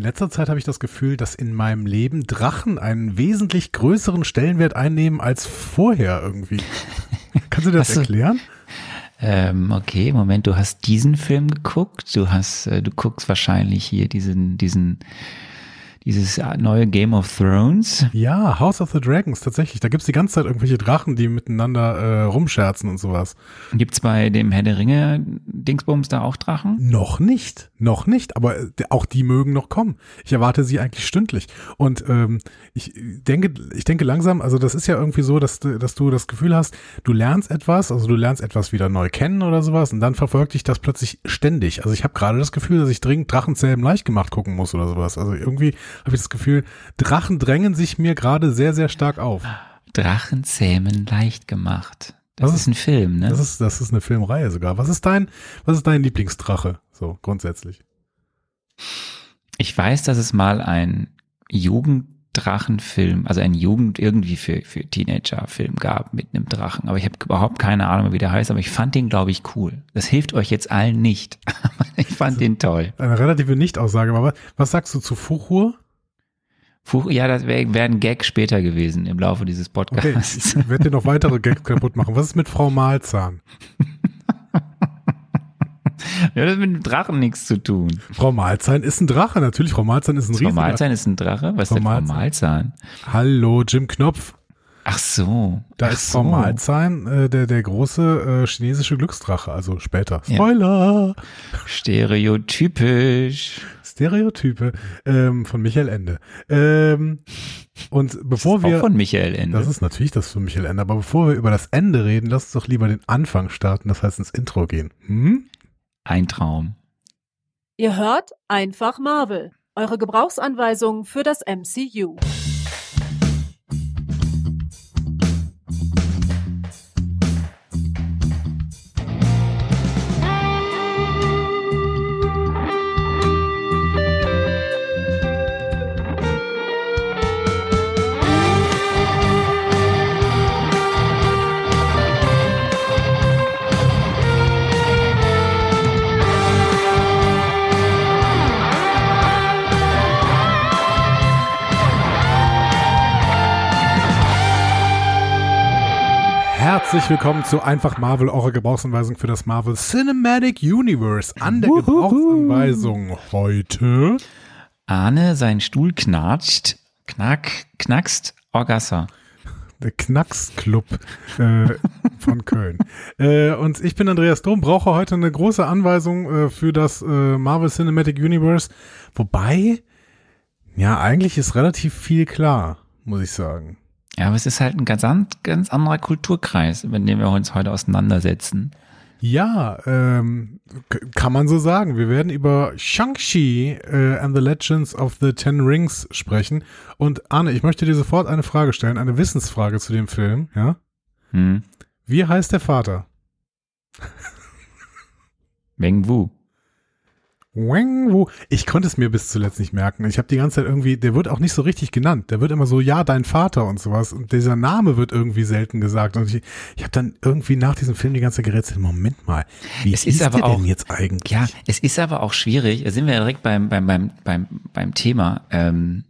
in letzter Zeit habe ich das Gefühl, dass in meinem Leben Drachen einen wesentlich größeren Stellenwert einnehmen als vorher irgendwie. Kannst du das erklären? Ähm, okay, Moment, du hast diesen Film geguckt, du hast, äh, du guckst wahrscheinlich hier diesen, diesen dieses neue Game of Thrones. Ja, House of the Dragons, tatsächlich. Da gibt's die ganze Zeit irgendwelche Drachen, die miteinander äh, rumscherzen und sowas. Gibt's bei dem Herr der Ringe Dingsbums da auch Drachen? Noch nicht, noch nicht, aber äh, auch die mögen noch kommen. Ich erwarte sie eigentlich stündlich. Und ähm, ich denke, ich denke langsam, also das ist ja irgendwie so, dass, dass du das Gefühl hast, du lernst etwas, also du lernst etwas wieder neu kennen oder sowas und dann verfolgt dich das plötzlich ständig. Also ich habe gerade das Gefühl, dass ich dringend Drachenzähmen leicht gemacht gucken muss oder sowas. Also irgendwie habe ich das Gefühl, Drachen drängen sich mir gerade sehr, sehr stark auf. Drachenzähmen leicht gemacht. Das ist, ist, ein Film, ne? Das ist, das ist eine Filmreihe sogar. Was ist dein, was ist dein Lieblingsdrache? So, grundsätzlich. Ich weiß, dass es mal ein Jugenddrachenfilm, also ein Jugend irgendwie für, für Teenager-Film gab mit einem Drachen. Aber ich habe überhaupt keine Ahnung, wie der heißt, aber ich fand den, glaube ich, cool. Das hilft euch jetzt allen nicht. ich fand den toll. Eine relative Nicht-Aussage, aber was sagst du zu Fuchur? Ja, das wäre wär ein Gag später gewesen im Laufe dieses Podcasts. Okay, ich werde dir noch weitere Gags kaputt machen. Was ist mit Frau Malzahn? Ja, das hat mit dem Drachen nichts zu tun. Frau Malzahn ist ein Drache, natürlich. Frau Malzahn ist ein Riesen. Frau Malzahn ist ein Drache? Was Frau ist denn Frau Malzahn? Hallo, Jim Knopf. Ach so. Da Ach ist so. Frau Malzahn äh, der, der große äh, chinesische Glücksdrache, also später. Spoiler! Ja. Stereotypisch. Stereotype ähm, von Michael Ende. Ähm, und bevor das ist wir. Auch von Michael Ende. Das ist natürlich das von Michael Ende. Aber bevor wir über das Ende reden, lass uns doch lieber den Anfang starten, das heißt ins Intro gehen. Hm? Ein Traum. Ihr hört einfach Marvel. Eure Gebrauchsanweisung für das MCU. Herzlich willkommen zu Einfach Marvel, eure Gebrauchsanweisung für das Marvel Cinematic Universe. An der Gebrauchsanweisung heute. Arne, sein Stuhl knatscht, knack, knackst, Orgassa. Der Knacksclub äh, von Köln. äh, und ich bin Andreas Dom, brauche heute eine große Anweisung äh, für das äh, Marvel Cinematic Universe. Wobei, ja, eigentlich ist relativ viel klar, muss ich sagen. Ja, aber es ist halt ein ganz, ganz anderer Kulturkreis, mit dem wir uns heute auseinandersetzen. Ja, ähm, kann man so sagen. Wir werden über Shang-Chi äh, and the Legends of the Ten Rings sprechen. Und Arne, ich möchte dir sofort eine Frage stellen, eine Wissensfrage zu dem Film, ja? Hm. Wie heißt der Vater? Weng Wu. Ich konnte es mir bis zuletzt nicht merken. Ich habe die ganze Zeit irgendwie, der wird auch nicht so richtig genannt. Der wird immer so, ja, dein Vater und sowas. Und dieser Name wird irgendwie selten gesagt. Und ich, ich habe dann irgendwie nach diesem Film die ganze Zeit gerätselt, Moment mal, wie es ist aber auch, denn jetzt eigentlich? Ja, es ist aber auch schwierig. Da sind wir direkt beim, beim, beim, beim, beim Thema. Ähm,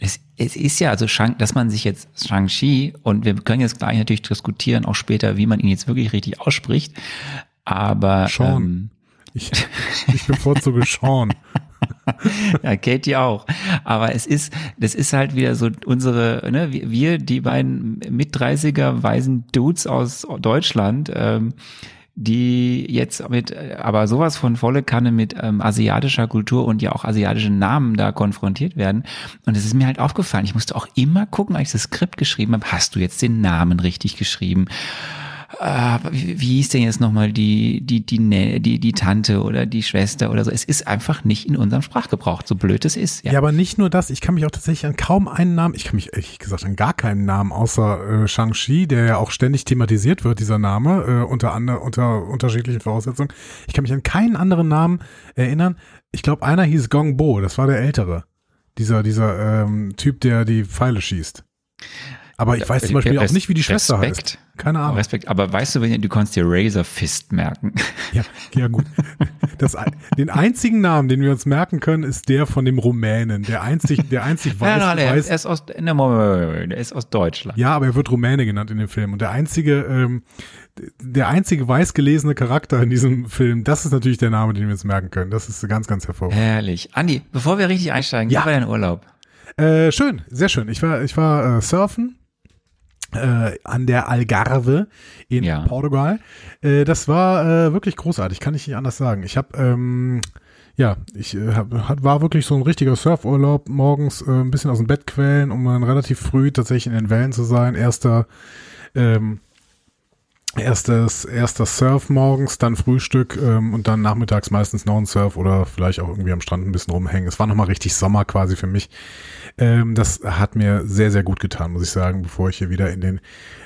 es, es ist ja also, dass man sich jetzt Shang-Chi und wir können jetzt gleich natürlich diskutieren, auch später, wie man ihn jetzt wirklich richtig ausspricht. Aber Sean. Ähm, ich, ich bevorzuge Sean. ja, Katie auch. Aber es ist, das ist halt wieder so unsere, ne, wir, die beiden mit 30er weisen Dudes aus Deutschland, ähm, die jetzt mit, aber sowas von volle Kanne mit ähm, asiatischer Kultur und ja auch asiatischen Namen da konfrontiert werden. Und es ist mir halt aufgefallen, ich musste auch immer gucken, als ich das Skript geschrieben habe, hast du jetzt den Namen richtig geschrieben? Äh, wie, wie hieß denn jetzt nochmal die, die, die, die, die Tante oder die Schwester oder so. Es ist einfach nicht in unserem Sprachgebrauch, so blöd es ist. Ja. ja, aber nicht nur das, ich kann mich auch tatsächlich an kaum einen Namen, ich kann mich ehrlich gesagt an gar keinen Namen außer äh, Shang-Chi, der ja auch ständig thematisiert wird, dieser Name, äh, unter, andere, unter unterschiedlichen Voraussetzungen. Ich kann mich an keinen anderen Namen erinnern. Ich glaube, einer hieß Gong Bo, das war der ältere. Dieser, dieser ähm, Typ, der die Pfeile schießt. Aber ich weiß zum Beispiel auch nicht, wie die Schwester Respekt. heißt. Keine Ahnung. Respekt. Aber weißt du, wenn du kannst dir Razor Fist merken. Ja, ja gut. Das, den einzigen Namen, den wir uns merken können, ist der von dem Rumänen. Der einzig, der einzig weiß, Nein, nein, weiß er ist aus, ne, Moment, er ist aus Deutschland. Ja, aber er wird Rumäne genannt in dem Film. Und der einzige, ähm, der einzige weiß gelesene Charakter in diesem Film, das ist natürlich der Name, den wir uns merken können. Das ist ganz, ganz hervorragend. Herrlich. Andi, bevor wir richtig einsteigen, Ja. wie war dein Urlaub? Äh, schön, sehr schön. Ich war, ich war äh, surfen äh, an der Algarve in Ja. Portugal. Äh, das war äh, wirklich großartig, kann ich nicht anders sagen. Ich habe ähm, ja, ich äh, hab, war wirklich so ein richtiger Surfurlaub, morgens äh, ein bisschen aus dem Bett quälen, um dann relativ früh tatsächlich in den Wellen zu sein. Erster ähm, erstes, erster Surf morgens, dann Frühstück ähm, und dann nachmittags meistens noch ein Surf oder vielleicht auch irgendwie am Strand ein bisschen rumhängen. Es war nochmal richtig Sommer quasi für mich. Ähm, das hat mir sehr, sehr gut getan, muss ich sagen, bevor ich hier wieder in den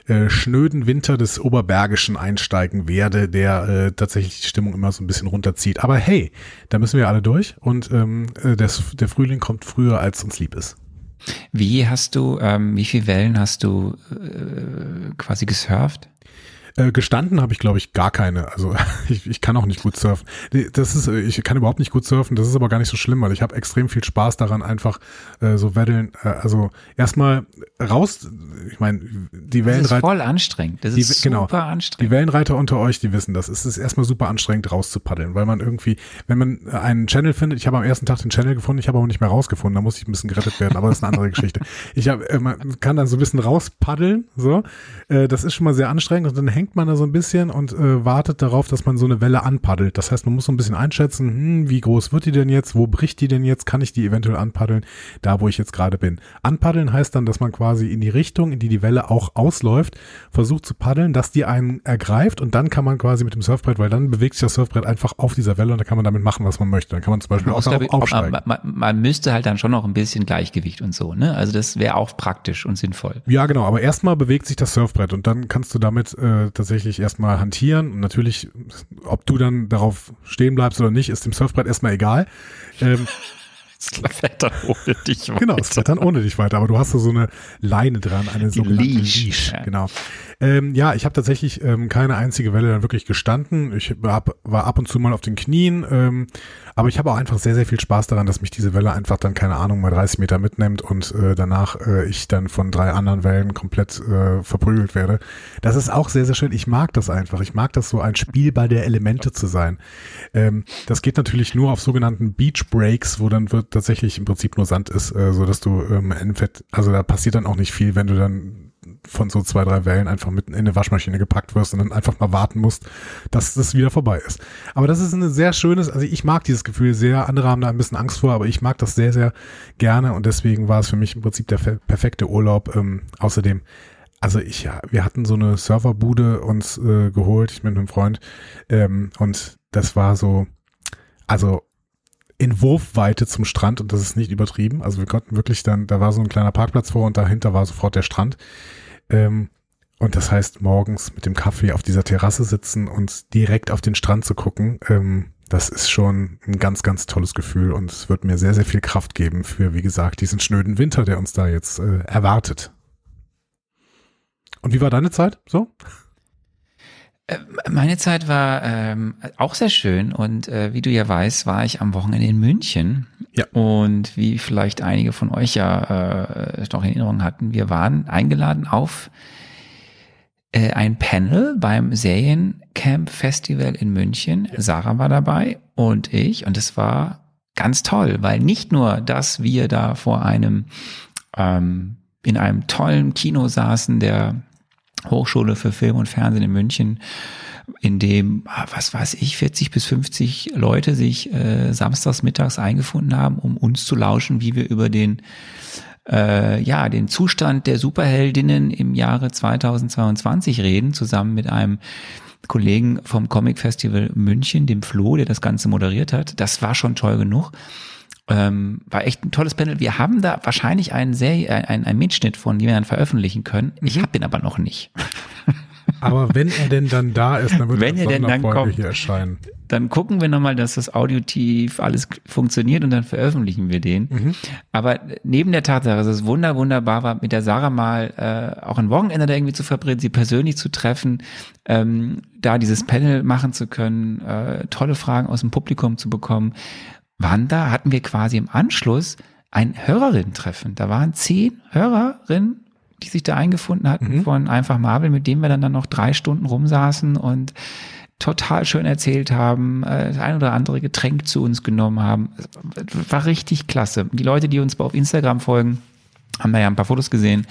äh, schnöden Winter des Oberbergischen einsteigen werde, der äh, tatsächlich die Stimmung immer so ein bisschen runterzieht. Aber hey, da müssen wir alle durch und ähm, äh, das, der Frühling kommt früher, als uns lieb ist. Wie hast du, ähm, wie viele Wellen hast du äh, quasi gesurft? Äh, gestanden habe ich, glaube ich, gar keine. Also ich, ich kann auch nicht gut surfen. Die- Das ist, äh, ich kann überhaupt nicht gut surfen. Das ist aber gar nicht so schlimm, weil ich habe extrem viel Spaß daran, einfach äh, so Weddeln. Äh, also erstmal raus. Ich meine, die Das ist Wellenreiter, voll anstrengend. Das Die- ist genau. super die anstrengend. Wellenreiter unter euch, die wissen das. Es ist erstmal super anstrengend, rauszupaddeln, weil man irgendwie, wenn man einen Channel findet, ich habe am ersten Tag den Channel gefunden, ich habe aber nicht mehr rausgefunden, da musste ich ein bisschen gerettet werden, aber das ist eine andere Geschichte. Ich habe, äh, man kann dann so ein bisschen rauspaddeln, so. Äh, das ist schon mal sehr anstrengend und dann hängt man da so ein bisschen und äh, wartet darauf, dass man so eine Welle anpaddelt. Das heißt, man muss so ein bisschen einschätzen, hm, wie groß wird die denn jetzt, wo bricht die denn jetzt, kann ich die eventuell anpaddeln, da wo ich jetzt gerade bin. Anpaddeln heißt dann, dass man quasi in die Richtung, in die die Welle auch ausläuft, versucht zu paddeln, dass die einen ergreift und dann kann man quasi mit dem Surfbrett, weil dann bewegt sich das Surfbrett einfach auf dieser Welle und dann kann man damit machen, was man möchte. Dann kann man zum Beispiel auch darauf aufsteigen. man, man, man müsste halt dann schon noch ein bisschen Gleichgewicht und so, ne? Also das wäre auch praktisch und sinnvoll. Ja, genau, aber erstmal bewegt sich das Surfbrett und dann kannst du damit äh, tatsächlich erstmal hantieren und natürlich, ob du dann darauf stehen bleibst oder nicht, ist dem Surfbrett erstmal egal. Ähm, Das dann ohne dich Genau, es fährt dann ohne dich weiter, aber du hast da so eine Leine dran, eine sogenannte Leash, Leash. ja. Genau. Ähm, ja, ich habe tatsächlich ähm, keine einzige Welle dann wirklich gestanden. Ich hab, war ab und zu mal auf den Knien, ähm, aber ich habe auch einfach sehr, sehr viel Spaß daran, dass mich diese Welle einfach dann, keine Ahnung, mal 30 Meter mitnimmt und äh, danach äh, ich dann von drei anderen Wellen komplett äh, verprügelt werde. Das ist auch sehr, sehr schön. Ich mag das einfach. Ich mag das so ein Spielball der Elemente zu sein. Ähm, das geht natürlich nur auf sogenannten Beach Breaks, wo dann wird tatsächlich im Prinzip nur Sand ist, äh, so dass du ähm, im Endeffekt, also da passiert dann auch nicht viel, wenn du dann von so zwei, drei Wellen einfach mitten in eine Waschmaschine gepackt wirst und dann einfach mal warten musst, dass das wieder vorbei ist. Aber das ist ein sehr schönes, also ich mag dieses Gefühl sehr, andere haben da ein bisschen Angst vor, aber ich mag das sehr, sehr gerne und deswegen war es für mich im Prinzip der fe- perfekte Urlaub. Ähm, außerdem, also ich, ja, wir hatten so eine Serverbude uns äh, geholt, ich mit einem Freund, ähm, und das war so, also in Wurfweite zum Strand und das ist nicht übertrieben. Also wir konnten wirklich dann, da war so ein kleiner Parkplatz vor und dahinter war sofort der Strand. Ähm, und das heißt, morgens mit dem Kaffee auf dieser Terrasse sitzen und direkt auf den Strand zu gucken, ähm, das ist schon ein ganz, ganz tolles Gefühl und es wird mir sehr, sehr viel Kraft geben für, wie gesagt, diesen schnöden Winter, der uns da jetzt äh, erwartet. Und wie war deine Zeit so? Meine Zeit war ähm, auch sehr schön und äh, wie du ja weißt, war ich am Wochenende in München. Ja. Und wie vielleicht einige von euch ja äh, noch in Erinnerung hatten, wir waren eingeladen auf äh, ein Panel beim Seriencamp Festival in München. Sarah war dabei und ich und es war ganz toll, weil nicht nur, dass wir da vor einem ähm, in einem tollen Kino saßen, der Hochschule für Film und Fernsehen in München, in dem, ah, was weiß ich, 40 bis 50 Leute sich äh, samstags mittags eingefunden haben, um uns zu lauschen, wie wir über den äh, ja, den Zustand der Superheldinnen im Jahre 2022 reden, zusammen mit einem Kollegen vom Comic Festival München, dem Flo, der das Ganze moderiert hat. Das war schon toll genug. Ähm, war echt ein tolles Panel. Wir haben da wahrscheinlich einen, Serie, einen, einen Mitschnitt von, den wir dann veröffentlichen können. Ich habe den aber noch nicht. Aber wenn er denn dann da ist, dann wird Wenn er denn dann kommt. hier erscheinen. dann gucken wir nochmal, dass das audiotief alles funktioniert und dann veröffentlichen wir den. Mhm. Aber neben der Tatsache, dass es wunder, wunderbar war, mit der Sarah mal äh, auch ein Wochenende da irgendwie zu verbringen, sie persönlich zu treffen, ähm, da dieses Panel machen zu können, äh, tolle Fragen aus dem Publikum zu bekommen, waren da, hatten wir quasi im Anschluss ein Hörerinnen-Treffen. Da waren zehn Hörerinnen, die sich da eingefunden hatten mhm. von Einfach Marvel, mit denen wir dann, dann noch drei Stunden rumsaßen und total schön erzählt haben, äh, das ein oder andere Getränk zu uns genommen haben. War richtig klasse. Die Leute, die uns auf Instagram folgen, haben da ja ein paar Fotos gesehen.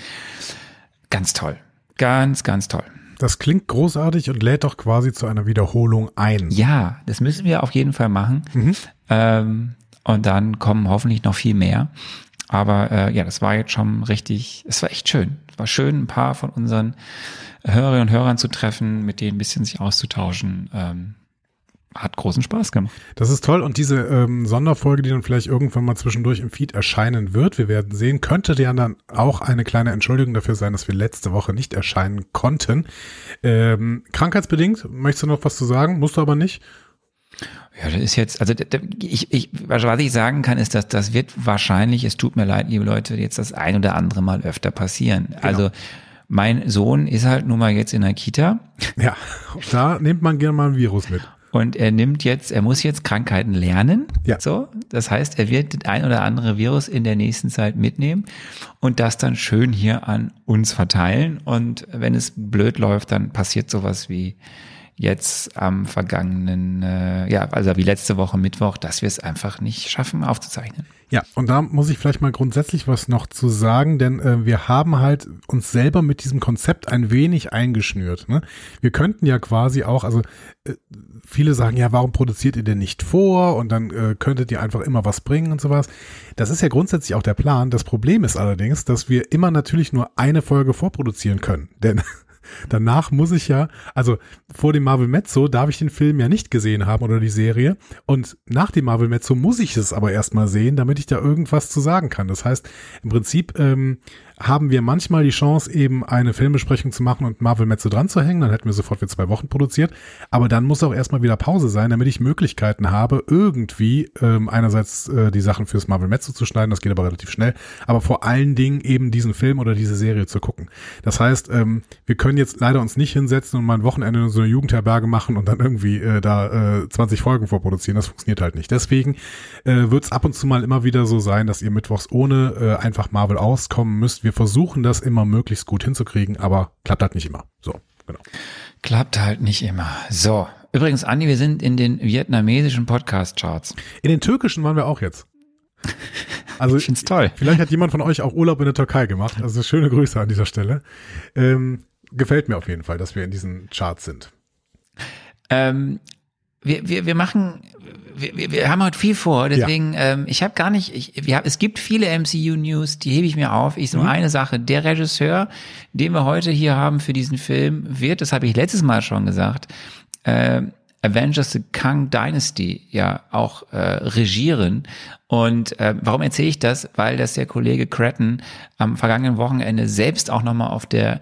Ganz toll. Ganz, ganz toll. Das klingt großartig und lädt doch quasi zu einer Wiederholung ein. Ja, das müssen wir auf jeden Fall machen. Mhm. Ähm, und dann kommen hoffentlich noch viel mehr. Aber äh, ja, das war jetzt schon richtig, es war echt schön. Es war schön, ein paar von unseren Hörerinnen und Hörern zu treffen, mit denen ein bisschen sich auszutauschen. Ähm, hat großen Spaß gemacht. Das ist toll und diese ähm, Sonderfolge, die dann vielleicht irgendwann mal zwischendurch im Feed erscheinen wird, wir werden sehen, könnte ja dann auch eine kleine Entschuldigung dafür sein, dass wir letzte Woche nicht erscheinen konnten. Ähm, krankheitsbedingt, möchtest du noch was zu sagen? Musst du aber nicht. Ja, das ist jetzt, also ich, ich, was ich sagen kann, ist, dass das wird wahrscheinlich, es tut mir leid, liebe Leute, jetzt das ein oder andere Mal öfter passieren. Genau. Also mein Sohn ist halt nun mal jetzt in der Kita. Ja, da nimmt man gerne mal ein Virus mit. Und er nimmt jetzt, er muss jetzt Krankheiten lernen. Ja. So, das heißt, er wird ein oder andere Virus in der nächsten Zeit mitnehmen und das dann schön hier an uns verteilen. Und wenn es blöd läuft, dann passiert sowas wie jetzt am vergangenen, äh, ja, also wie letzte Woche Mittwoch, dass wir es einfach nicht schaffen aufzuzeichnen. Ja, und da muss ich vielleicht mal grundsätzlich was noch zu sagen, denn äh, wir haben halt uns selber mit diesem Konzept ein wenig eingeschnürt. Ne? Wir könnten ja quasi auch, also äh, viele sagen, ja, warum produziert ihr denn nicht vor und dann äh, könntet ihr einfach immer was bringen und sowas. Das ist ja grundsätzlich auch der Plan. Das Problem ist allerdings, dass wir immer natürlich nur eine Folge vorproduzieren können, denn Danach muss ich ja, also vor dem Marvel Mezzo darf ich den Film ja nicht gesehen haben oder die Serie. Und nach dem Marvel Mezzo muss ich es aber erstmal sehen, damit ich da irgendwas zu sagen kann. Das heißt, im Prinzip ähm, haben wir manchmal die Chance, eben eine Filmbesprechung zu machen und Marvel Metze dran zu hängen. Dann hätten wir sofort für zwei Wochen produziert. Aber dann muss auch erstmal wieder Pause sein, damit ich Möglichkeiten habe, irgendwie ähm, einerseits äh, die Sachen fürs Marvel Metze zu schneiden, das geht aber relativ schnell, aber vor allen Dingen eben diesen Film oder diese Serie zu gucken. Das heißt, ähm, wir können jetzt leider uns nicht hinsetzen und mal ein Wochenende in so eine Jugendherberge machen und dann irgendwie äh, da äh, 20 Folgen vorproduzieren. Das funktioniert halt nicht. Deswegen äh, wird es ab und zu mal immer wieder so sein, dass ihr mittwochs ohne äh, einfach Marvel auskommen müsst. Wir wir versuchen das immer möglichst gut hinzukriegen, aber klappt halt nicht immer. So, genau. Klappt halt nicht immer. So. Übrigens, Andi, wir sind in den vietnamesischen Podcast-Charts. In den türkischen waren wir auch jetzt. Also, ich find's toll. Vielleicht hat jemand von euch auch Urlaub in der Türkei gemacht. Also schöne Grüße an dieser Stelle. Ähm, gefällt mir auf jeden Fall, dass wir in diesen Charts sind. Ähm, wir, wir, wir machen, wir, wir haben heute viel vor, deswegen, ja. ähm, ich habe gar nicht, ich, wir, es gibt viele MCU-News, die hebe ich mir auf. Ich so mhm. eine Sache, der Regisseur, den wir heute hier haben für diesen Film, wird, das habe ich letztes Mal schon gesagt, äh, Avengers The Kang Dynasty ja auch äh, regieren. Und äh, warum erzähle ich das? Weil das der Kollege Cretton am vergangenen Wochenende selbst auch nochmal auf der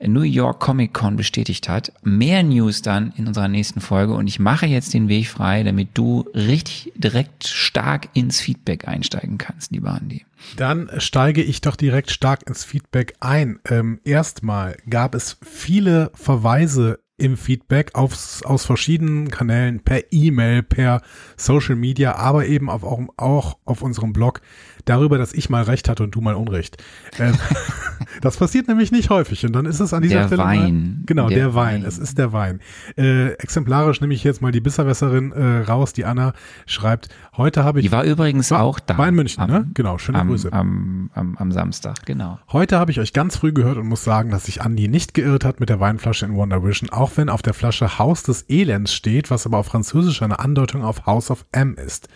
New York Comic Con bestätigt hat. Mehr News dann in unserer nächsten Folge und ich mache jetzt den Weg frei, damit du richtig direkt stark ins Feedback einsteigen kannst, lieber Andi. Dann steige ich doch direkt stark ins Feedback ein. Ähm, erstmal gab es viele Verweise im Feedback aufs, aus verschiedenen Kanälen, per E-Mail, per Social Media, aber eben auf, auch, auch auf unserem Blog darüber, dass ich mal recht hatte und du mal Unrecht. Ähm, das passiert nämlich nicht häufig und dann ist es an dieser der Stelle Wein. Mal, genau, der, der Wein. Wein. Es ist der Wein. Äh, exemplarisch nehme ich jetzt mal die Bisserwässerin äh, raus, die Anna schreibt, heute habe ich... Die war übrigens war, auch da. War in München, am, ne? Genau, schöne am, Grüße. Am, am, am Samstag, genau. Heute habe ich euch ganz früh gehört und muss sagen, dass sich Andi nicht geirrt hat mit der Weinflasche in Wonder Vision, auch wenn auf der Flasche Haus des Elends steht, was aber auf Französisch eine Andeutung auf House of M ist.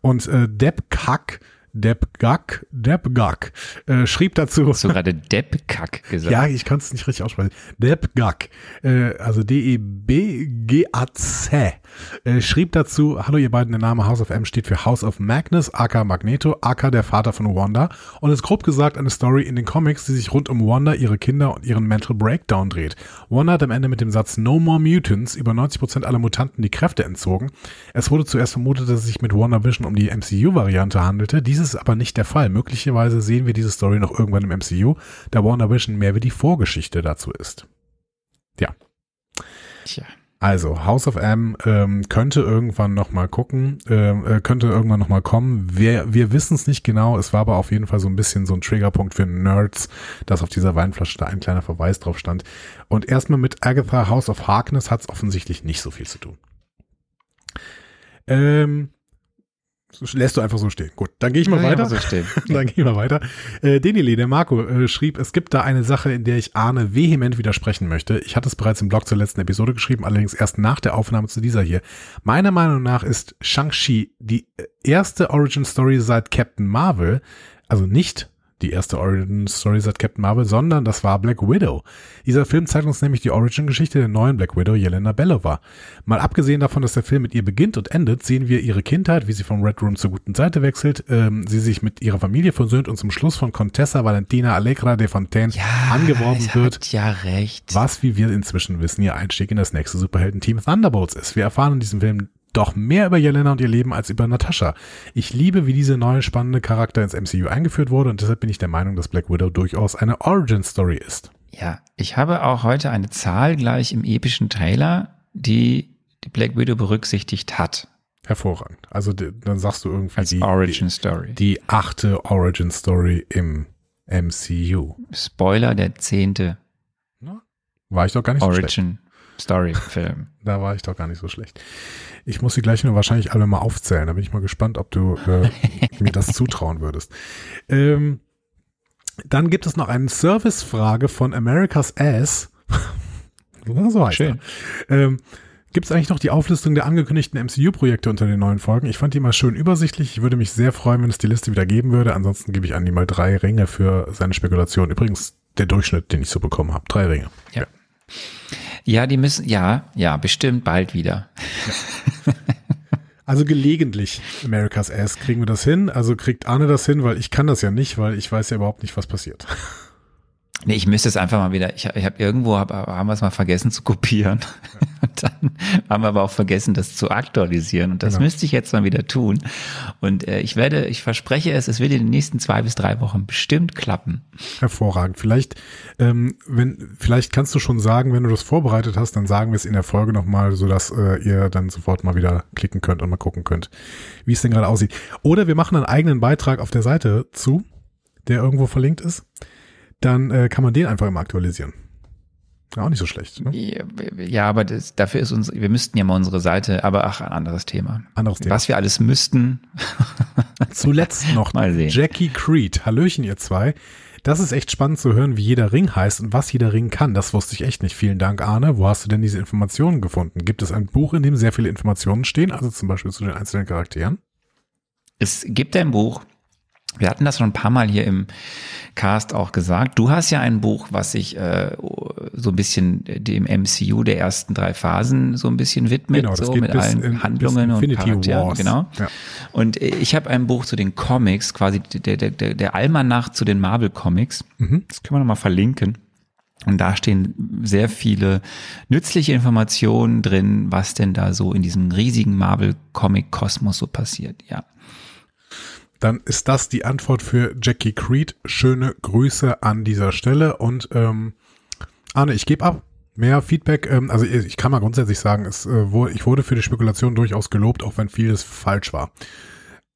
Und äh, Depp Kack Debgak, Debgak, äh, schrieb dazu. Hast du gerade Debgak gesagt? Ja, ich kann es nicht richtig aussprechen. Debgak, äh, also D-E-B-G-A-C, äh, schrieb dazu, hallo ihr beiden, der Name House of M steht für House of Magnus, aka Magneto, aka der Vater von Wanda und ist grob gesagt eine Story in den Comics, die sich rund um Wanda, ihre Kinder und ihren Mental Breakdown dreht. Wanda hat am Ende mit dem Satz No More Mutants über 90% aller Mutanten die Kräfte entzogen. Es wurde zuerst vermutet, dass es sich mit WandaVision um die MCU-Variante handelte, dies ist aber nicht der Fall. Möglicherweise sehen wir diese Story noch irgendwann im MCU, da WandaVision mehr wie die Vorgeschichte dazu ist. Ja. Tja. Also, House of M ähm, könnte irgendwann noch mal gucken, ähm, äh, könnte irgendwann noch mal kommen. Wir, wir wissen es nicht genau. Es war aber auf jeden Fall so ein bisschen so ein Triggerpunkt für Nerds, dass auf dieser Weinflasche da ein kleiner Verweis drauf stand. Und erstmal mit Agatha House of Harkness hat es offensichtlich nicht so viel zu tun. Ähm, lässt du einfach so stehen. Gut, dann gehe ich mal Ja, weiter. so. Dann gehen wir weiter. Äh, Denile, der Marco, äh, schrieb, es gibt da eine Sache, in der ich Arne vehement widersprechen möchte. Ich hatte es bereits im Blog zur letzten Episode geschrieben, allerdings erst nach der Aufnahme zu dieser hier. Meiner Meinung nach ist Shang-Chi die äh, erste Origin Story seit Captain Marvel, also nicht die erste Origin Story seit Captain Marvel, sondern das war Black Widow. Dieser Film zeigt uns nämlich die Origin-Geschichte der neuen Black Widow, Jelena Belova. Mal abgesehen davon, dass der Film mit ihr beginnt und endet, sehen wir ihre Kindheit, wie sie vom Red Room zur guten Seite wechselt, ähm, sie sich mit ihrer Familie versöhnt und zum Schluss von Contessa Valentina Allegra de Fontaine angeworben es wird. Ja recht. Was, wie wir inzwischen wissen, ihr Einstieg in das nächste Superhelden-Team Thunderbolts ist. Wir erfahren in diesem Film doch mehr über Jelena und ihr Leben als über Natascha. Ich liebe, wie diese neue spannende Charakter ins MCU eingeführt wurde und deshalb bin ich der Meinung, dass Black Widow durchaus eine Origin-Story ist. Ja, ich habe auch heute eine Zahl gleich im epischen Trailer, die die Black Widow berücksichtigt hat Hervorragend. Also dann sagst du irgendwie als die, Origin Story. die, die achte Origin-Story im MCU. Spoiler, der zehnte War ich doch gar nicht so schlecht. Origin Story Film. Da war ich doch gar nicht so schlecht. Ich muss sie gleich nur wahrscheinlich alle mal aufzählen. Da bin ich mal gespannt, ob du äh, mir das zutrauen würdest. Ähm, dann gibt es noch eine Servicefrage von America's Ass. so heißt Schön. er. Ähm, Gibt es eigentlich noch die Auflistung der angekündigten MCU-Projekte unter den neuen Folgen? Ich fand die mal schön übersichtlich. Ich würde mich sehr freuen, wenn es die Liste wieder geben würde. Ansonsten gebe ich Andi mal drei Ringe für seine Spekulation. Übrigens der Durchschnitt, den ich so bekommen habe. Drei Ringe. Ja. Ja, die müssen, ja, ja, bestimmt bald wieder. Also gelegentlich America's Ass kriegen wir das hin. Also kriegt Arne das hin, weil ich kann das ja nicht, weil ich weiß ja überhaupt nicht, was passiert. Nee, ich müsste es einfach mal wieder, ich, ich habe irgendwo, hab, haben wir es mal vergessen zu kopieren. Und dann haben wir aber auch vergessen, das zu aktualisieren. Und das Genau. müsste ich jetzt mal wieder tun. Und äh, ich werde, ich verspreche es, es wird in den nächsten zwei bis drei Wochen bestimmt klappen. Hervorragend. Vielleicht, ähm, wenn, vielleicht kannst du schon sagen, wenn du das vorbereitet hast, dann sagen wir es in der Folge nochmal, sodass äh, ihr dann sofort mal wieder klicken könnt und mal gucken könnt, wie es denn gerade aussieht. Oder wir machen einen eigenen Beitrag auf der Seite zu, der irgendwo verlinkt ist. Dann äh, kann man den einfach immer aktualisieren. Ja, auch nicht so schlecht. Ne? Ja, Ja, aber das, dafür ist uns, wir müssten ja mal unsere Seite, aber ach, ein anderes Thema. Anderes Thema. Was wir alles müssten, Zuletzt noch Mal sehen. Jackie Creed. Hallöchen, ihr zwei. Das ist echt spannend zu hören, wie jeder Ring heißt und was jeder Ring kann. Das wusste ich echt nicht. Vielen Dank, Arne. Wo hast du denn diese Informationen gefunden? Gibt es ein Buch, in dem sehr viele Informationen stehen, also zum Beispiel zu den einzelnen Charakteren? es gibt ein Buch, wir hatten das schon ein paar Mal hier im Cast auch gesagt. Du hast ja ein Buch, was sich äh, so ein bisschen dem MCU der ersten drei Phasen so ein bisschen widmet, Genau, so mit allen in- Handlungen und Charakteren. Wars. Genau. Ja. Und ich habe ein Buch zu den Comics, quasi der, der, der, der Almanach zu den Marvel Comics. Mhm. Das können wir nochmal verlinken. Und da stehen sehr viele nützliche Informationen drin, was denn da so in diesem riesigen Marvel-Comic-Kosmos so passiert. Ja. Dann ist das die Antwort für Jackie Creed. Schöne Grüße an dieser Stelle und ähm, Arne, ich gebe ab. Mehr Feedback, ähm, also ich kann mal grundsätzlich sagen, es, äh, ich wurde für die Spekulation durchaus gelobt, auch wenn vieles falsch war.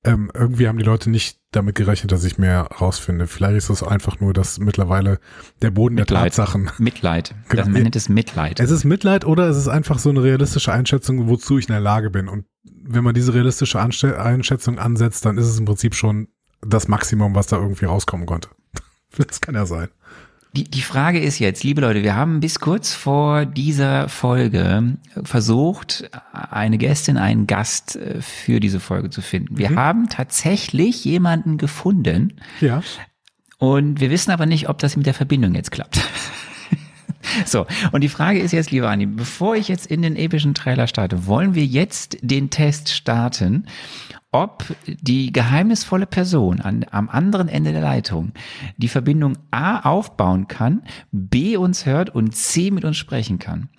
Ähm, irgendwie haben die Leute nicht damit gerechnet, dass ich mehr rausfinde. Vielleicht ist es einfach nur, dass mittlerweile der Boden der Mitleid. Tatsachen. Mitleid. Genau. Das, man nennt es Mitleid. Es ist Mitleid oder es ist einfach so eine realistische Einschätzung, wozu ich in der Lage bin. Und wenn man diese realistische Anste Einschätzung ansetzt, dann ist es im Prinzip schon das Maximum, was da irgendwie rauskommen konnte. Das kann ja sein. Die, die Frage ist jetzt, liebe Leute, wir haben bis kurz vor dieser Folge versucht, eine Gästin, einen Gast äh, für diese Folge zu finden. Wir haben tatsächlich jemanden gefunden Ja. und wir wissen aber nicht, ob das mit der Verbindung jetzt klappt. So, und die Frage ist jetzt, lieber Andi, bevor ich jetzt in den epischen Trailer starte, wollen wir jetzt den Test starten, ob die geheimnisvolle Person an, am anderen Ende der Leitung die Verbindung A aufbauen kann, B uns hört und C mit uns sprechen kann.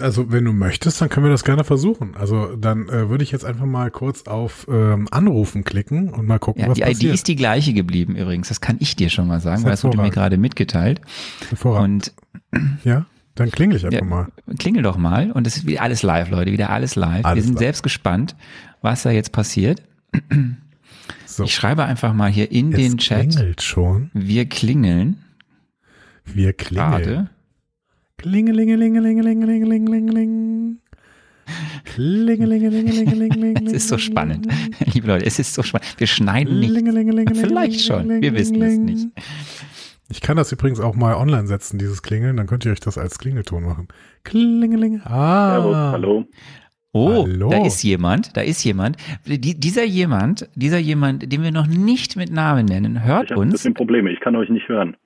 Also, wenn du möchtest, dann können wir das gerne versuchen. Also, dann äh, würde ich jetzt einfach mal kurz auf ähm, Anrufen klicken und mal gucken, Ja, was die passiert. ID ist die gleiche geblieben übrigens. Das kann ich dir schon mal sagen, weil das wurde mir gerade mitgeteilt. Hervorragend. Und ja, dann klingel ich einfach Ja. mal. klingel doch mal. Und es ist wieder alles live, Leute, wieder alles live. Alles Wir sind live. selbst gespannt, was da jetzt passiert. So, Ich schreibe einfach mal hier in den es Chat. klingelt schon. Wir klingeln Wir klingeln. gerade. Klingelingelingelingelingelingelingeling. Klingelingelingelingelingeling. Es ist so spannend. Liebe Leute, es ist so spannend. Wir schneiden nicht. Vielleicht schon. Wir wissen es nicht. Ich kann das übrigens auch mal online setzen, dieses Klingeln. Dann könnt ihr euch das als Klingelton machen. Klingeling. Ah. Servus, hallo. Oh, Hallo. da ist jemand, da ist jemand. Die, dieser jemand, dieser jemand, den wir noch nicht mit Namen nennen, hört Ich habe ein uns. bisschen Probleme, ich kann euch nicht hören.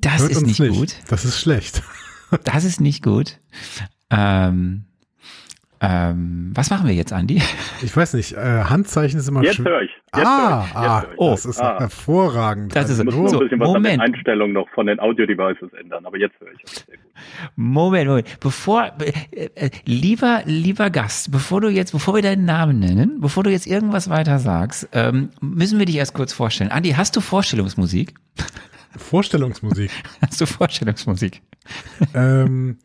Das Hört ist uns nicht, gut. Das ist schlecht. Das ist nicht gut. Ähm, ähm, was machen wir jetzt, Andi? Ich weiß nicht, äh, Handzeichen ist immer Jetzt schön. höre ich. Jetzt Ah, höre ich. Jetzt ah, ich. Oh. das ist Ah. hervorragend. Das ist- müssen So, noch ein bisschen was an Moment. den Einstellungen noch von den Audio-Devices ändern, aber jetzt höre ich. Moment, Moment. Bevor, äh, äh, lieber, lieber Gast, bevor du jetzt, bevor wir deinen Namen nennen, bevor du jetzt irgendwas weiter sagst, ähm, müssen wir dich erst kurz vorstellen. Andi, hast du Vorstellungsmusik? Vorstellungsmusik. Hast du Vorstellungsmusik? ähm,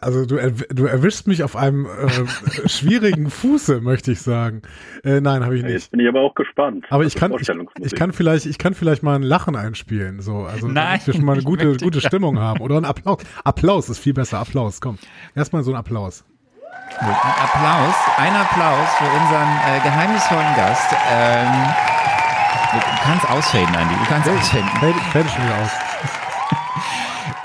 also du, du erwischst mich auf einem äh, schwierigen Fuße, möchte ich sagen. Äh, nein, habe ich nicht. Jetzt bin ich aber auch gespannt. Aber ich kann, ich, ich kann vielleicht, ich kann vielleicht mal ein Lachen einspielen, so, also Nein, damit wir schon mal eine gute, gute Stimmung haben oder ein Applaus. Applaus ist viel besser. Applaus, komm. Erstmal so ein Applaus. Ein Applaus, ein Applaus für unseren äh, geheimnisvollen Gast. Ähm, du kannst ausfaden, Andi, du kannst ausfaden. Fällt, fällt schon wieder aus.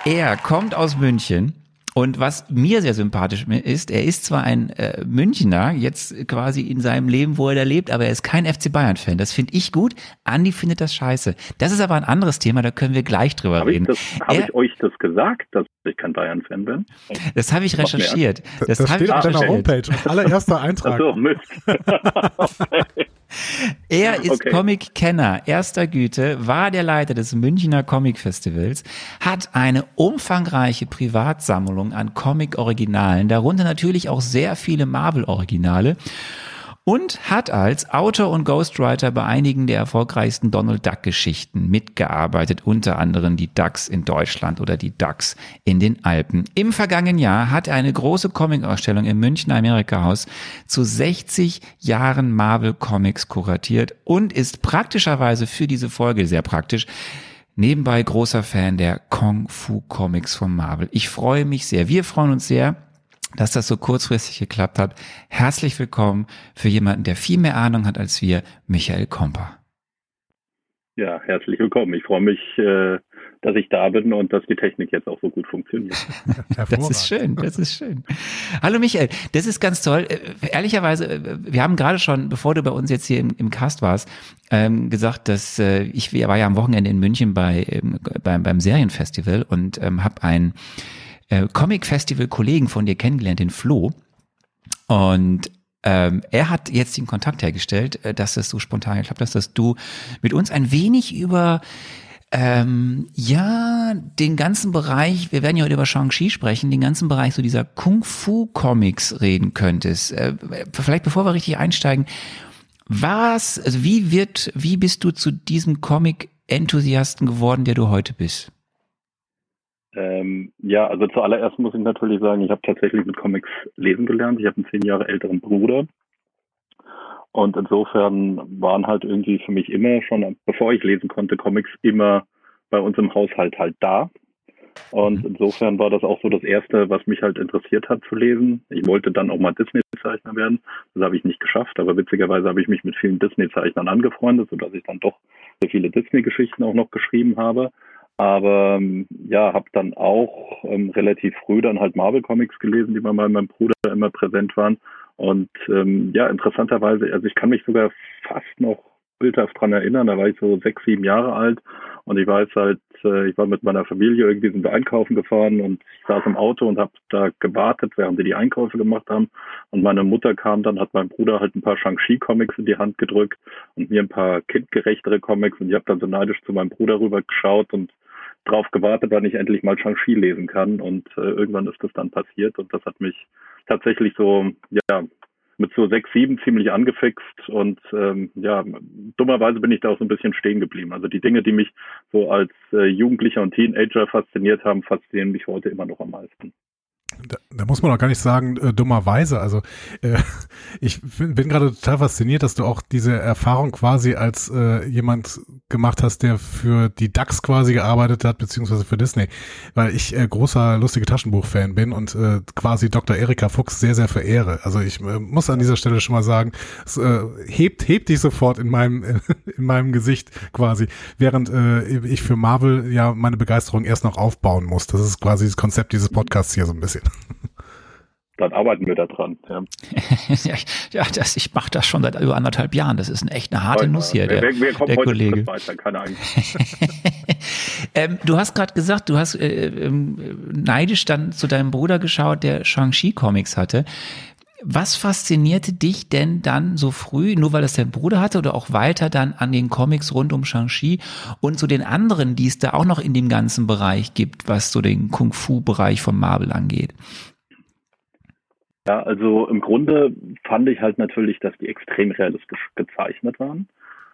Er kommt aus München. Und was mir sehr sympathisch ist, er ist zwar ein äh, Münchner, jetzt quasi in seinem Leben, wo er da lebt, aber er ist kein FC Bayern-Fan. Das finde ich gut. Andi findet das scheiße. Das ist aber ein anderes Thema, da können wir gleich drüber ich, reden. das, habe ich euch das gesagt, dass ich kein Bayern-Fan bin? Das habe ich recherchiert. Das, Das, habe steht ich auf deiner. Homepage. Allererster Eintrag. Achso, Mist. Er ist Okay. Comic-Kenner erster Güte, war der Leiter des Münchner Comic-Festivals, hat eine umfangreiche Privatsammlung an Comic-Originalen, darunter natürlich auch sehr viele Marvel-Originale und hat als Autor und Ghostwriter bei einigen der erfolgreichsten Donald Duck Geschichten mitgearbeitet, unter anderem die Ducks in Deutschland oder die Ducks in den Alpen. Im vergangenen Jahr hat er eine große Comic-Ausstellung im Münchner Amerika-Haus zu 60 Jahren Marvel Comics kuratiert und ist praktischerweise für diese Folge sehr praktisch nebenbei großer Fan der Kung Fu Comics von Marvel. Ich freue mich sehr. Wir freuen uns sehr, dass das so kurzfristig geklappt hat. Herzlich willkommen für jemanden, der viel mehr Ahnung hat als wir, Michael Komper. Ja, herzlich willkommen. Ich freue mich, äh, dass ich da bin und dass die Technik jetzt auch so gut funktioniert. Das ist schön, das ist schön. Hallo Michael, das ist ganz toll. Äh, Ehrlicherweise, äh, wir haben gerade schon, bevor du bei uns jetzt hier im, im Cast warst, ähm, gesagt, dass ich war ja am Wochenende in München bei, ähm, beim, beim Serienfestival und ähm, habe einen äh, Comic-Festival-Kollegen von dir kennengelernt, den Flo. Und ähm, er hat jetzt den Kontakt hergestellt, äh, dass das so spontan geklappt hat, dass du mit uns ein wenig über ähm, ja, den ganzen Bereich, wir werden ja heute über Shang-Chi sprechen, den ganzen Bereich so dieser Kung-Fu-Comics reden könntest. Äh, vielleicht bevor wir richtig einsteigen, was, also wie wird, wie bist du zu diesem Comic-Enthusiasten geworden, der du heute bist? Ähm, ja, also zuallererst muss ich natürlich sagen, ich habe tatsächlich mit Comics lesen gelernt. Ich habe einen zehn Jahre älteren Bruder. Und insofern waren halt irgendwie für mich immer schon, bevor ich lesen konnte, Comics immer bei uns im Haushalt halt da. Und insofern war das auch so das Erste, was mich halt interessiert hat zu lesen. Ich wollte dann auch mal Disney-Zeichner werden. Das habe ich nicht geschafft, aber witzigerweise habe ich mich mit vielen Disney-Zeichnern angefreundet, sodass ich dann doch sehr viele Disney-Geschichten auch noch geschrieben habe. Aber ähm, ja, habe dann auch ähm, relativ früh dann halt Marvel-Comics gelesen, die bei meinem Bruder immer präsent waren. Und ähm, ja, interessanterweise, also ich kann mich sogar fast noch bildhaft dran erinnern, da war ich so sechs, sieben Jahre alt und ich weiß halt, äh, ich war mit meiner Familie irgendwie sind wir einkaufen gefahren und ich saß im Auto und habe da gewartet, während sie die Einkäufe gemacht haben. Und meine Mutter kam dann, hat mein Bruder halt ein paar Shang-Chi-Comics in die Hand gedrückt und mir ein paar kindgerechtere Comics und ich habe dann so neidisch zu meinem Bruder rüber geschaut und drauf gewartet, wann ich endlich mal Shang-Chi lesen kann. Und äh, irgendwann ist das dann passiert und das hat mich tatsächlich so, ja, mit so sechs, sieben ziemlich angefixt und ähm, ja, dummerweise bin ich da auch so ein bisschen stehen geblieben. Also die Dinge, die mich so als äh, Jugendlicher und Teenager fasziniert haben, faszinieren mich heute immer noch am meisten. Da, da, muss man auch gar nicht sagen, äh, dummerweise. Also äh, ich bin, bin gerade total fasziniert, dass du auch diese Erfahrung quasi als äh, jemand gemacht hast, der für die DAX quasi gearbeitet hat, beziehungsweise für Disney. Weil ich äh, großer lustige Taschenbuch-Fan bin und äh, quasi Dr. Erika Fuchs sehr, sehr verehre. Also ich äh, muss an dieser Stelle schon mal sagen, es äh, hebt, hebt dich sofort in meinem, in meinem Gesicht quasi, während äh, ich für Marvel ja meine Begeisterung erst noch aufbauen muss. Das ist quasi das Konzept dieses Podcasts hier so ein bisschen. Dann arbeiten wir da dran. Ja, ja das, ich mache das schon seit über anderthalb Jahren. Das ist eine echt eine harte Nuss hier, der, wir, wir der Kollege. Weiter, keine ähm, du hast gerade gesagt, du hast äh, äh, neidisch dann zu deinem Bruder geschaut, der Shang-Chi-Comics hatte. Was faszinierte dich denn dann so früh, nur weil es dein Bruder hatte oder auch weiter dann an den Comics rund um Shang-Chi und zu den anderen, die es da auch noch in dem ganzen Bereich gibt, was so den Kung-Fu-Bereich von Marvel angeht? Ja, also im Grunde fand ich halt natürlich, dass die extrem realistisch gezeichnet waren.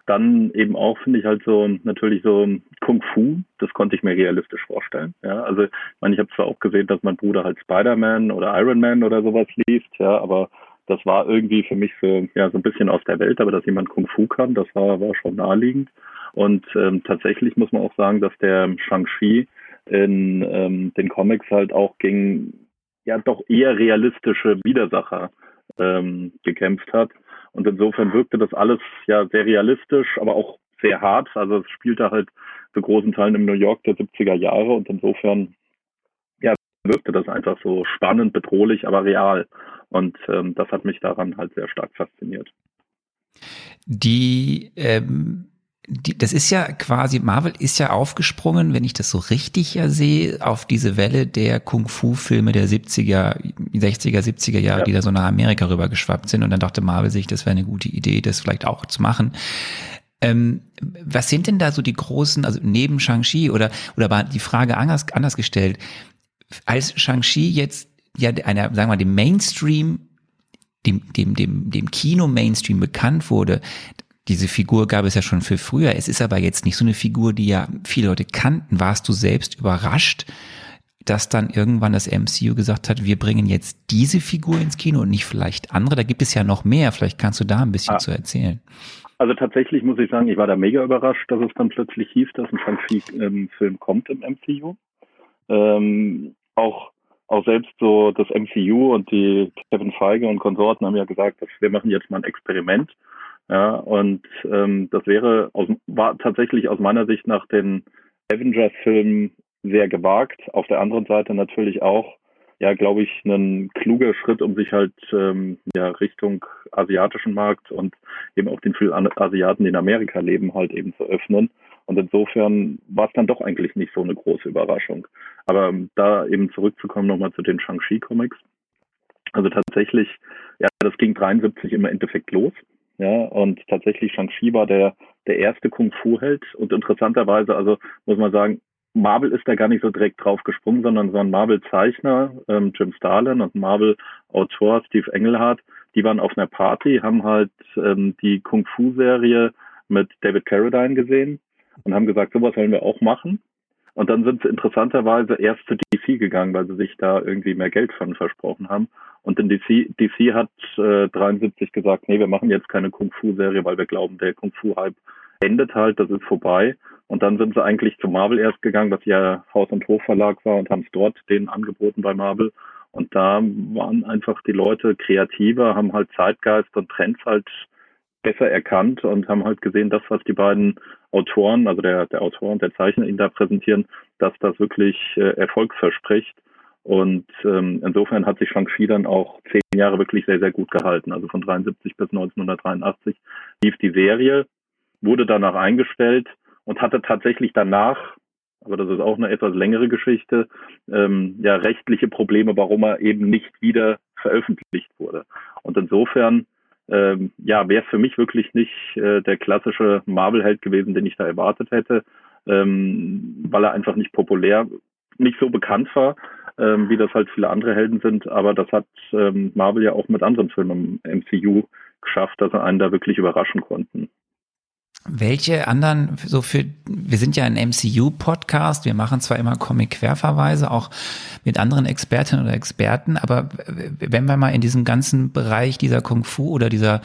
Dann eben auch finde ich halt so natürlich so Kung Fu, das konnte ich mir realistisch vorstellen. Ja, also ich meine, ich habe zwar auch gesehen, dass mein Bruder halt Spider-Man oder Iron Man oder sowas liest, ja, aber das war irgendwie für mich so ja so ein bisschen aus der Welt, aber dass jemand Kung Fu kann, das war war schon naheliegend. Und ähm, tatsächlich muss man auch sagen, dass der Shang-Chi in ähm, den Comics halt auch gegen ja doch eher realistische Widersacher ähm, gekämpft hat. Und insofern wirkte das alles ja sehr realistisch, aber auch sehr hart. Also es spielte halt zu großen Teilen im New York der 70er Jahre und insofern ja, wirkte das einfach so spannend, bedrohlich, aber real. Und ähm, das hat mich daran halt sehr stark fasziniert. Die ähm die, das ist ja quasi, Marvel ist ja aufgesprungen, wenn ich das so richtig ja sehe, auf diese Welle der Kung-Fu-Filme der 70er, 60er, 70er Jahre, ja. die da so nach Amerika rübergeschwappt sind. Und dann dachte Marvel sich, das wäre eine gute Idee, das vielleicht auch zu machen. Ähm, was sind denn da so die großen, also neben Shang-Chi oder, oder war die Frage anders, anders gestellt, als Shang-Chi jetzt ja einer, sagen wir mal, dem Mainstream, dem, dem, dem, dem Kino-Mainstream bekannt wurde, diese Figur gab es ja schon viel früher. Es ist aber jetzt nicht so eine Figur, die ja viele Leute kannten. Warst du selbst überrascht, dass dann irgendwann das MCU gesagt hat, wir bringen jetzt diese Figur ins Kino und nicht vielleicht andere? Da gibt es ja noch mehr. Vielleicht kannst du da ein bisschen ah. zu erzählen. Also tatsächlich muss ich sagen, ich war da mega überrascht, dass es dann plötzlich hieß, dass ein Shang-Chi-Film ähm, kommt im MCU. Ähm, auch auch selbst so das MCU und die Kevin Feige und Konsorten haben ja gesagt, dass wir machen jetzt mal ein Experiment ja, und ähm, das wäre aus, war tatsächlich aus meiner Sicht nach den Avengers-Filmen sehr gewagt. Auf der anderen Seite natürlich auch, ja, glaube ich, ein kluger Schritt, um sich halt ähm, ja Richtung asiatischen Markt und eben auch den vielen Asiaten, die in Amerika leben, halt eben zu öffnen. Und insofern war es dann doch eigentlich nicht so eine große Überraschung. Aber ähm, da eben zurückzukommen nochmal zu den Shang-Chi-Comics. Also tatsächlich, ja, das ging 73 im Endeffekt los. Ja, und tatsächlich Shang-Chi war der, der erste Kung-Fu-Held. Und interessanterweise, also muss man sagen, Marvel ist da gar nicht so direkt drauf gesprungen, sondern so ein Marvel-Zeichner, ähm, Jim Starlin und Marvel-Autor Steve Engelhardt, die waren auf einer Party, haben halt ähm, die Kung-Fu-Serie mit David Carradine gesehen und haben gesagt, sowas wollen wir auch machen. Und dann sind sie interessanterweise erst zu DC gegangen, weil sie sich da irgendwie mehr Geld von versprochen haben. Und in DC, DC hat äh, 73 gesagt, nee, wir machen jetzt keine Kung-Fu-Serie, weil wir glauben, der Kung-Fu-Hype endet halt, das ist vorbei. Und dann sind sie eigentlich zu Marvel erst gegangen, was ja Haus- und Hofverlag war und haben es dort denen angeboten bei Marvel. Und da waren einfach die Leute kreativer, haben halt Zeitgeist und Trends halt besser erkannt und haben halt gesehen, das, was die beiden Autoren, also der, der Autor und der Zeichner ihnen da präsentieren, dass das wirklich äh, Erfolg verspricht. Und ähm, insofern hat sich Shang-Chi dann auch zehn Jahre wirklich sehr, sehr gut gehalten. Also von 73 bis 1983 lief die Serie, wurde danach eingestellt und hatte tatsächlich danach aber das ist auch eine etwas längere Geschichte, ähm, ja, rechtliche Probleme, warum er eben nicht wieder veröffentlicht wurde. Und insofern, ähm, ja, wäre für mich wirklich nicht äh, der klassische Marvel-Held gewesen, den ich da erwartet hätte, ähm, weil er einfach nicht populär, nicht so bekannt war, ähm, wie das halt viele andere Helden sind. Aber das hat ähm, Marvel ja auch mit anderen Filmen im MCU geschafft, dass sie einen da wirklich überraschen konnten. Welche anderen, so für, wir sind ja ein MCU-Podcast, wir machen zwar immer Comic-Querverweise, auch mit anderen Expertinnen oder Experten, aber wenn wir mal in diesem ganzen Bereich dieser Kung-Fu oder dieser,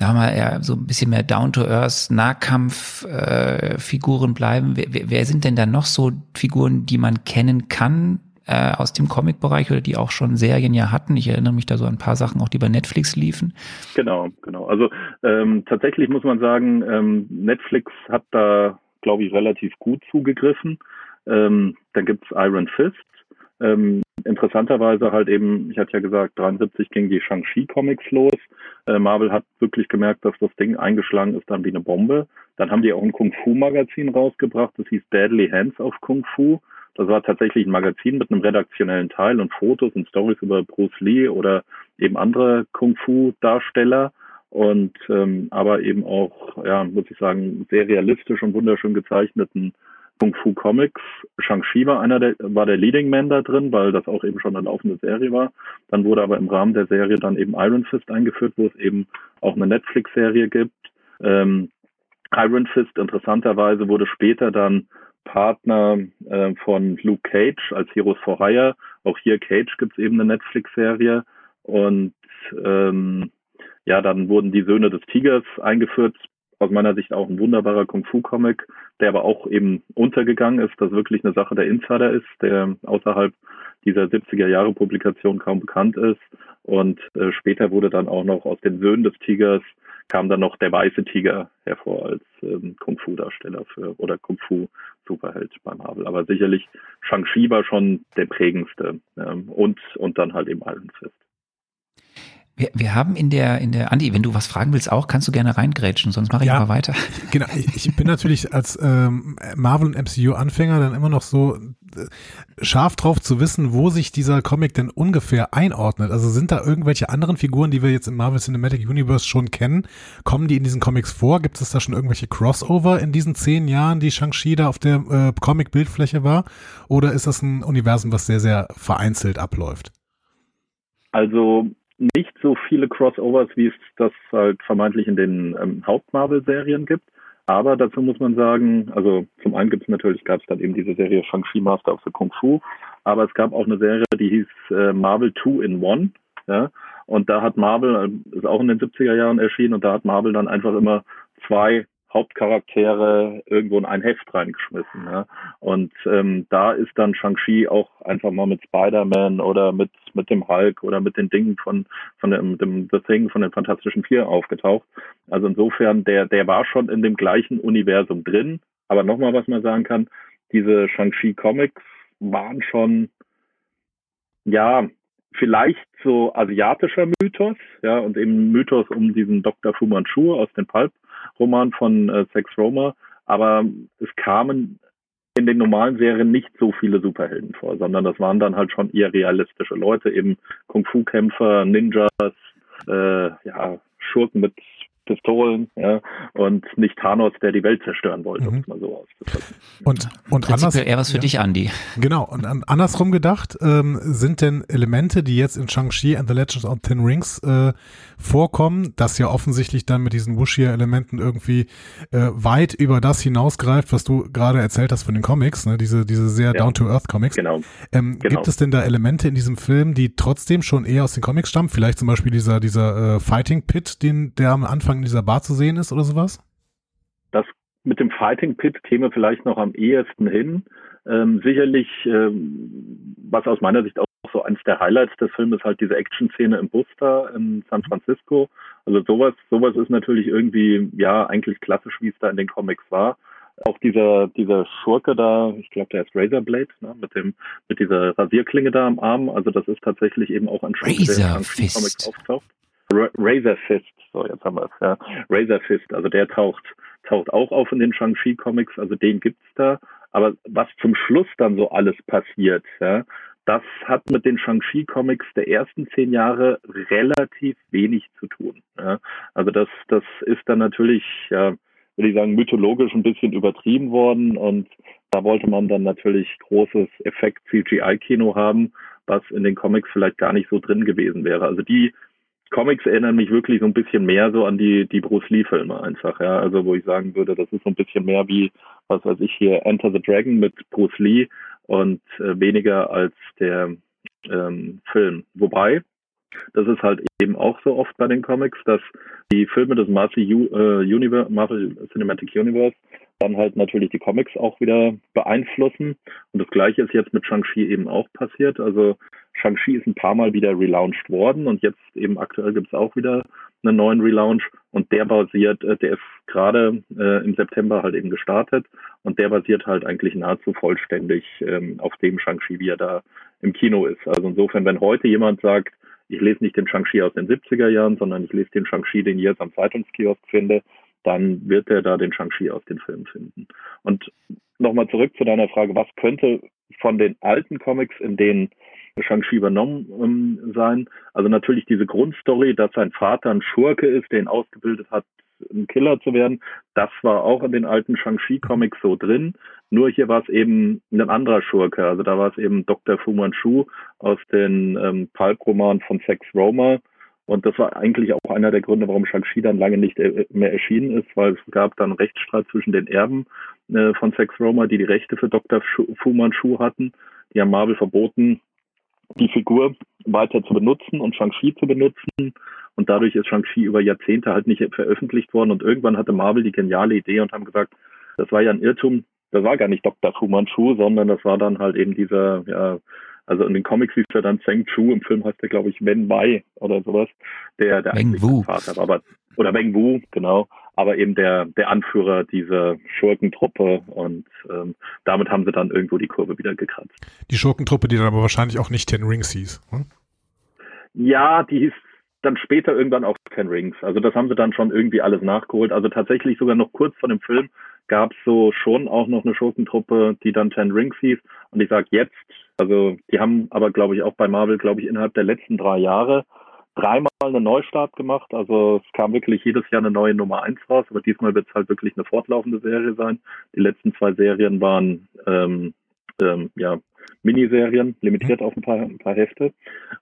sagen wir mal, eher so ein bisschen mehr Down-to-Earth Nahkampf-Figuren äh, bleiben, wer, wer sind denn da noch so Figuren, die man kennen kann, äh, aus dem Comic-Bereich oder die auch schon Serien ja hatten. Ich erinnere mich da so an ein paar Sachen, auch die bei Netflix liefen. Genau, genau. Also ähm, tatsächlich muss man sagen, ähm, Netflix hat da, glaube ich, relativ gut zugegriffen. Ähm, da gibt's Iron Fist. Ähm, interessanterweise halt eben, ich hatte ja gesagt, 73 ging die Shang-Chi-Comics los. Äh, Marvel hat wirklich gemerkt, dass das Ding eingeschlagen ist dann wie eine Bombe. Dann haben die auch ein Kung-Fu-Magazin rausgebracht, das hieß Deadly Hands of Kung Fu. Das war tatsächlich ein Magazin mit einem redaktionellen Teil und Fotos und Stories über Bruce Lee oder eben andere Kung-Fu-Darsteller und ähm, aber eben auch, ja, muss ich sagen, sehr realistisch und wunderschön gezeichneten Kung-Fu-Comics. Shang-Chi war einer der, war der Leading Man da drin, weil das auch eben schon eine laufende Serie war. Dann wurde aber im Rahmen der Serie dann eben Iron Fist eingeführt, wo es eben auch eine Netflix-Serie gibt. Ähm, Iron Fist interessanterweise wurde später dann Partner äh, von Luke Cage als Heroes for Hire. Auch hier Cage gibt's eben eine Netflix-Serie. Und ähm, ja, dann wurden die Söhne des Tigers eingeführt. Aus meiner Sicht auch ein wunderbarer Kung-Fu-Comic, der aber auch eben untergegangen ist, das wirklich eine Sache der Insider ist, der außerhalb dieser 70er Jahre Publikation kaum bekannt ist. Und äh, später wurde dann auch noch aus den Söhnen des Tigers kam dann noch der weiße Tiger hervor als ähm, Kung-Fu-Darsteller für oder Kung-Fu-Superheld bei Marvel. Aber sicherlich Shang-Chi war schon der prägendste ähm, und, und dann halt eben Iron Fist. Wir, wir haben in der, in der, Andi, wenn du was fragen willst auch, kannst du gerne reingrätschen, sonst mache ich ja, aber weiter. Genau, ich, ich bin natürlich als ähm, Marvel und MCU-Anfänger dann immer noch so äh, scharf drauf zu wissen, wo sich dieser Comic denn ungefähr einordnet. Also sind da irgendwelche anderen Figuren, die wir jetzt im Marvel Cinematic Universe schon kennen, kommen die in diesen Comics vor? Gibt es da schon irgendwelche Crossover in diesen zehn Jahren, die Shang-Chi da auf der äh, Comic-Bildfläche war? Oder ist das ein Universum, was sehr, sehr vereinzelt abläuft? Also nicht so viele Crossovers, wie es das halt vermeintlich in den ähm, Haupt-Marvel-Serien gibt. Aber dazu muss man sagen, also zum einen gibt es natürlich, gab es dann eben diese Serie Shang-Chi Master of the Kung Fu, aber es gab auch eine Serie, die hieß äh, Marvel 2 in One. Ja? Und da hat Marvel, äh, ist auch in den 70er Jahren erschienen, und da hat Marvel dann einfach immer zwei Hauptcharaktere irgendwo in ein Heft reingeschmissen. Ja. Und ähm, da ist dann Shang-Chi auch einfach mal mit Spider-Man oder mit, mit dem Hulk oder mit den Dingen von, von dem, dem The Thing, von den Fantastischen Vier aufgetaucht. Also insofern, der, der war schon in dem gleichen Universum drin. Aber nochmal, was man sagen kann, diese Shang-Chi Comics waren schon, ja, vielleicht so asiatischer Mythos, ja, und eben Mythos um diesen Dr. Fu Manchu aus den Pulp Roman von äh, Sex Roma, aber es kamen in den normalen Serien nicht so viele Superhelden vor, sondern das waren dann halt schon eher realistische Leute, eben Kung-Fu-Kämpfer, Ninjas, äh, ja, Schurken mit Pistolen, ja, und nicht Thanos, der die Welt zerstören wollte, mhm. um es mal so auszudrücken. Und, und anders, eher was für ja, dich, Andy. Genau, und an, andersrum gedacht, ähm, sind denn Elemente, die jetzt in Shang-Chi and the Legends of Ten Rings äh, vorkommen, das ja offensichtlich dann mit diesen Wuxia-Elementen irgendwie äh, weit über das hinausgreift, was du gerade erzählt hast von den Comics, ne, diese, diese sehr ja. Down-to-Earth-Comics. Genau. Ähm, genau. Gibt es denn da Elemente in diesem Film, die trotzdem schon eher aus den Comics stammen? Vielleicht zum Beispiel dieser, dieser äh, Fighting Pit, den, der am Anfang Anfang in dieser Bar zu sehen ist oder sowas? Das mit dem Fighting Pit käme vielleicht noch am ehesten hin. Ähm, sicherlich, ähm, was aus meiner Sicht auch so eines der Highlights des Films ist halt diese Action-Szene im Bus da in San Francisco. Also sowas, sowas ist natürlich irgendwie, ja, eigentlich klassisch, wie es da in den Comics war. Auch dieser, dieser Schurke da, ich glaube, der ist Razorblade, ne, mit dem, mit dieser Rasierklinge da am Arm. Also das ist tatsächlich eben auch ein Schurke, der in Comics auftaucht. Razor Fist, so jetzt haben wir es, ja. Razor Fist, also der taucht, taucht auch auf in den Shang-Chi-Comics, also den gibt's da. Aber was zum Schluss dann so alles passiert, ja, das hat mit den Shang-Chi-Comics der ersten zehn Jahre relativ wenig zu tun. Ja. Also das, das ist dann natürlich, ja, würde ich sagen, mythologisch ein bisschen übertrieben worden und da wollte man dann natürlich großes Effekt-CGI-Kino haben, was in den Comics vielleicht gar nicht so drin gewesen wäre. Also die Comics erinnern mich wirklich so ein bisschen mehr so an die, die Bruce Lee-Filme einfach, ja. Also wo ich sagen würde, das ist so ein bisschen mehr wie, was weiß ich hier, Enter the Dragon mit Bruce Lee und äh, weniger als der ähm, Film. Wobei, das ist halt eben auch so oft bei den Comics, dass die Filme des Marvel, äh, Universe, Marvel Cinematic Universe dann halt natürlich die Comics auch wieder beeinflussen. Und das gleiche ist jetzt mit Shang-Chi eben auch passiert. Also Shang-Chi ist ein paar Mal wieder relaunched worden und jetzt eben aktuell gibt es auch wieder einen neuen Relaunch und der basiert, äh, der ist gerade äh, im September halt eben gestartet und der basiert halt eigentlich nahezu vollständig ähm, auf dem Shang-Chi, wie er da im Kino ist. Also insofern, wenn heute jemand sagt, ich lese nicht den Shang-Chi aus den 70er Jahren, sondern ich lese den Shang-Chi, den ich jetzt am Zeitungskiosk finde, dann wird er da den Shang-Chi aus den Filmen finden. Und nochmal zurück zu deiner Frage, was könnte von den alten Comics, in denen Shang-Chi übernommen ähm, sein? Also natürlich diese Grundstory, dass sein Vater ein Schurke ist, der ihn ausgebildet hat, ein Killer zu werden. Das war auch in den alten Shang-Chi-Comics so drin. Nur hier war es eben ein anderer Schurke. Also da war es eben Dr. Fu Manchu aus den ähm, Pulp-Romanen von Sex Roma, und das war eigentlich auch einer der Gründe, warum Shang-Chi dann lange nicht äh, mehr erschienen ist, weil es gab dann Rechtsstreit zwischen den Erben äh, von Sex Roma, die die Rechte für Dr. Fu Manchu hatten. Die haben Marvel verboten, die Figur weiter zu benutzen und Shang-Chi zu benutzen. Und dadurch ist Shang-Chi über Jahrzehnte halt nicht veröffentlicht worden. Und irgendwann hatte Marvel die geniale Idee und haben gesagt, das war ja ein Irrtum. Das war gar nicht Dr. Fu Manchu, sondern das war dann halt eben dieser, ja, also in den Comics hieß er dann Zheng Chu, im Film heißt er, glaube ich, Wen Wei oder sowas, der, der Weng Wu. Vater war. Aber, oder Weng Wu, genau, aber eben der, der Anführer dieser Schurkentruppe und ähm, damit haben sie dann irgendwo die Kurve wieder gekratzt. Die Schurkentruppe, die dann aber wahrscheinlich auch nicht Ten Rings hieß. Hm? Ja, die hieß dann später irgendwann auch Ten Rings. Also das haben sie dann schon irgendwie alles nachgeholt. Also tatsächlich sogar noch kurz vor dem Film gab es so schon auch noch eine Schurkentruppe, die dann Ten Rings hieß. Und ich sage jetzt, also die haben aber, glaube ich, auch bei Marvel, glaube ich, innerhalb der letzten drei Jahre dreimal einen Neustart gemacht. Also es kam wirklich jedes Jahr eine neue Nummer eins raus, aber diesmal wird es halt wirklich eine fortlaufende Serie sein. Die letzten zwei Serien waren ähm, ähm, ja Miniserien, limitiert auf ein paar, ein paar Hefte.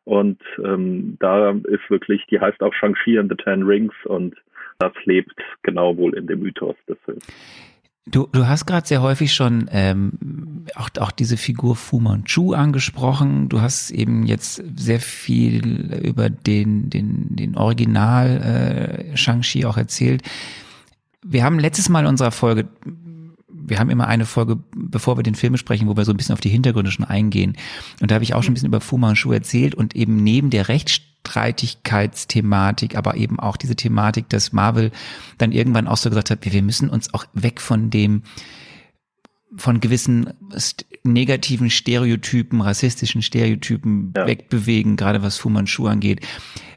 Und ähm, da ist wirklich, die heißt auch Shang-Chi and the Ten Rings und das lebt genau wohl in dem Mythos des Films. Du, du hast gerade sehr häufig schon ähm, auch, auch diese Figur Fu Manchu angesprochen. Du hast eben jetzt sehr viel über den, den, den Original äh, Shang-Chi auch erzählt. Wir haben letztes Mal in unserer Folge wir haben immer eine Folge, bevor wir den Film sprechen, wo wir so ein bisschen auf die Hintergründe schon eingehen. Und da habe ich auch schon ein bisschen über Fu Manchu erzählt und eben neben der Rechtsstreitigkeitsthematik, aber eben auch diese Thematik, dass Marvel dann irgendwann auch so gesagt hat, wir müssen uns auch weg von dem von gewissen negativen Stereotypen, rassistischen Stereotypen ja. wegbewegen, gerade was Fu Manchu angeht.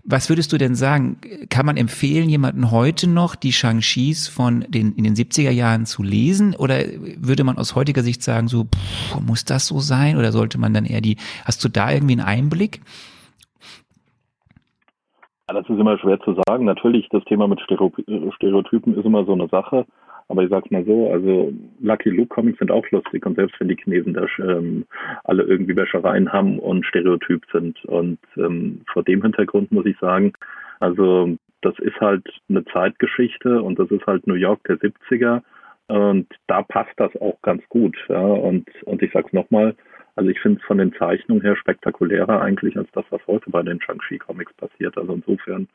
Was würdest du denn sagen? Kann man empfehlen, jemanden heute noch die Shang-Chis von den, in den 70er Jahren zu lesen? Oder würde man aus heutiger Sicht sagen, so, pff, muss das so sein? Oder sollte man dann eher die, hast du da irgendwie einen Einblick? Ja, das ist immer schwer zu sagen. Natürlich, das Thema mit Stereotypen ist immer so eine Sache. Aber ich sag's mal so, also Lucky Luke Comics sind auch lustig und selbst wenn die Chinesen da ähm, alle irgendwie Wäschereien haben und stereotyp sind. Und ähm, vor dem Hintergrund muss ich sagen, also das ist halt eine Zeitgeschichte und das ist halt New York der 70er und da passt das auch ganz gut. Ja. Und, und ich sag's nochmal, also ich finde es von den Zeichnungen her spektakulärer eigentlich als das, was heute bei den Shang-Chi Comics passiert. Also insofern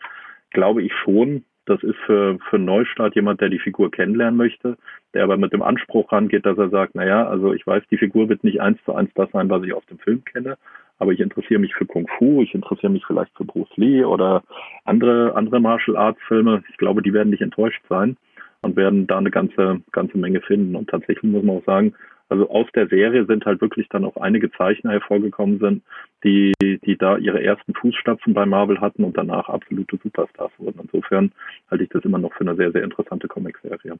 glaube ich schon, das ist für, für einen Neustart jemand, der die Figur kennenlernen möchte, der aber mit dem Anspruch rangeht, dass er sagt, naja, also ich weiß, die Figur wird nicht eins zu eins das sein, was ich aus dem Film kenne, aber ich interessiere mich für Kung Fu, ich interessiere mich vielleicht für Bruce Lee oder andere, andere Martial Arts Filme. Ich glaube, die werden nicht enttäuscht sein und werden da eine ganze, ganze Menge finden. Und tatsächlich muss man auch sagen, also aus der Serie sind halt wirklich dann auch einige Zeichner hervorgekommen sind, die, die da ihre ersten Fußstapfen bei Marvel hatten und danach absolute Superstars wurden. Insofern halte ich das immer noch für eine sehr, sehr interessante Comicserie.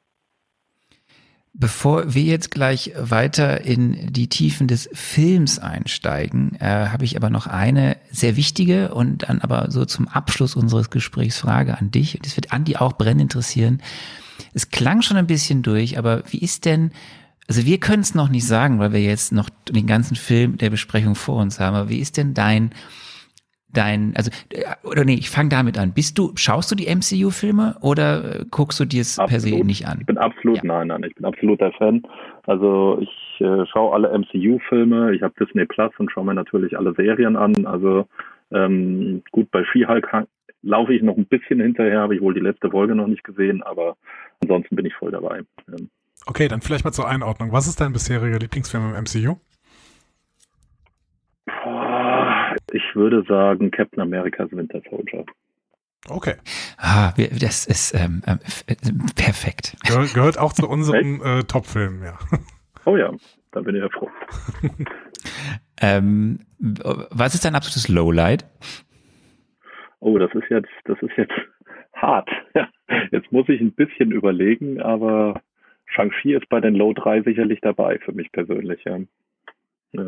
Bevor wir jetzt gleich weiter in die Tiefen des Films einsteigen, äh, habe ich aber noch eine sehr wichtige und dann aber so zum Abschluss unseres Gesprächs Frage an dich. Und das wird Andi auch brennend interessieren. Es klang schon ein bisschen durch, aber wie ist denn, also wir können es noch nicht sagen, weil wir jetzt noch den ganzen Film der Besprechung vor uns haben, aber wie ist denn dein dein, also, äh, oder nee, ich fange damit an. Bist du, schaust du die MCU-Filme oder äh, guckst du dir es per se nicht an? Ich bin absolut, ja. nein, nein, ich bin absoluter Fan. Also ich äh, schaue alle MCU-Filme, ich habe Disney Plus und schaue mir natürlich alle Serien an. Also ähm, gut, bei She-Hulk laufe ich noch ein bisschen hinterher, habe ich wohl die letzte Folge noch nicht gesehen, aber ansonsten bin ich voll dabei. Okay, dann vielleicht mal zur Einordnung. Was ist dein bisheriger Lieblingsfilm im MCU? Ich würde sagen Captain America's Winter Soldier. Okay. Ah, das ist ähm, äh, perfekt. Gehör, gehört auch zu unseren äh, Top-Filmen, ja. Oh ja, da bin ich ja froh. ähm, was ist dein absolutes Lowlight? Oh, das ist jetzt, das ist jetzt hart. Jetzt muss ich ein bisschen überlegen, aber Shang-Chi ist bei den Low 3 sicherlich dabei für mich persönlich. Ja.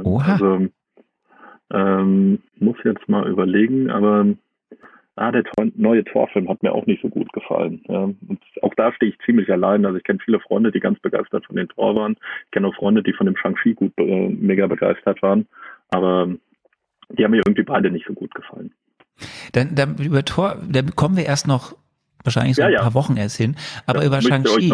Oha. Also, ähm, muss jetzt mal überlegen, aber ah, der neue Torfilm hat mir auch nicht so gut gefallen. Ja. Und auch da stehe ich ziemlich allein. Also ich kenne viele Freunde, die ganz begeistert von den Tor waren. Ich kenne auch Freunde, die von dem Shang-Chi gut äh, mega begeistert waren. Aber die haben mir irgendwie beide nicht so gut gefallen. Dann, dann über Tor, da kommen wir erst noch wahrscheinlich so ja, ein paar Wochen erst hin. Aber ja, über Shang-Chi,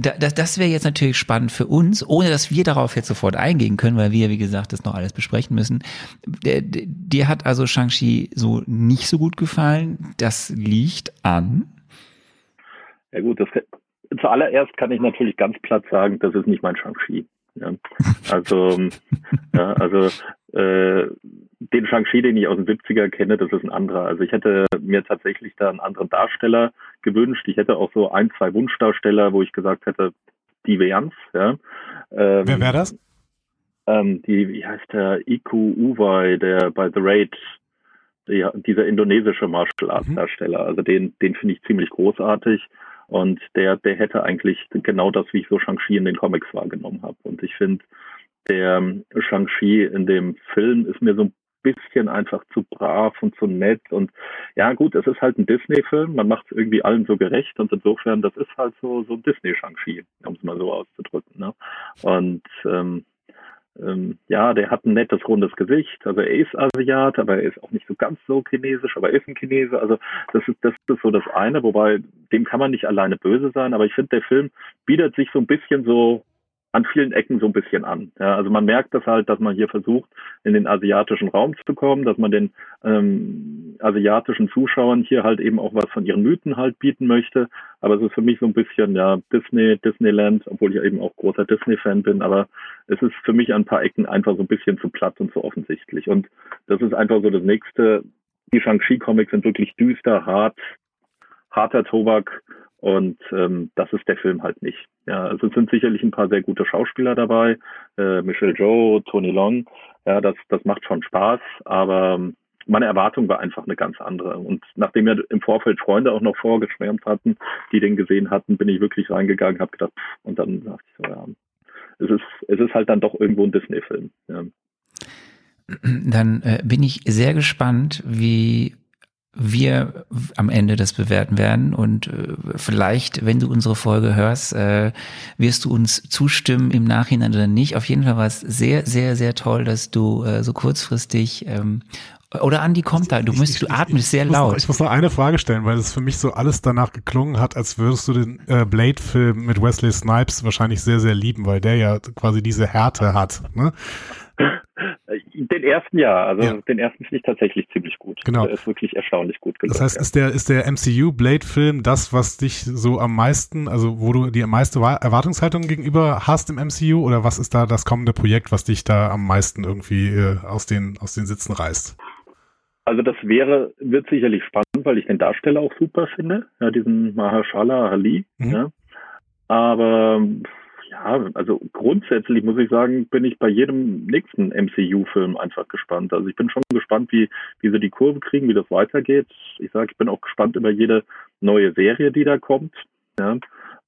das, das wäre jetzt natürlich spannend für uns, ohne dass wir darauf jetzt sofort eingehen können, weil wir, wie gesagt, das noch alles besprechen müssen. Dir hat also Shang-Chi so nicht so gut gefallen. Das liegt an. Ja gut, das, zuallererst kann ich natürlich ganz platt sagen, das ist nicht mein Shang-Chi. Ja. Also, ja, also äh, den Shang-Chi, den ich aus den 70er kenne, das ist ein anderer. Also ich hätte mir tatsächlich da einen anderen Darsteller gewünscht. Ich hätte auch so ein, zwei Wunschdarsteller, wo ich gesagt hätte, die wären's. Ja. Ähm, Wer wäre das? Ähm, die, wie heißt der, Iku Uwai, der bei The Raid, die, dieser indonesische Martial Arts mhm. Darsteller. Also den, den finde ich ziemlich großartig. Und der, der hätte eigentlich genau das, wie ich so Shang-Chi in den Comics wahrgenommen habe. Und ich finde, der Shang-Chi in dem Film ist mir so ein bisschen einfach zu brav und zu nett. Und ja, gut, es ist halt ein Disney-Film, man macht es irgendwie allen so gerecht und insofern, das ist halt so, so ein Disney-Shang-Chi, um es mal so auszudrücken. Ne? Und ähm, ähm, ja, der hat ein nettes, rundes Gesicht. Also er ist Asiat, aber er ist auch nicht so ganz so chinesisch, aber er ist ein Chinese. Also das ist, das ist so das eine, wobei dem kann man nicht alleine böse sein. Aber ich finde, der Film bietet sich so ein bisschen so an vielen Ecken so ein bisschen an. Ja, also man merkt das halt, dass man hier versucht, in den asiatischen Raum zu kommen, dass man den ähm, asiatischen Zuschauern hier halt eben auch was von ihren Mythen halt bieten möchte. Aber es ist für mich so ein bisschen, ja, Disney, Disneyland, obwohl ich eben auch großer Disney-Fan bin, aber es ist für mich an ein paar Ecken einfach so ein bisschen zu platt und zu offensichtlich. Und das ist einfach so das nächste. Die Shang-Chi-Comics sind wirklich düster, hart, harter Tobak und ähm, das ist der Film halt nicht. Ja, also es sind sicherlich ein paar sehr gute Schauspieler dabei, äh, Michelle Joe, Tony Long. Ja, das, das macht schon Spaß, aber ähm, meine Erwartung war einfach eine ganz andere. Und nachdem ja im Vorfeld Freunde auch noch vorgeschwärmt hatten, die den gesehen hatten, bin ich wirklich reingegangen, habe gedacht, pff, und dann dachte ich so, ja, es ist, es ist halt dann doch irgendwo ein Disney-Film. Ja. Dann äh, bin ich sehr gespannt, wie wir am Ende das bewerten werden und äh, vielleicht, wenn du unsere Folge hörst, äh, wirst du uns zustimmen im Nachhinein oder nicht. Auf jeden Fall war es sehr, sehr, sehr toll, dass du äh, so kurzfristig ähm, oder Andi kommt da, du musst, du atmest sehr ich laut. Noch, ich muss noch eine Frage stellen, weil es für mich so alles danach geklungen hat, als würdest du den äh, Blade-Film mit Wesley Snipes wahrscheinlich sehr, sehr lieben, weil der ja quasi diese Härte hat. Ne? Den ersten ja, also ja. den ersten finde ich tatsächlich ziemlich gut. Genau. Der ist wirklich erstaunlich gut gelungen. Das heißt, ist der, ist der MCU Blade-Film das, was dich so am meisten, also wo du die meiste Erwartungshaltung gegenüber hast im MCU oder was ist da das kommende Projekt, was dich da am meisten irgendwie äh, aus, den, aus den Sitzen reißt? Also das wäre, wird sicherlich spannend, weil ich den Darsteller auch super finde, ja, diesen Mahershala Ali. Mhm. Ja. Aber ja, also grundsätzlich muss ich sagen, bin ich bei jedem nächsten MCU-Film einfach gespannt. Also ich bin schon gespannt, wie, wie sie die Kurve kriegen, wie das weitergeht. Ich sage, ich bin auch gespannt über jede neue Serie, die da kommt. Ja.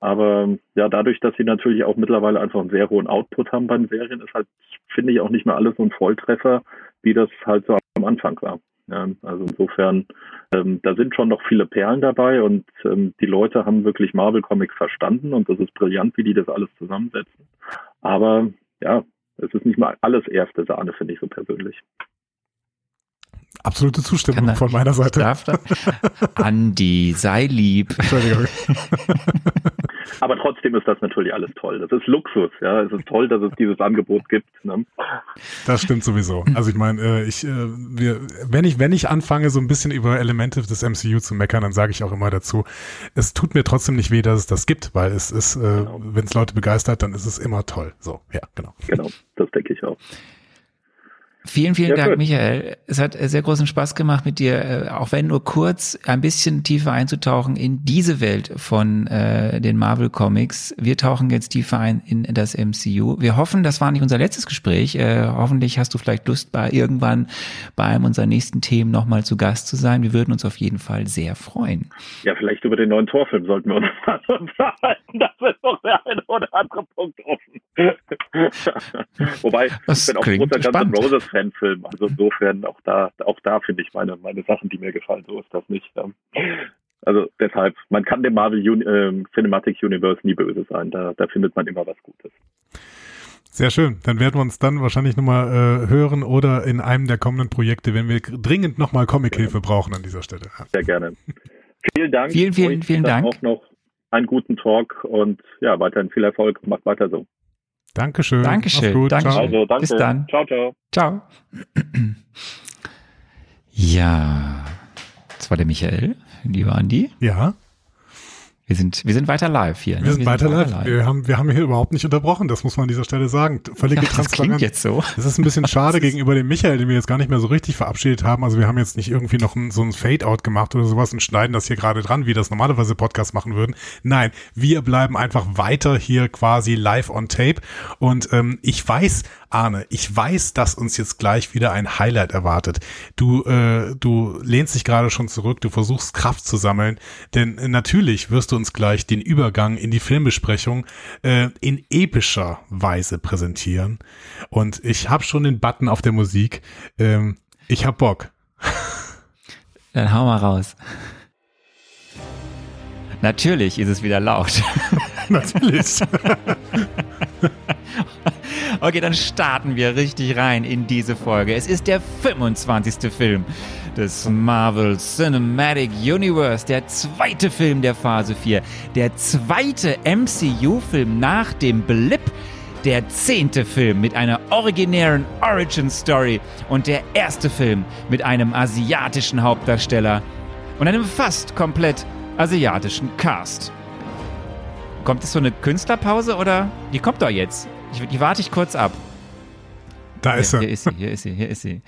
Aber ja, dadurch, dass sie natürlich auch mittlerweile einfach einen sehr hohen Output haben bei den Serien, ist halt, finde ich, auch nicht mehr alles so ein Volltreffer, wie das halt so am Anfang war. Ja, also insofern, ähm, da sind schon noch viele Perlen dabei und ähm, die Leute haben wirklich Marvel Comics verstanden und das ist brillant, wie die das alles zusammensetzen. Aber ja, es ist nicht mal alles erste Sahne, finde ich so persönlich. Absolute Zustimmung da, von meiner Seite. Darf da? Andi, sei lieb. Entschuldigung. Aber trotzdem ist das natürlich alles toll. Das ist Luxus, ja. Es ist toll, dass es dieses Angebot gibt. Ne? Das stimmt sowieso. Also ich meine, äh, ich, äh, wir, wenn ich, wenn ich anfange, so ein bisschen über Elemente des MCU zu meckern, dann sage ich auch immer dazu, es tut mir trotzdem nicht weh, dass es das gibt, weil es ist, äh, genau. wenn es Leute begeistert, dann ist es immer toll. So, ja, genau. Genau, das denke ich auch. Vielen, vielen ja, Dank, gut. Michael. Es hat sehr großen Spaß gemacht mit dir, äh, auch wenn nur kurz ein bisschen tiefer einzutauchen in diese Welt von äh, den Marvel Comics. Wir tauchen jetzt tiefer ein in das MCU. Wir hoffen, das war nicht unser letztes Gespräch. Äh, hoffentlich hast du vielleicht Lust, bei irgendwann bei einem unserer nächsten Themen nochmal zu Gast zu sein. Wir würden uns auf jeden Fall sehr freuen. Ja, vielleicht über den neuen Torfilm sollten wir uns unterhalten. Das ist noch der eine oder andere Punkt offen. Wobei, das ich bin auch großer Guns N' Roses Fanfilm. Also insofern auch da, auch da finde ich meine, meine Sachen, die mir gefallen. So ist das nicht. Also deshalb, man kann dem Marvel Uni äh, Cinematic Universe nie böse sein. Da, da findet man immer was Gutes. Sehr schön. Dann werden wir uns dann wahrscheinlich nochmal äh, hören oder in einem der kommenden Projekte, wenn wir dringend nochmal Comic-Hilfe brauchen an dieser Stelle. Sehr gerne. Vielen Dank. Vielen, vielen, vielen Dank. Auch noch einen guten Talk und ja, weiterhin viel Erfolg. Macht weiter so. Dankeschön. Dankeschön. Gut. Dankeschön. Also, danke. Bis dann. Ciao, ciao. Ciao. ja, das war der Michael, lieber Andi. Ja. Wir sind, wir sind weiter live hier. Ne? Wir, sind, wir weiter, sind weiter live. live. Wir haben, wir haben hier überhaupt nicht unterbrochen. Das muss man an dieser Stelle sagen. Völlige ja, das klingt jetzt so. Das ist ein bisschen schade gegenüber dem Michael, den wir jetzt gar nicht mehr so richtig verabschiedet haben. Also wir haben jetzt nicht irgendwie noch ein, so ein Fade-out gemacht oder sowas und schneiden das hier gerade dran, wie das normalerweise Podcasts machen würden. Nein, wir bleiben einfach weiter hier quasi live on tape. Und ähm, ich weiß, Arne, ich weiß, dass uns jetzt gleich wieder ein Highlight erwartet. Du, äh, du lehnst dich gerade schon zurück, du versuchst Kraft zu sammeln, denn äh, natürlich wirst du uns gleich den Übergang in die Filmbesprechung äh, in epischer Weise präsentieren. Und ich habe schon den Button auf der Musik. Ähm, ich hab Bock. Dann hau mal raus. Natürlich ist es wieder laut. Natürlich. Okay, dann starten wir richtig rein in diese Folge. Es ist der 25. Film des Marvel Cinematic Universe, der zweite Film der Phase 4, der zweite MCU-Film nach dem Blip, der zehnte Film mit einer originären Origin-Story und der erste Film mit einem asiatischen Hauptdarsteller und einem fast komplett asiatischen Cast. Kommt es so eine Künstlerpause oder? Die kommt doch jetzt. Ich, die warte ich kurz ab. Da ist er. Hier ist sie, hier ist sie, hier ist sie.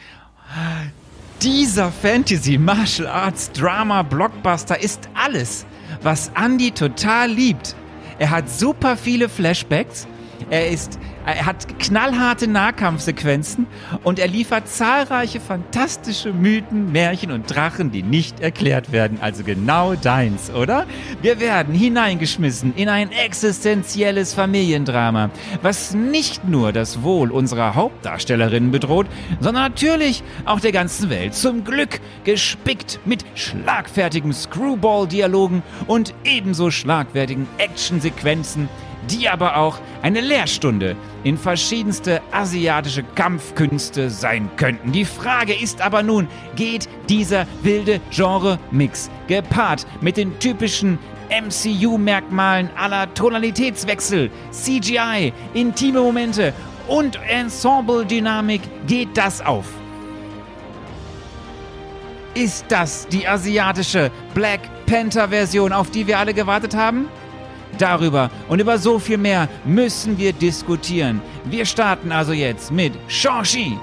Dieser Fantasy, Martial Arts, Drama, Blockbuster ist alles, was Andy total liebt. Er hat super viele Flashbacks. Er ist er hat knallharte Nahkampfsequenzen und er liefert zahlreiche fantastische Mythen, Märchen und Drachen, die nicht erklärt werden. Also genau deins, oder? Wir werden hineingeschmissen in ein existenzielles Familiendrama, was nicht nur das Wohl unserer Hauptdarstellerinnen bedroht, sondern natürlich auch der ganzen Welt. Zum Glück gespickt mit schlagfertigen Screwball-Dialogen und ebenso schlagfertigen Actionsequenzen die aber auch eine Lehrstunde in verschiedenste asiatische Kampfkünste sein könnten. Die Frage ist aber nun, geht dieser wilde Genre-Mix gepaart mit den typischen MCU-Merkmalen aller Tonalitätswechsel, CGI, intime Momente und Ensemble-Dynamik, geht das auf? Ist das die asiatische Black Panther-Version, auf die wir alle gewartet haben? Darüber und über so viel mehr müssen wir diskutieren. Wir starten also jetzt mit Shang-Chi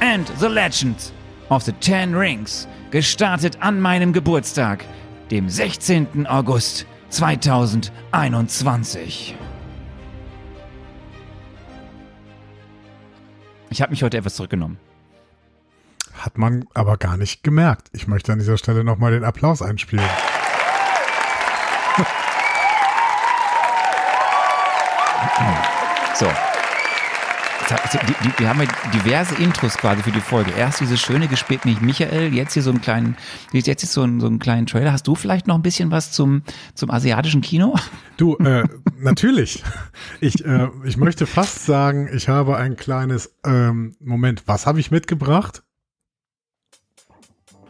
and the Legend of the Ten Rings, gestartet an meinem Geburtstag, dem 16. August 2021. Ich habe mich heute etwas zurückgenommen. Hat man aber gar nicht gemerkt. Ich möchte an dieser Stelle nochmal den Applaus einspielen. So. Die, die, wir haben ja diverse Intros quasi für die Folge. Erst dieses schöne Gespräch mit Michael, jetzt hier so einen kleinen, jetzt ist so einen, so einen kleinen Trailer. Hast du vielleicht noch ein bisschen was zum, zum asiatischen Kino? Du, äh, natürlich. Ich, äh, ich möchte fast sagen, ich habe ein kleines, ähm, Moment, was habe ich mitgebracht?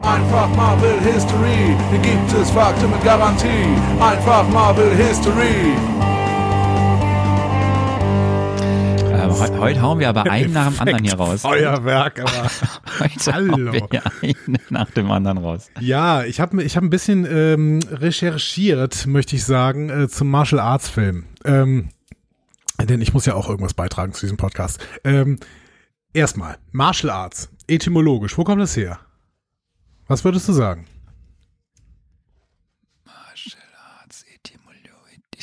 Einfach Marvel History, hier gibt es Fakten mit Garantie. Einfach Marvel History. Heute, heute hauen wir aber einen nach dem anderen hier raus. Feuerwerk, aber heute Hallo. hauen wir einen nach dem anderen raus. Ja, ich habe ich hab ein bisschen ähm, recherchiert, möchte ich sagen, äh, zum Martial Arts Film. Ähm, denn ich muss ja auch irgendwas beitragen zu diesem Podcast. Ähm, erstmal, Martial Arts, etymologisch, wo kommt das her? Was würdest du sagen?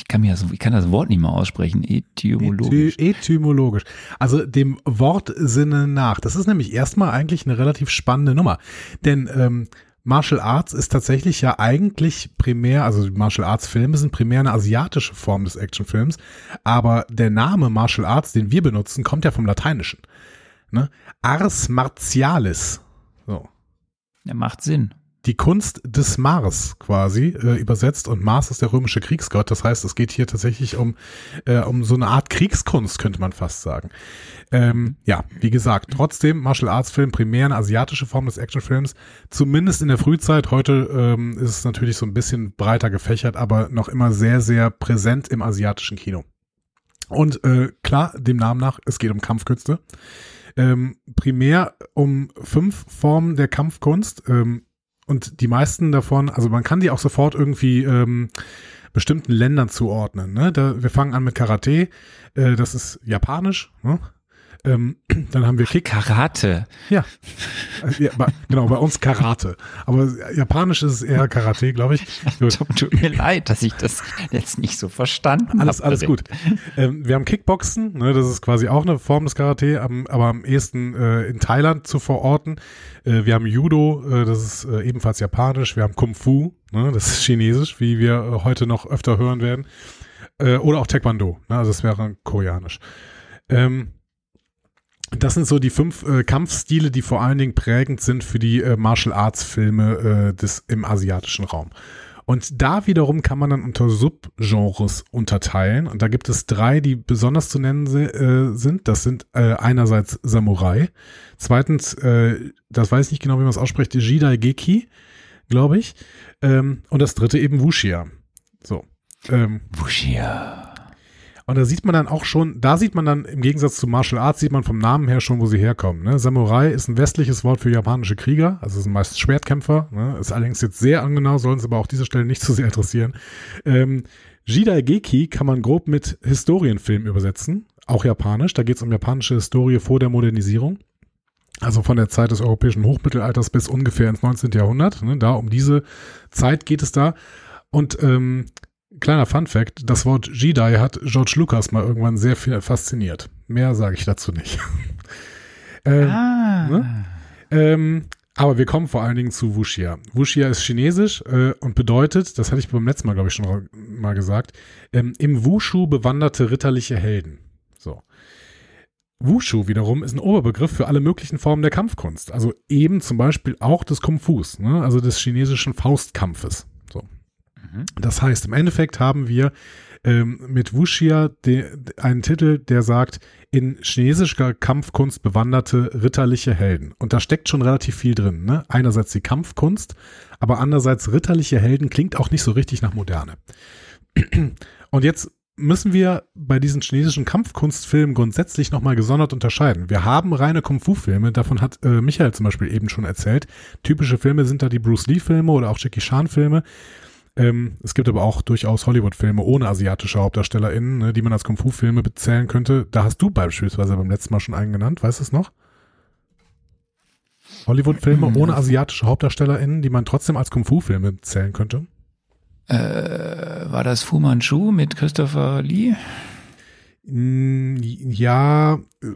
Kann mir das, ich kann das Wort nicht mal aussprechen. Etymologisch. etymologisch. Also dem Wortsinne nach. Das ist nämlich erstmal eigentlich eine relativ spannende Nummer. Denn ähm, Martial Arts ist tatsächlich ja eigentlich primär, also Martial Arts Filme sind primär eine asiatische Form des Actionfilms, aber der Name Martial Arts, den wir benutzen, kommt ja vom Lateinischen. Ne? Ars martialis. So. Ja, macht Sinn die Kunst des Mars quasi äh, übersetzt und Mars ist der römische Kriegsgott. Das heißt, es geht hier tatsächlich um, äh, um so eine Art Kriegskunst, könnte man fast sagen. Ähm, ja, wie gesagt, trotzdem Martial Arts Film primär eine asiatische Form des Actionfilms, zumindest in der Frühzeit. Heute ähm, ist es natürlich so ein bisschen breiter gefächert, aber noch immer sehr, sehr präsent im asiatischen Kino. Und äh, klar, dem Namen nach, es geht um Kampfkünste. Ähm, primär um fünf Formen der Kampfkunst. Ähm, und die meisten davon, also man kann die auch sofort irgendwie ähm, bestimmten Ländern zuordnen. Ne? Da, wir fangen an mit Karate, äh, das ist japanisch. Ne? Ähm, dann haben wir Kick. Karate. Ja. ja genau, bei uns Karate. Aber japanisch ist es eher Karate, glaube ich. Tut mir leid, dass ich das jetzt nicht so verstanden alles, habe. Alles gut. Ähm, wir haben Kickboxen, ne, das ist quasi auch eine Form des Karate, aber am ehesten äh, in Thailand zu verorten. Äh, wir haben Judo, äh, das ist äh, ebenfalls japanisch. Wir haben Kung Fu, ne, das ist chinesisch, wie wir äh, heute noch öfter hören werden. Äh, oder auch Taekwondo, ne, also das wäre koreanisch. Ähm, das sind so die fünf äh, Kampfstile, die vor allen Dingen prägend sind für die äh, Martial Arts Filme äh, des, im asiatischen Raum. Und da wiederum kann man dann unter Subgenres unterteilen. Und da gibt es drei, die besonders zu nennen äh, sind. Das sind äh, einerseits Samurai. Zweitens, äh, das weiß ich nicht genau, wie man es ausspricht, Jidai Geki, glaube ich. Ähm, und das dritte eben Wuxia. So. Ähm, Wuxia. Und da sieht man dann auch schon, da sieht man dann im Gegensatz zu Martial Arts, sieht man vom Namen her schon, wo sie herkommen. Ne? Samurai ist ein westliches Wort für japanische Krieger, also sind meist Schwertkämpfer. Ne? Ist allerdings jetzt sehr angenau, sollen es aber auch diese Stelle nicht zu sehr interessieren. Ähm, Jidai Geki kann man grob mit Historienfilm übersetzen, auch japanisch. Da geht es um japanische Historie vor der Modernisierung. Also von der Zeit des europäischen Hochmittelalters bis ungefähr ins 19. Jahrhundert. Ne? Da um diese Zeit geht es da. Und ähm, kleiner Fun Fact, das Wort Jedi hat George Lucas mal irgendwann sehr viel fasziniert. Mehr sage ich dazu nicht. ähm, ah. Ne? ähm, aber wir kommen vor allen Dingen zu Wuxia. Wuxia ist chinesisch äh, und bedeutet, das hatte ich beim letzten Mal, glaube ich, schon mal gesagt, ähm, im Wushu bewanderte ritterliche Helden. So. Wushu wiederum ist ein Oberbegriff für alle möglichen Formen der Kampfkunst. Also eben zum Beispiel auch des Kung Fus, ne? also des chinesischen Faustkampfes. Mhm. Das heißt, im Endeffekt haben wir ähm, mit Wuxia einen Titel, der sagt, in chinesischer Kampfkunst bewanderte ritterliche Helden. Und da steckt schon relativ viel drin. Ne? Einerseits die Kampfkunst, aber andererseits ritterliche Helden klingt auch nicht so richtig nach Moderne. Und jetzt müssen wir bei diesen chinesischen Kampfkunstfilmen grundsätzlich nochmal gesondert unterscheiden. Wir haben reine Kung-Fu-Filme, davon hat äh, Michael zum Beispiel eben schon erzählt. Typische Filme sind da die Bruce Lee-Filme oder auch Jackie Chan-Filme. Ähm, es gibt aber auch durchaus Hollywood-Filme ohne asiatische HauptdarstellerInnen, ne, die man als Kung-Fu-Filme bezählen könnte. Da hast du beispielsweise beim letzten Mal schon einen genannt, weißt du es noch? Hollywood-Filme hm. ohne asiatische HauptdarstellerInnen, die man trotzdem als Kung-Fu-Filme zählen könnte? Äh, war das Fu Manchu mit Christopher Lee? Mm, Ja, äh,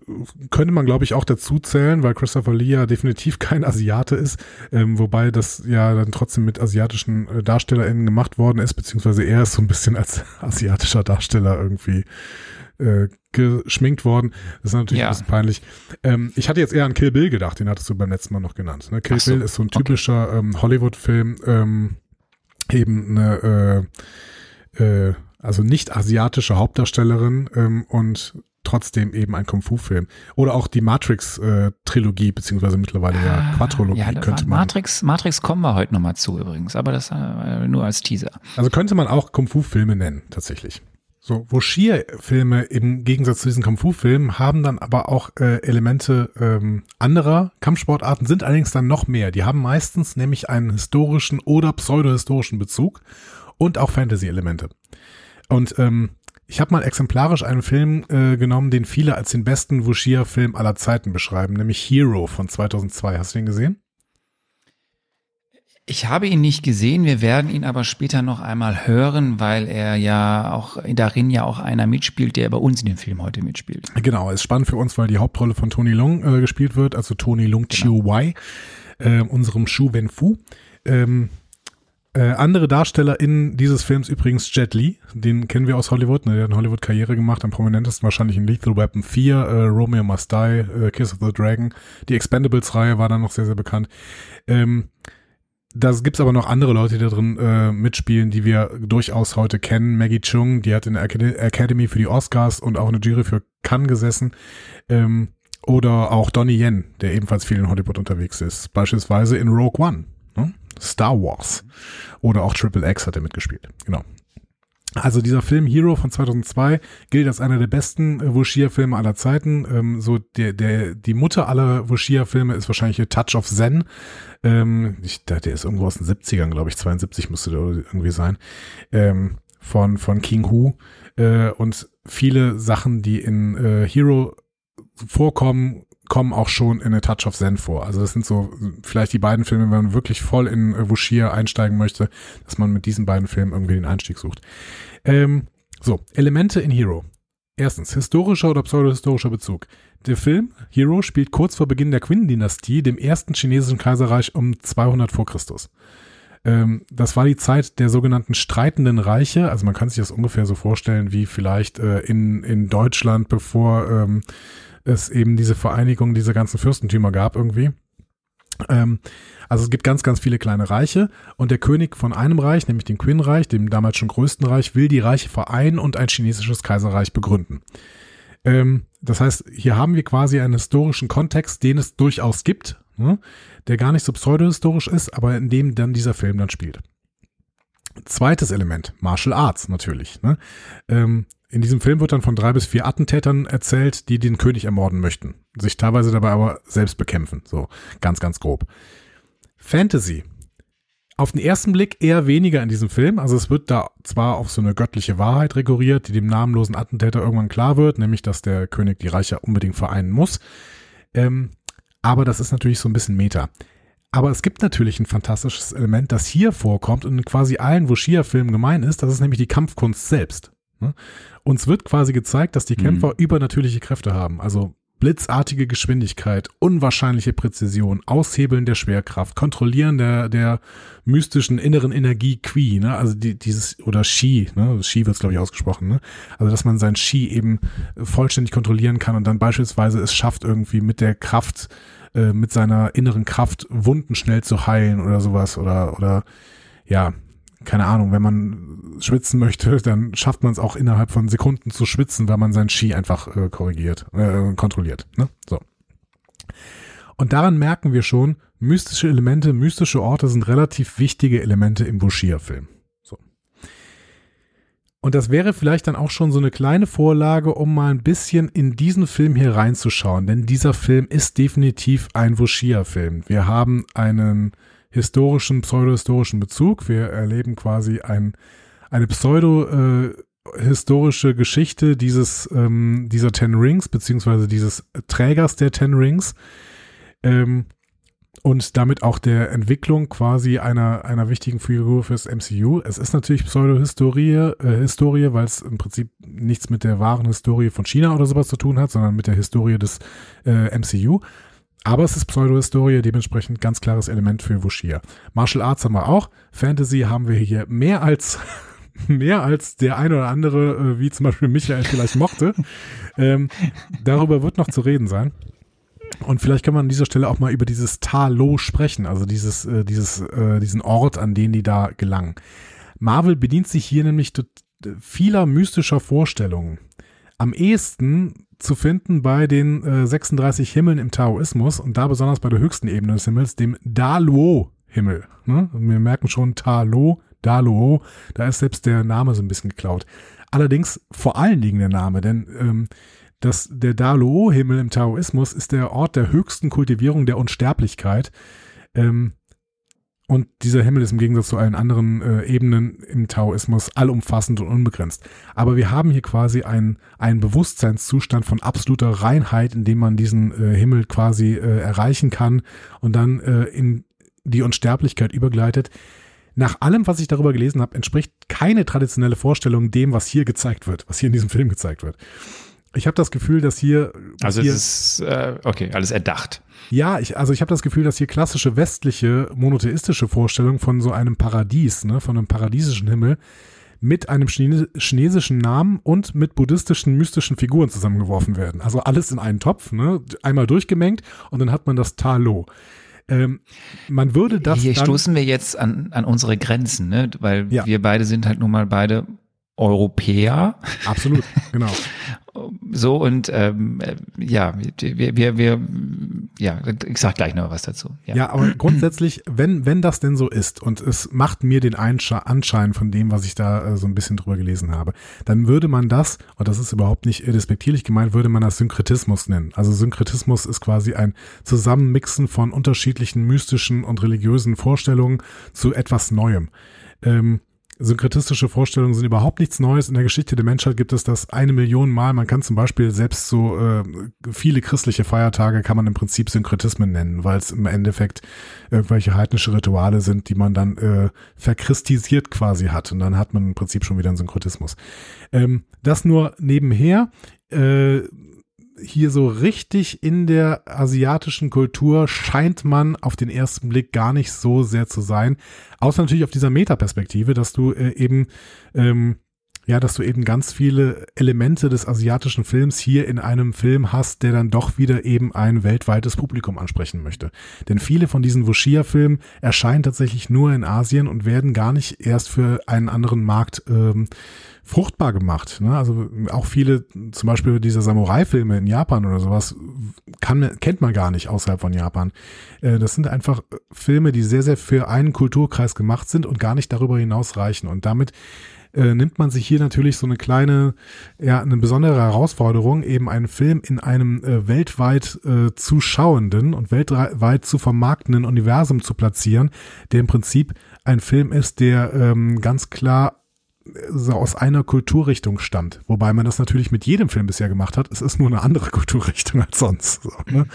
könnte man glaube ich auch dazu zählen, weil Christopher Lee ja definitiv kein Asiate ist, ähm, wobei das ja dann trotzdem mit asiatischen äh, DarstellerInnen gemacht worden ist, beziehungsweise er ist so ein bisschen als asiatischer Darsteller irgendwie äh, geschminkt worden. Das ist natürlich Ja. ein bisschen peinlich. Ähm, ich hatte jetzt eher an Kill Bill gedacht, den hattest du beim letzten Mal noch genannt. Ne? Kill so, Bill ist so ein okay. typischer ähm, Hollywood-Film, ähm, eben eine äh, äh, also nicht asiatische Hauptdarstellerin ähm, und trotzdem eben ein Kung-Fu-Film. Oder auch die Matrix-Trilogie, beziehungsweise mittlerweile ja Quadrologie, Ah, ja, könnte man. Matrix, Matrix kommen wir heute nochmal zu übrigens, aber das äh, nur als Teaser. Also könnte man auch Kung-Fu-Filme nennen, tatsächlich. So, Wuxia-Filme im Gegensatz zu diesen Kung-Fu-Filmen haben dann aber auch äh, Elemente ähm, anderer Kampfsportarten, sind allerdings dann noch mehr. Die haben meistens nämlich einen historischen oder pseudohistorischen Bezug und auch Fantasy-Elemente. Und ähm, ich habe mal exemplarisch einen Film äh, genommen, den viele als den besten Wuxia-Film aller Zeiten beschreiben, nämlich Hero von 2002. Hast du den gesehen? Ich habe ihn nicht gesehen, wir werden ihn aber später noch einmal hören, weil er ja auch darin ja auch einer mitspielt, der bei uns in dem Film heute mitspielt. Genau, ist spannend für uns, weil die Hauptrolle von Tony Long äh, gespielt wird, also Tony Long Chiu Wai, äh, unserem Shu Ben Fu. Ähm, äh, andere DarstellerInnen dieses Films übrigens Jet Li, den kennen wir aus Hollywood, ne, der hat eine Hollywood-Karriere gemacht, am prominentesten wahrscheinlich in Lethal Weapon 4, äh, Romeo Must Die, äh, Kiss of the Dragon, die Expendables-Reihe war dann noch sehr, sehr bekannt. Ähm, da gibt's aber noch andere Leute, die da drin äh, mitspielen, die wir durchaus heute kennen. Maggie Chung, die hat in der Acad- Academy für die Oscars und auch in der Jury für Cannes gesessen. Ähm, oder auch Donnie Yen, der ebenfalls viel in Hollywood unterwegs ist. Beispielsweise in Rogue One, ne? Star Wars. Oder auch Triple X hat er mitgespielt. Genau. Also dieser Film Hero von 2002 gilt als einer der besten Wuxia-Filme aller Zeiten. Ähm, so der, der, die Mutter aller Wuxia-Filme ist wahrscheinlich Touch of Zen. Ähm, ich, der, der ist irgendwo aus den 70ern, glaube ich, 72 müsste der irgendwie sein. Ähm, von, von King Hu. Äh, und viele Sachen, die in äh, Hero vorkommen, kommen auch schon in A Touch of Zen vor. Also das sind so vielleicht die beiden Filme, wenn man wirklich voll in äh, Wuxia einsteigen möchte, dass man mit diesen beiden Filmen irgendwie den Einstieg sucht. Ähm, so, Elemente in Hero. Erstens, historischer oder pseudohistorischer Bezug. Der Film Hero spielt kurz vor Beginn der Qin-Dynastie, dem ersten chinesischen Kaiserreich um 200 vor Christus. Ähm, das war die Zeit der sogenannten streitenden Reiche. Also man kann sich das ungefähr so vorstellen wie vielleicht äh, in, in Deutschland, bevor ähm, es eben diese Vereinigung dieser ganzen Fürstentümer gab irgendwie. Ähm, also es gibt ganz, ganz viele kleine Reiche und der König von einem Reich, nämlich dem Qin-Reich, dem damals schon größten Reich, will die Reiche vereinen und ein chinesisches Kaiserreich begründen. Ähm, das heißt, hier haben wir quasi einen historischen Kontext, den es durchaus gibt, ne, der gar nicht so pseudohistorisch ist, aber in dem dann dieser Film dann spielt. Zweites Element, Martial Arts natürlich. Ne? Ähm, in diesem Film wird dann von drei bis vier Attentätern erzählt, die den König ermorden möchten, sich teilweise dabei aber selbst bekämpfen, so ganz, ganz grob. Fantasy. Auf den ersten Blick eher weniger in diesem Film. Also es wird da zwar auf so eine göttliche Wahrheit rekurriert, die dem namenlosen Attentäter irgendwann klar wird, nämlich dass der König die Reiche unbedingt vereinen muss. Ähm, aber das ist natürlich so ein bisschen Meta. Aber es gibt natürlich ein fantastisches Element, das hier vorkommt und in quasi allen Wuxia-Filmen gemein ist. Das ist nämlich die Kampfkunst selbst. Ne? Uns wird quasi gezeigt, dass die Kämpfer übernatürliche Kräfte haben. Also blitzartige Geschwindigkeit, unwahrscheinliche Präzision, Aushebeln der Schwerkraft, Kontrollieren der, der mystischen inneren Energie Qi, ne? also die, dieses, oder Shi, ne? Shi wird es glaube ich ausgesprochen, ne? also dass man sein Shi eben vollständig kontrollieren kann und dann beispielsweise es schafft irgendwie mit der Kraft, äh, mit seiner inneren Kraft Wunden schnell zu heilen oder sowas oder, oder ja, keine Ahnung, wenn man schwitzen möchte, dann schafft man es auch innerhalb von Sekunden zu schwitzen, weil man sein Ski einfach äh, korrigiert, äh, kontrolliert. Ne? So. Und daran merken wir schon, mystische Elemente, mystische Orte sind relativ wichtige Elemente im Bushia-Film. So. Und das wäre vielleicht dann auch schon so eine kleine Vorlage, um mal ein bisschen in diesen Film hier reinzuschauen, denn dieser Film ist definitiv ein Wuxia-Film. Wir haben einen historischen, pseudohistorischen Bezug. Wir erleben quasi ein, eine pseudo-historische Geschichte dieses, ähm, dieser Ten Rings, beziehungsweise dieses Trägers der Ten Rings. Ähm, und damit auch der Entwicklung quasi einer, einer wichtigen Figur fürs MCU. Es ist natürlich Pseudo-Historie, äh, Historie, weil es im Prinzip nichts mit der wahren Historie von China oder sowas zu tun hat, sondern mit der Historie des äh, MCU. Aber es ist Pseudo-Historie, dementsprechend ganz klares Element für Wushia. Martial Arts haben wir auch. Fantasy haben wir hier mehr als mehr als der ein oder andere, äh, wie zum Beispiel Michael vielleicht mochte. ähm, darüber wird noch zu reden sein. Und vielleicht kann man an dieser Stelle auch mal über dieses Talo sprechen, also dieses, äh, dieses, äh, diesen Ort, an den die da gelangen. Marvel bedient sich hier nämlich vieler mystischer Vorstellungen. Am ehesten zu finden bei den äh, 36 Himmeln im Taoismus und da besonders bei der höchsten Ebene des Himmels, dem Daluo-Himmel. Ne? Wir merken schon Talo, Daluo, da ist selbst der Name so ein bisschen geklaut. Allerdings vor allen Dingen der Name, denn ähm, dass der Daluo-Himmel im Taoismus ist der Ort der höchsten Kultivierung der Unsterblichkeit. Ähm, und dieser Himmel ist im Gegensatz zu allen anderen äh, Ebenen im Taoismus allumfassend und unbegrenzt. Aber wir haben hier quasi einen, einen Bewusstseinszustand von absoluter Reinheit, in dem man diesen äh, Himmel quasi äh, erreichen kann und dann äh, in die Unsterblichkeit übergleitet. Nach allem, was ich darüber gelesen habe, entspricht keine traditionelle Vorstellung dem, was hier gezeigt wird, was hier in diesem Film gezeigt wird. Ich habe das Gefühl, dass hier. Also hier, es ist, äh, okay, alles erdacht. Ja, ich, also ich habe das Gefühl, dass hier klassische westliche monotheistische Vorstellungen von so einem Paradies, ne, von einem paradiesischen Himmel mit einem Chine chinesischen Namen und mit buddhistischen mystischen Figuren zusammengeworfen werden. Also alles in einen Topf, ne, einmal durchgemengt und dann hat man das Talo. Ähm, man würde das. Hier stoßen wir jetzt an, an unsere Grenzen, ne? weil Ja. wir beide sind halt nun mal beide Europäer. Absolut, genau. So und ähm, äh, ja, wir, wir, wir, ja, ich sag gleich noch was dazu. Ja, aber grundsätzlich, wenn, wenn das denn so ist und es macht mir den Anschein von dem, was ich da äh, so ein bisschen drüber gelesen habe, dann würde man das, und das ist überhaupt nicht respektierlich gemeint, würde man das Synkretismus nennen. Also Synkretismus ist quasi ein Zusammenmixen von unterschiedlichen mystischen und religiösen Vorstellungen zu etwas Neuem. Ähm, Synkretistische Vorstellungen sind überhaupt nichts Neues. In der Geschichte der Menschheit gibt es das eine Million Mal. Man kann zum Beispiel selbst so äh, viele christliche Feiertage kann man im Prinzip Synkretismen nennen, weil es im Endeffekt irgendwelche heidnische Rituale sind, die man dann äh, verchristisiert quasi hat. Und dann hat man im Prinzip schon wieder einen Synkretismus. Ähm, das nur nebenher. Äh, hier so richtig in der asiatischen Kultur scheint man auf den ersten Blick gar nicht so sehr zu sein. Außer natürlich auf dieser Metaperspektive, dass du äh, eben, ähm, ja, dass du eben ganz viele Elemente des asiatischen Films hier in einem Film hast, der dann doch wieder eben ein weltweites Publikum ansprechen möchte. Denn viele von diesen Wuxia-Filmen erscheinen tatsächlich nur in Asien und werden gar nicht erst für einen anderen Markt ähm, fruchtbar gemacht. Ne? Also auch viele, zum Beispiel diese Samurai-Filme in Japan oder sowas, kann, kennt man gar nicht außerhalb von Japan. Äh, das sind einfach Filme, die sehr, sehr für einen Kulturkreis gemacht sind und gar nicht darüber hinaus reichen. Und damit äh, nimmt man sich hier natürlich so eine kleine, ja, eine besondere Herausforderung, eben einen Film in einem äh, weltweit äh, zuschauenden und weltweit zu vermarktenden Universum zu platzieren, der im Prinzip ein Film ist, der ähm, ganz klar so aus einer Kulturrichtung stammt. Wobei man das natürlich mit jedem Film bisher gemacht hat. Es ist nur eine andere Kulturrichtung als sonst. So, ne?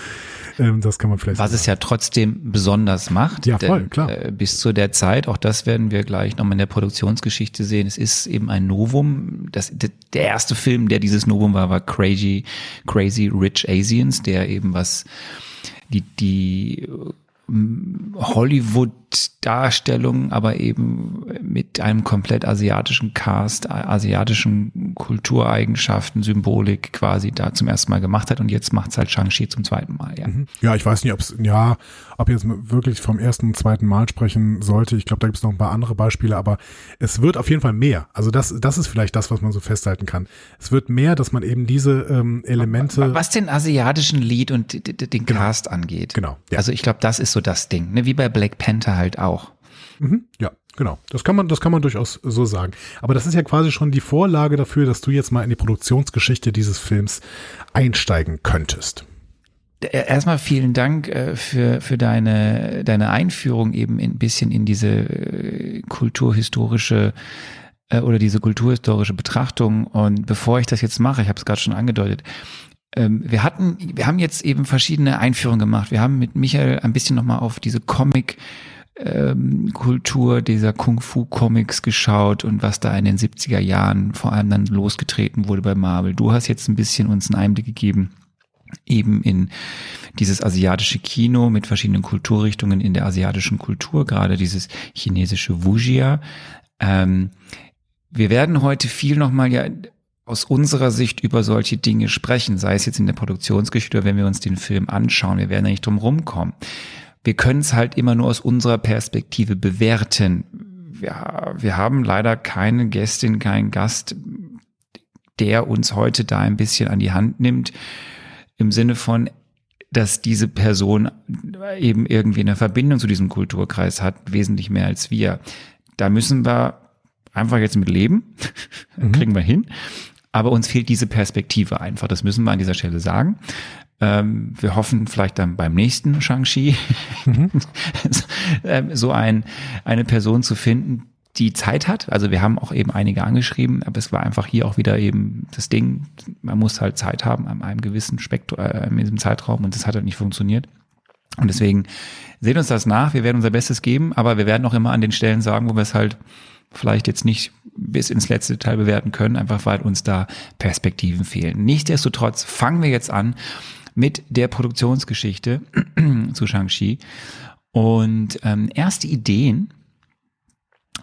ähm, das kann man vielleicht. Was es ja trotzdem besonders macht. Ja, voll, denn, klar. Äh, bis zu der Zeit, auch das werden wir gleich nochmal in der Produktionsgeschichte sehen. Es ist eben ein Novum. Das, der erste Film, der dieses Novum war, war Crazy, Crazy Rich Asians, der eben was die, die Hollywood-Darstellung, aber eben mit einem komplett asiatischen Cast, asiatischen Kultureigenschaften, Symbolik quasi da zum ersten Mal gemacht hat und jetzt macht es halt Shang-Chi zum zweiten Mal, ja. Mhm. Ja, ich weiß nicht, ob es, ja, ob jetzt wirklich vom ersten und zweiten Mal sprechen sollte. Ich glaube, da gibt es noch ein paar andere Beispiele, aber es wird auf jeden Fall mehr. Also das, das ist vielleicht das, was man so festhalten kann. Es wird mehr, dass man eben diese ähm, Elemente. Was den asiatischen Lied und den Cast genau. angeht. Genau. Ja. Also ich glaube, das ist so das Ding, ne? wie bei Black Panther halt auch. Mhm, ja, genau. Das kann man, das kann man durchaus so sagen. Aber das ist ja quasi schon die Vorlage dafür, dass du jetzt mal in die Produktionsgeschichte dieses Films einsteigen könntest. Erstmal vielen Dank äh, für, für deine, deine Einführung eben ein bisschen in diese äh, kulturhistorische äh, oder diese kulturhistorische Betrachtung. Und bevor ich das jetzt mache, ich habe es gerade schon angedeutet, ähm, wir hatten, wir haben jetzt eben verschiedene Einführungen gemacht. Wir haben mit Michael ein bisschen nochmal auf diese Comic ähm, Kultur dieser Kung-Fu-Comics geschaut und was da in den 70er Jahren vor allem dann losgetreten wurde bei Marvel. Du hast jetzt ein bisschen uns einen Einblick gegeben eben in dieses asiatische Kino mit verschiedenen Kulturrichtungen in der asiatischen Kultur, gerade dieses chinesische Wuxia. Ähm, wir werden heute viel nochmal ja aus unserer Sicht über solche Dinge sprechen, sei es jetzt in der Produktionsgeschichte oder wenn wir uns den Film anschauen. Wir werden ja nicht drum rumkommen. Wir können es halt immer nur aus unserer Perspektive bewerten. Wir, wir haben leider keine Gästin, keinen Gast, der uns heute da ein bisschen an die Hand nimmt, im Sinne von, dass diese Person eben irgendwie eine Verbindung zu diesem Kulturkreis hat, wesentlich mehr als wir. Da müssen wir einfach jetzt mit leben, mhm. kriegen wir hin. Aber uns fehlt diese Perspektive einfach. Das müssen wir an dieser Stelle sagen. Ähm, wir hoffen vielleicht dann beim nächsten Shang-Chi mhm. Ähm, so ein, eine Person zu finden, die Zeit hat. Also wir haben auch eben einige angeschrieben, aber es war einfach hier auch wieder eben das Ding, man muss halt Zeit haben an einem gewissen Spektrum, äh, in diesem Zeitraum und das hat halt nicht funktioniert. Und deswegen sehen uns das nach, wir werden unser Bestes geben, aber wir werden auch immer an den Stellen sagen, wo wir es halt vielleicht jetzt nicht bis ins letzte Detail bewerten können, einfach weil uns da Perspektiven fehlen. Nichtsdestotrotz fangen wir jetzt an mit der Produktionsgeschichte zu Shang-Chi. Und ähm, erste Ideen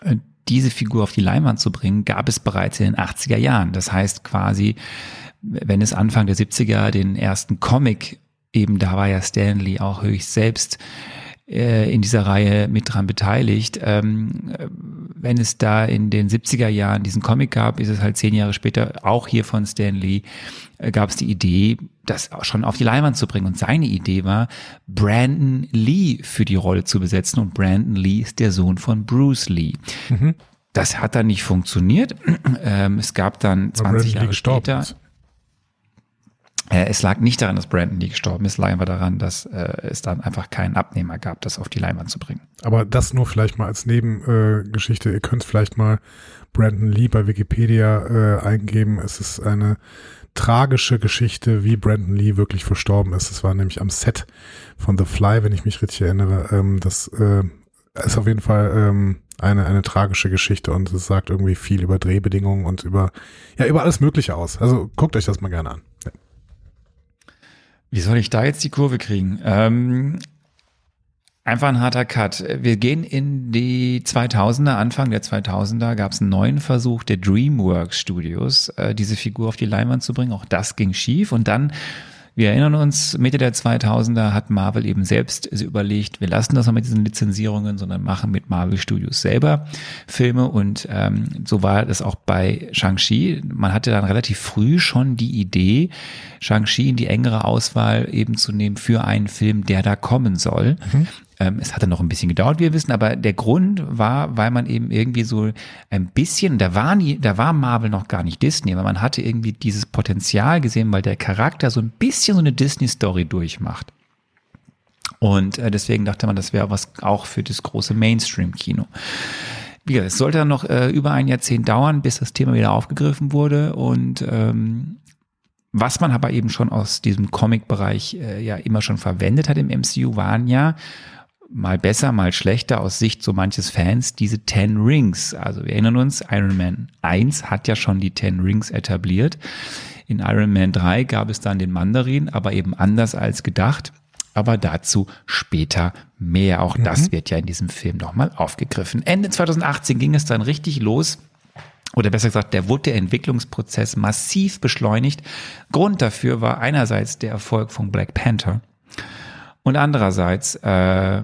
äh, diese Figur auf die Leinwand zu bringen, gab es bereits in den 80er Jahren. Das heißt quasi, wenn es Anfang der 70er den ersten Comic, eben da war ja Stanley auch höchst selbst äh, in dieser Reihe mit dran beteiligt. Ähm, wenn es da in den 70er Jahren diesen Comic gab, ist es halt zehn Jahre später auch hier von Stan Lee, gab es die Idee, das schon auf die Leinwand zu bringen. Und seine Idee war, Brandon Lee für die Rolle zu besetzen. Und Brandon Lee ist der Sohn von Bruce Lee. Mhm. Das hat dann nicht funktioniert. Ähm, es gab dann 20 Jahre später. Ist. Äh, es lag nicht daran, dass Brandon Lee gestorben ist, es lag einfach daran, dass äh, es dann einfach keinen Abnehmer gab, das auf die Leinwand zu bringen. Aber das nur vielleicht mal als Nebengeschichte. Äh, Ihr könnt vielleicht mal Brandon Lee bei Wikipedia äh, eingeben. Es ist eine tragische Geschichte, wie Brandon Lee wirklich verstorben ist. Es war nämlich am Set von The Fly, wenn ich mich richtig erinnere. Ähm, das äh, ist auf jeden Fall ähm, eine, eine tragische Geschichte und es sagt irgendwie viel über Drehbedingungen und über, ja, über alles Mögliche aus. Also guckt euch das mal gerne an. Ja. Wie soll ich da jetzt die Kurve kriegen? Ähm, einfach ein harter Cut. Wir gehen in die 2000er, Anfang der 2000er gab es einen neuen Versuch der DreamWorks Studios, äh, diese Figur auf die Leinwand zu bringen. Auch das ging schief und dann wir erinnern uns, Mitte der 2000er hat Marvel eben selbst überlegt, wir lassen das mal mit diesen Lizenzierungen, sondern machen mit Marvel Studios selber Filme und ähm, so war das auch bei Shang-Chi. Man hatte dann relativ früh schon die Idee, Shang-Chi in die engere Auswahl eben zu nehmen für einen Film, der da kommen soll. Mhm. Ähm, es hatte noch ein bisschen gedauert, wie wir wissen, aber der Grund war, weil man eben irgendwie so ein bisschen, da war nie, da war Marvel noch gar nicht Disney, aber man hatte irgendwie dieses Potenzial gesehen, weil der Charakter so ein bisschen so eine Disney-Story durchmacht. Und äh, deswegen dachte man, das wäre was auch für das große Mainstream-Kino. Wie gesagt, es sollte dann noch äh, über ein Jahrzehnt dauern, bis das Thema wieder aufgegriffen wurde und ähm, was man aber eben schon aus diesem Comic-Bereich äh, ja immer schon verwendet hat im MCU, waren ja mal besser, mal schlechter aus Sicht so manches Fans, diese Ten Rings. Also wir erinnern uns, Iron Man 1 hat ja schon die Ten Rings etabliert. In Iron Man 3 gab es dann den Mandarin, aber eben anders als gedacht. Aber dazu später mehr. Auch mhm. das wird ja in diesem Film nochmal aufgegriffen. Ende 2018 ging es dann richtig los. Oder besser gesagt, der wurde der Entwicklungsprozess massiv beschleunigt. Grund dafür war einerseits der Erfolg von Black Panther und andererseits äh,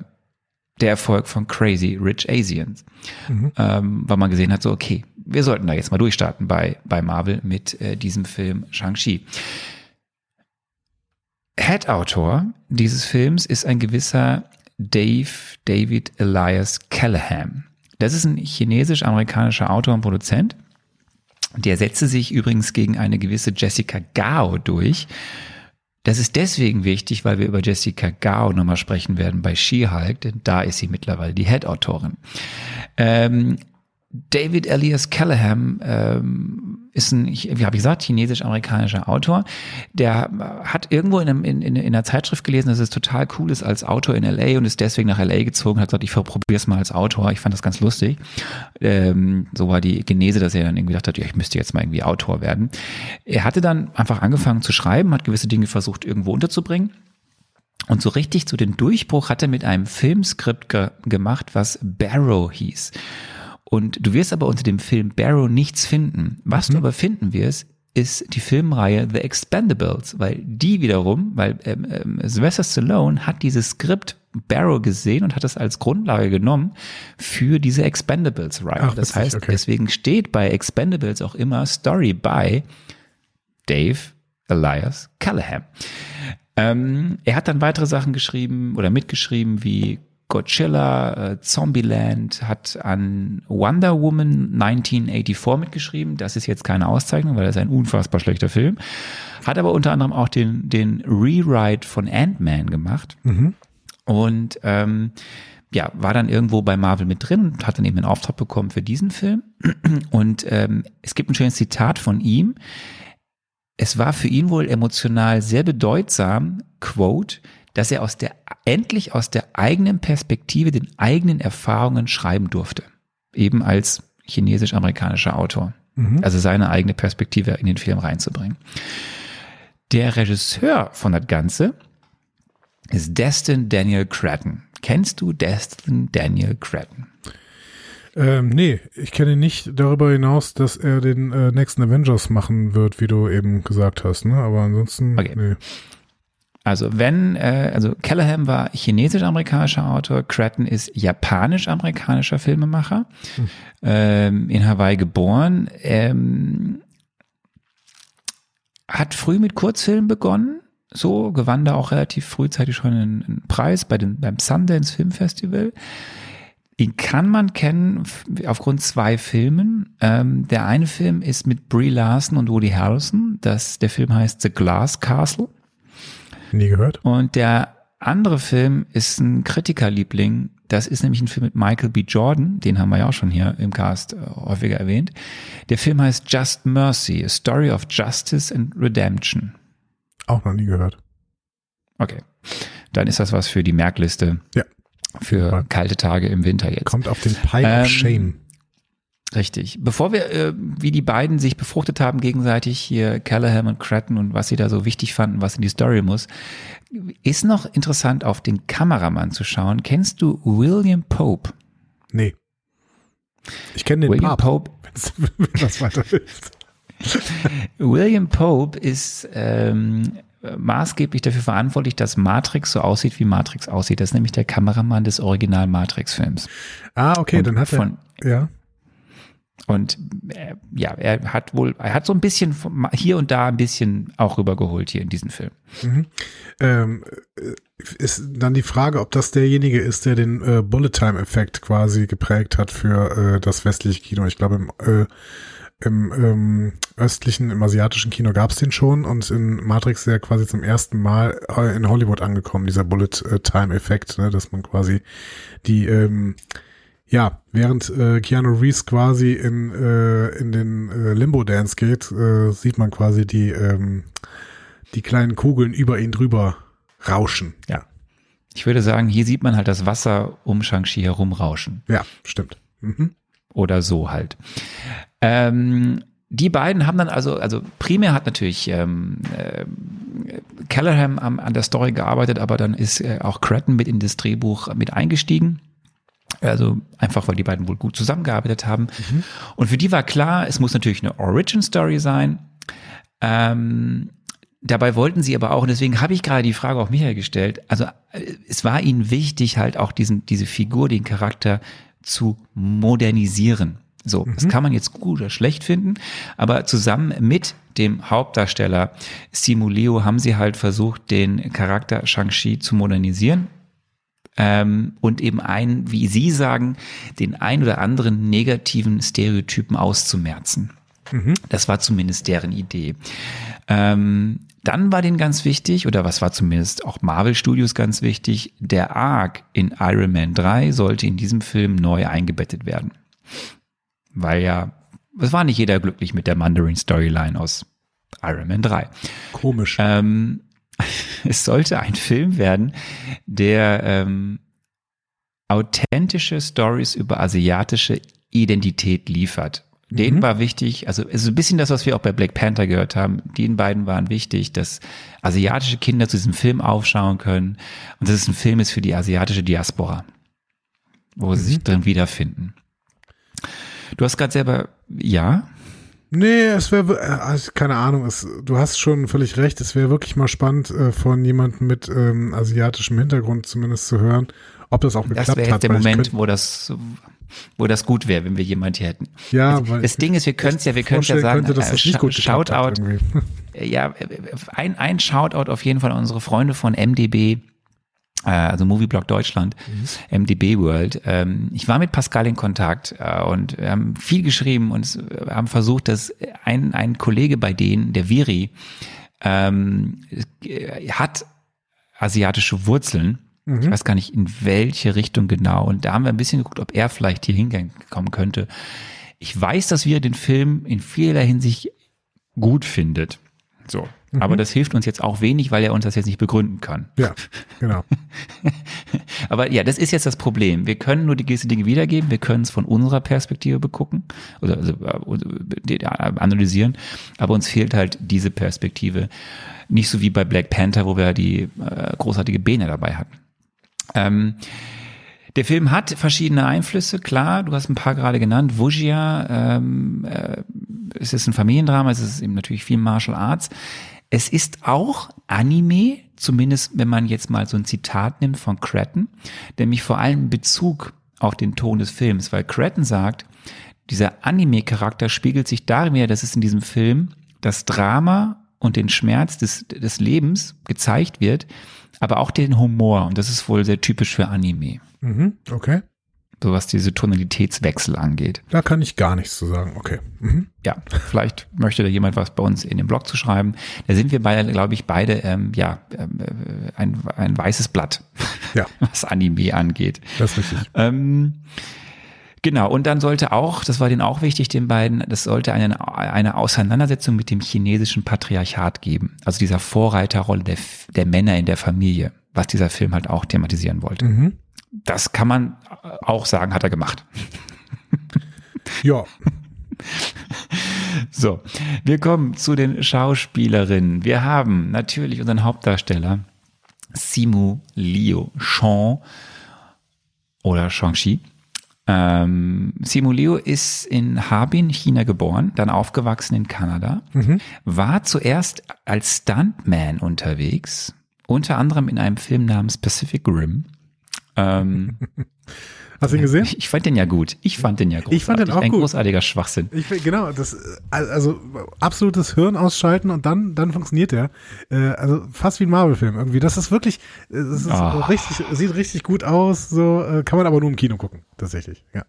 der Erfolg von Crazy Rich Asians. Mhm. Ähm, weil man gesehen hat, so, okay, wir sollten da jetzt mal durchstarten bei, bei Marvel mit äh, diesem Film Shang-Chi. Head-Autor dieses Films ist ein gewisser Dave David Elias Callahan. Das ist ein chinesisch-amerikanischer Autor und Produzent. Der setzte sich übrigens gegen eine gewisse Jessica Gao durch, das ist deswegen wichtig, weil wir über Jessica Gao nochmal sprechen werden bei She-Hulk, denn da ist sie mittlerweile die Head-Autorin. Ähm, David Elias Callahan ähm, ist ein, wie habe ich gesagt, chinesisch-amerikanischer Autor. Der hat irgendwo in, einem, in, in, in einer Zeitschrift gelesen, dass es total cool ist als Autor in LA und ist deswegen nach LA gezogen, hat gesagt, ich probiere es mal als Autor. Ich fand das ganz lustig. Ähm, so war die Genese, dass er dann irgendwie gedacht hat, ja, ich müsste jetzt mal irgendwie Autor werden. Er hatte dann einfach angefangen zu schreiben, hat gewisse Dinge versucht irgendwo unterzubringen. Und so richtig zu den Durchbruch hat er mit einem Filmskript ge gemacht, was Barrow hieß. Und du wirst aber unter dem Film Barrow nichts finden. Was du aber finden wirst, ist die Filmreihe The Expendables, weil die wiederum, weil ähm, ähm, Sylvester Stallone hat dieses Skript Barrow gesehen und hat es als Grundlage genommen für diese Expendables-Reihe. Das heißt, okay. deswegen steht bei Expendables auch immer Story by Dave Elias Callahan. Ähm, er hat dann weitere Sachen geschrieben oder mitgeschrieben wie Godzilla, äh, Zombieland, hat an Wonder Woman 1984 mitgeschrieben. Das ist jetzt keine Auszeichnung, weil das ist ein unfassbar schlechter Film. Hat aber unter anderem auch den, den Rewrite von Ant-Man gemacht. Und ähm, ja, war dann irgendwo bei Marvel mit drin und hat dann eben einen Auftrag bekommen für diesen Film. Und ähm, es gibt ein schönes Zitat von ihm. Es war für ihn wohl emotional sehr bedeutsam, Quote, dass er aus der, endlich aus der eigenen Perspektive, den eigenen Erfahrungen schreiben durfte. Eben als chinesisch-amerikanischer Autor. Also seine eigene Perspektive in den Film reinzubringen. Der Regisseur von das Ganze ist Destin Daniel Cretton. Kennst du Destin Daniel Cretton? Ähm, nee, ich kenne ihn nicht darüber hinaus, dass er den äh, nächsten Avengers machen wird, wie du eben gesagt hast, ne? Aber ansonsten, Okay. nee. Also wenn, äh, also Callahan war chinesisch-amerikanischer Autor, Cretton ist japanisch-amerikanischer Filmemacher, ähm, in Hawaii geboren, ähm, hat früh mit Kurzfilmen begonnen, so gewann da auch relativ frühzeitig schon einen, einen Preis bei den, beim Sundance Film Festival. Ihn kann man kennen aufgrund zwei Filmen. Ähm, der eine Film ist mit Brie Larson und Woody Harrelson. Das, der Film heißt The Glass Castle. Nie gehört. Und der andere Film ist ein Kritikerliebling. Das ist nämlich ein Film mit Michael B. Jordan. Den haben wir ja auch schon hier im Cast äh, häufiger erwähnt. Der Film heißt Just Mercy, A Story of Justice and Redemption. Auch noch nie gehört. Okay. Dann ist das was für die Merkliste. Ja. Für kalte Tage im Winter jetzt. Kommt auf den Pile Ähm, of Shame. Richtig. Bevor wir, äh, wie die beiden sich befruchtet haben gegenseitig, hier Callahan und Cretton und was sie da so wichtig fanden, was in die Story muss, ist noch interessant, auf den Kameramann zu schauen. Kennst du William Pope? Nee. Ich kenne den William Papst, Pope, wenn das weiterhilft. William Pope ist ähm, maßgeblich dafür verantwortlich, dass Matrix so aussieht, wie Matrix aussieht. Das ist nämlich der Kameramann des Original Matrix-Films. Ah, okay, Und dann hat er, von- ja. Und äh, ja, er hat wohl, er hat so ein bisschen hier und da ein bisschen auch rübergeholt hier in diesen Film. Ähm, äh, ist dann die Frage, ob das derjenige ist, der den äh, Bullet-Time-Effekt quasi geprägt hat für äh, das westliche Kino. Ich glaube, im, äh, im ähm, östlichen, im asiatischen Kino gab es den schon und in Matrix ist er quasi zum ersten Mal äh, in Hollywood angekommen, dieser Bullet-Time-Effekt, ne, dass man quasi die ähm, ja, während äh, Keanu Reeves quasi in, äh, in den äh, Limbo-Dance geht, äh, sieht man quasi die, ähm, die kleinen Kugeln über ihn drüber rauschen. Ja. Ich würde sagen, hier sieht man halt das Wasser um Shang-Chi herumrauschen. Ja, stimmt. Mhm. Oder so halt. Ähm, die beiden haben dann also, also primär hat natürlich ähm, äh, Callahan am, an der Story gearbeitet, aber dann ist äh, auch Cretton mit in das Drehbuch mit eingestiegen. Also einfach, weil die beiden wohl gut zusammengearbeitet haben. Und für die war klar, es muss natürlich eine Origin-Story sein. Ähm, dabei wollten sie aber auch, und deswegen habe ich gerade die Frage auf Michael gestellt, also äh, es war ihnen wichtig, halt auch diesen, diese Figur, den Charakter zu modernisieren. So, das kann man jetzt gut oder schlecht finden, aber zusammen mit dem Hauptdarsteller Simu Leo haben sie halt versucht, den Charakter Shang-Chi zu modernisieren ähm, und eben einen, wie Sie sagen, den ein oder anderen negativen Stereotypen auszumerzen. Das war zumindest deren Idee. Ähm, dann war denen ganz wichtig, oder was war zumindest auch Marvel Studios ganz wichtig, der Arc in Iron Man 3 sollte in diesem Film neu eingebettet werden. Weil ja, es war nicht jeder glücklich mit der Mandarin-Storyline aus Iron Man 3. Komisch. Ähm, es sollte ein Film werden, der ähm, authentische Stories über asiatische Identität liefert. Denen Mhm. war wichtig, also es ist ein bisschen das, was wir auch bei Black Panther gehört haben. Den beiden waren wichtig, dass asiatische Kinder zu diesem Film aufschauen können und dass es ein Film ist für die asiatische Diaspora, wo sie sich Mhm. drin wiederfinden. Du hast gerade selber, ja, Nee, es wäre, also, keine Ahnung, es, du hast schon völlig recht, es wäre wirklich mal spannend, äh, von jemandem mit ähm, asiatischem Hintergrund zumindest zu hören, ob das auch das geklappt wäre jetzt hat. der Moment, könnt- wo das, wo das gut wäre, wenn wir jemand hier hätten. ja, Also, weil das Ding ist, wir können es ja, wir können ja sagen, könnte, dass äh, das nicht gut Shoutout, hat ja, ein, ein Shoutout auf jeden Fall an unsere Freunde von MDB, äh, also Movieblog Deutschland, MDB World. Ähm, ich war mit Pascal in Kontakt äh, und wir haben viel geschrieben und äh, haben versucht, dass ein, ein Kollege bei denen, der Viri, ähm, äh, hat asiatische Wurzeln. Ich weiß gar nicht, in welche Richtung genau. Und da haben wir ein bisschen geguckt, ob er vielleicht hier hinkommen könnte. Ich weiß, dass wir den Film in vieler Hinsicht gut findet. So. Aber das hilft uns jetzt auch wenig, weil er uns das jetzt nicht begründen kann. Ja, genau. Aber ja, das ist jetzt das Problem. Wir können nur die gewisse Dinge wiedergeben, wir können es von unserer Perspektive begucken oder also, äh, äh, analysieren, aber uns fehlt halt diese Perspektive. Nicht so wie bei Black Panther, wo wir die äh, großartige Bene dabei hatten. Ähm, der Film hat verschiedene Einflüsse, klar, du hast ein paar gerade genannt. Wujia, ähm, äh, es ist ein Familiendrama, es ist eben natürlich viel Martial Arts. Es ist auch Anime, zumindest wenn man jetzt mal so ein Zitat nimmt von Cretton, nämlich vor allem in Bezug auf den Ton des Films, weil Cretton sagt, dieser Anime-Charakter spiegelt sich darin wieder, dass es in diesem Film das Drama und den Schmerz des, des Lebens gezeigt wird, aber auch den Humor. Und das ist wohl sehr typisch für Anime, Mhm, okay. So was diese Tonalitätswechsel angeht. Da kann ich gar nichts zu sagen. Okay. Mhm. Ja, vielleicht möchte da jemand was bei uns in den Blog zu schreiben. Da sind wir beide, glaube ich, beide, ähm, ja, ähm, äh, ein, ein weißes Blatt, Ja, was Anime angeht. das ist richtig. Ähm, genau, und dann sollte auch, das war denen auch wichtig, den beiden, das sollte eine, eine Auseinandersetzung mit dem chinesischen Patriarchat geben. Also dieser Vorreiterrolle der, der Männer in der Familie, was dieser Film halt auch thematisieren wollte. Mhm. Das kann man auch sagen, hat er gemacht. Ja, So, wir kommen zu den Schauspielerinnen. Wir haben natürlich unseren Hauptdarsteller Simu Liu Shang oder Shang-Chi. Ähm, Simu Liu ist in Harbin, China geboren, dann aufgewachsen in Kanada, war zuerst als Stuntman unterwegs, unter anderem in einem Film namens Pacific Rim. Ähm, hast du ihn gesehen? ich, ich fand den ja gut. Ich fand den ja großartig. Ich fand den auch Ein gut. großartiger Schwachsinn. Will- genau, das also absolutes Hirn ausschalten und dann dann funktioniert der. Äh, also fast wie ein Marvel-Film irgendwie. Das ist wirklich, äh, das ist Ah. richtig, sieht richtig gut aus. So äh, kann man aber nur im Kino gucken, tatsächlich. Ja.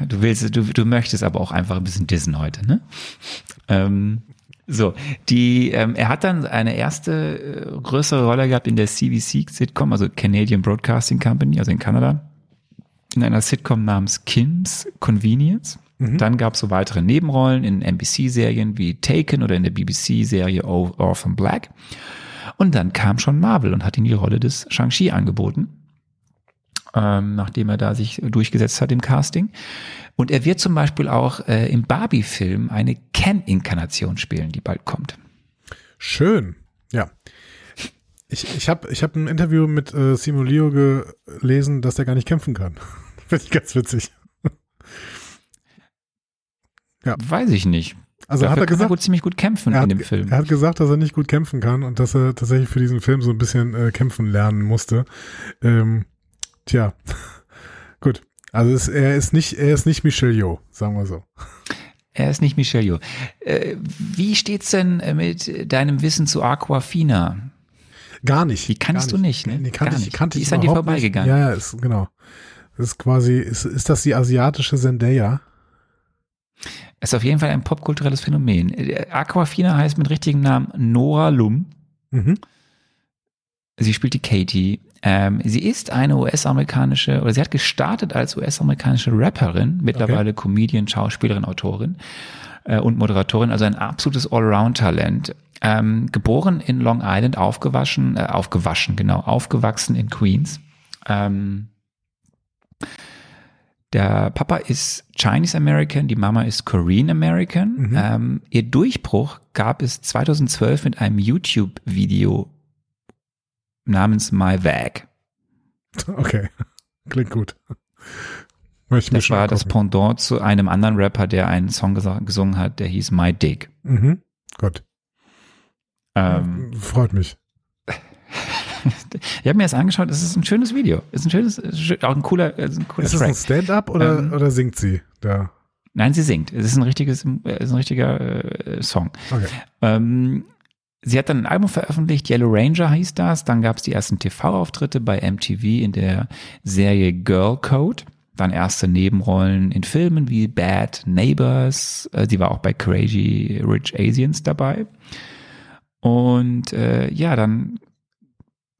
Du willst, du, du möchtest aber auch einfach ein bisschen dissen heute, ne? Ähm, so, die, ähm, er hat dann eine erste äh, größere Rolle gehabt in der CBC-Sitcom, also Canadian Broadcasting Company, also in Kanada, in einer Sitcom namens Kim's Convenience. Dann gab es so weitere Nebenrollen in NBC-Serien wie Taken oder in der BBC-Serie Orphan Black. Und dann kam schon Marvel und hat ihm die Rolle des Shang-Chi angeboten ähm, nachdem er da sich durchgesetzt hat im Casting. Und er wird zum Beispiel auch äh, im Barbie-Film eine Ken-Inkarnation spielen, die bald kommt. Schön. Ja. Ich, ich habe ich hab ein Interview mit äh, Simulio gelesen, dass der gar nicht kämpfen kann. Finde ich ganz witzig. Weiß ich nicht. Also Dafür hat er gesagt, wohl ziemlich gut kämpfen er in hat, dem Film. er hat gesagt, dass er nicht gut kämpfen kann und dass er tatsächlich für diesen Film so ein bisschen äh, kämpfen lernen musste. Ähm, tja, gut. Also es, er ist nicht, er ist nicht Michel Yeoh, sagen wir so. Er ist nicht Michel Yeoh. Äh, wie steht's denn mit deinem Wissen zu Aquafina? Gar nicht. Die kannst gar du nicht, ne? Nee, kannte Gar ich, nicht. kannte Die ich ist an dir nicht. vorbeigegangen. Ja, ja, ist, genau. Das ist quasi, ist, ist das die asiatische Zendaya? Ist auf jeden Fall ein popkulturelles Phänomen. Äh, Aquafina heißt mit richtigem Namen Nora Lum. Mhm. Sie spielt die Katie. Ähm, sie ist eine US-amerikanische, oder sie hat gestartet als US-amerikanische Rapperin, mittlerweile Comedian, Schauspielerin, Autorin äh, und Moderatorin, also ein absolutes Allround-Talent. Ähm, geboren in Long Island, aufgewaschen, äh, aufgewaschen, genau, aufgewachsen in Queens. Ähm, der Papa ist Chinese American, die Mama ist Korean American. Mhm. Ähm, ihr Durchbruch gab es 2012 mit einem YouTube-Video namens My Vag. Okay, klingt gut. Möchte ich Das war das. Pendant zu einem anderen Rapper, der einen Song gesungen hat, der hieß My Dick. Mhm. Gut. Ähm, Freut mich. ich habe mir das angeschaut, es ist ein schönes Video. Es ist ein schönes, auch ein cooler, ist ein cooler Ist es Track. ein Stand-up oder, Ähm, oder singt sie da? Nein, sie singt. Es ist ein richtiges, es ist ein richtiger äh, Song. Okay. Ähm, sie hat dann ein Album veröffentlicht, Yellow Ranger hieß das. Dann gab es die ersten TV-Auftritte bei MTV in der Serie Girl Code. Dann erste Nebenrollen in Filmen wie Bad Neighbors. Äh, sie war auch bei Crazy Rich Asians dabei. Und äh, ja, dann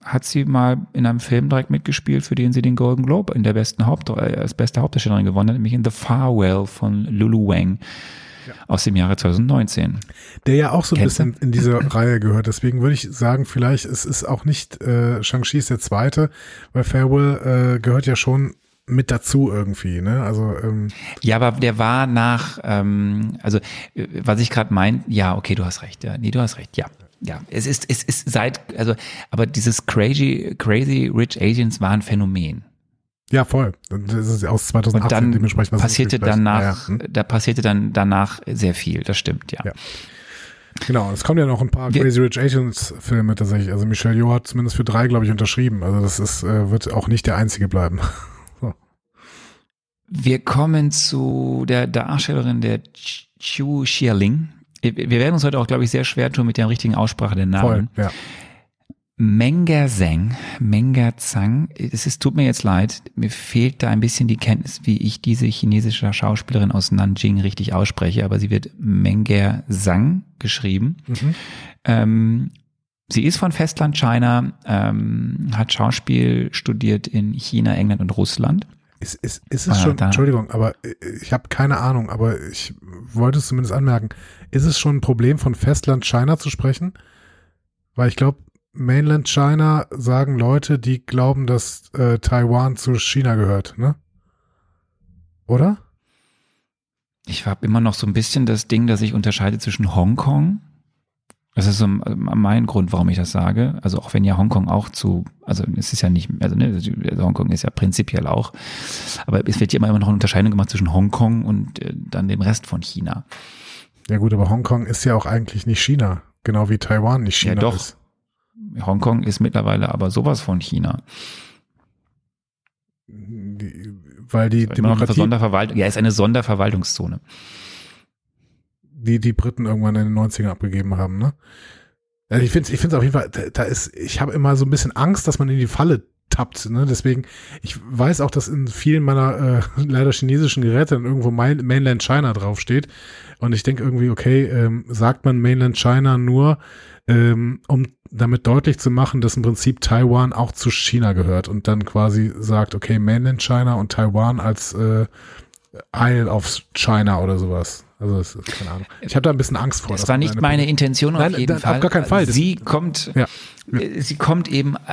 hat sie mal in einem Film direkt mitgespielt, für den sie den Golden Globe in der besten Haupt äh, als beste Hauptdarstellerin gewonnen hat, nämlich in The Farewell von Lulu Wang aus dem Jahre 2019. Der ja auch so ein Kennst du? bisschen in diese Reihe gehört. Deswegen würde ich sagen, vielleicht es ist auch nicht äh, Shang-Chi ist der zweite, weil Farewell äh, gehört ja schon mit dazu irgendwie. Ne? Also ähm, Ja, aber der war nach, ähm, also äh, was ich gerade mein, ja, okay, du hast recht, ja, nee, du hast recht, ja. Ja, es ist, es ist seit, also, aber dieses crazy, crazy Rich Asians war ein Phänomen. Ja, voll. Das ist aus 2018 Und dann dementsprechend was passierte danach, gleich- ja, hm. da passierte dann danach sehr viel, das stimmt, ja. Ja. Genau, es kommen ja noch ein paar Wir- Crazy Rich Asians Filme tatsächlich. Also Michelle Yeoh hat zumindest für drei, glaube ich, unterschrieben. Also das ist, äh, wird auch nicht der einzige bleiben. Wir kommen zu der Darstellerin der Ch- Chu Xialing. Wir werden uns heute auch, glaube ich, sehr schwer tun mit der richtigen Aussprache der Namen. Voll, ja. Menga Zhang, Menga Zhang, es ist, tut mir jetzt leid, mir fehlt da ein bisschen die Kenntnis, wie ich diese chinesische Schauspielerin aus Nanjing richtig ausspreche, aber sie wird Menga Zhang geschrieben. Mhm. Ähm, sie ist von Festland China, ähm, hat Schauspiel studiert in China, England und Russland. Ist, ist, ist es Ah, schon, da- Entschuldigung, aber ich habe keine Ahnung, aber ich wollte es zumindest anmerken. Ist es schon ein Problem von Festland China zu sprechen? Weil ich glaube, Mainland China sagen Leute, die glauben, dass äh, Taiwan zu China gehört, ne? Oder? Ich habe immer noch so ein bisschen das Ding, dass ich unterscheide zwischen Hongkong. Das ist so mein Grund, warum ich das sage. Also auch wenn ja Hongkong auch zu, also es ist ja nicht, also, ne, also Hongkong ist ja prinzipiell auch, aber es wird ja immer immer noch eine Unterscheidung gemacht zwischen Hongkong und äh, dann dem Rest von China. Ja gut, aber Hongkong ist ja auch eigentlich nicht China, genau wie Taiwan nicht China Ja, doch. ist. Hongkong ist mittlerweile aber sowas von China. Weil die Demokratie, Sonderverwaltung, ja, ist eine Sonderverwaltungszone. die die Briten irgendwann in den 90ern abgegeben haben, ne? Also ich finde ich finde auf jeden Fall, da, da ist, ich habe immer so ein bisschen Angst, dass man in die Falle tappt, ne? Deswegen, ich weiß auch, dass in vielen meiner äh, leider chinesischen Geräte dann irgendwo Main, Mainland China draufsteht. Und ich denke irgendwie, okay, ähm, sagt man Mainland China nur, ähm, um damit deutlich zu machen, dass im Prinzip Taiwan auch zu China gehört und dann quasi sagt, okay, Mainland China und Taiwan als äh, Isle of China oder sowas. Also es ist keine Ahnung. Ich habe da ein bisschen Angst vor. Das war nicht eine- meine Intention Nein, auf jeden da- auf Fall. gar keinen Fall. Das- Sie kommt, Ja. äh, sie kommt eben, äh,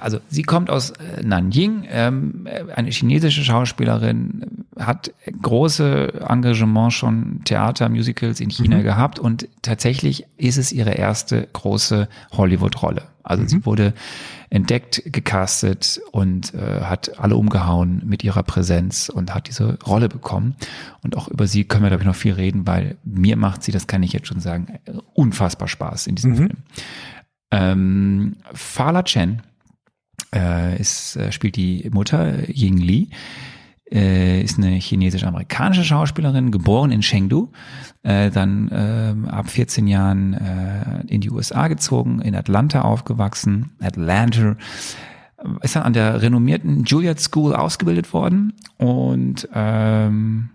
also sie kommt aus äh, Nanjing, ähm, äh, eine chinesische Schauspielerin, hat große Engagements schon Theater, Musicals in China Mhm. gehabt und tatsächlich ist es ihre erste große Hollywood-Rolle. Also Mhm. sie wurde entdeckt, gecastet und äh, hat alle umgehauen mit ihrer Präsenz und hat diese Rolle bekommen. Und auch über sie können wir, glaube ich, noch viel reden, weil mir macht sie, das kann ich jetzt schon sagen, äh, unfassbar Spaß in diesem Mhm. Film. Ähm, Fala Chen äh, ist, äh, spielt die Mutter Ying Li, äh, ist eine chinesisch-amerikanische Schauspielerin, geboren in Chengdu, äh, dann ähm, ab 14 Jahren äh, in die USA gezogen, in Atlanta aufgewachsen, Atlanta, ist dann an der renommierten Juilliard School ausgebildet worden und ähm,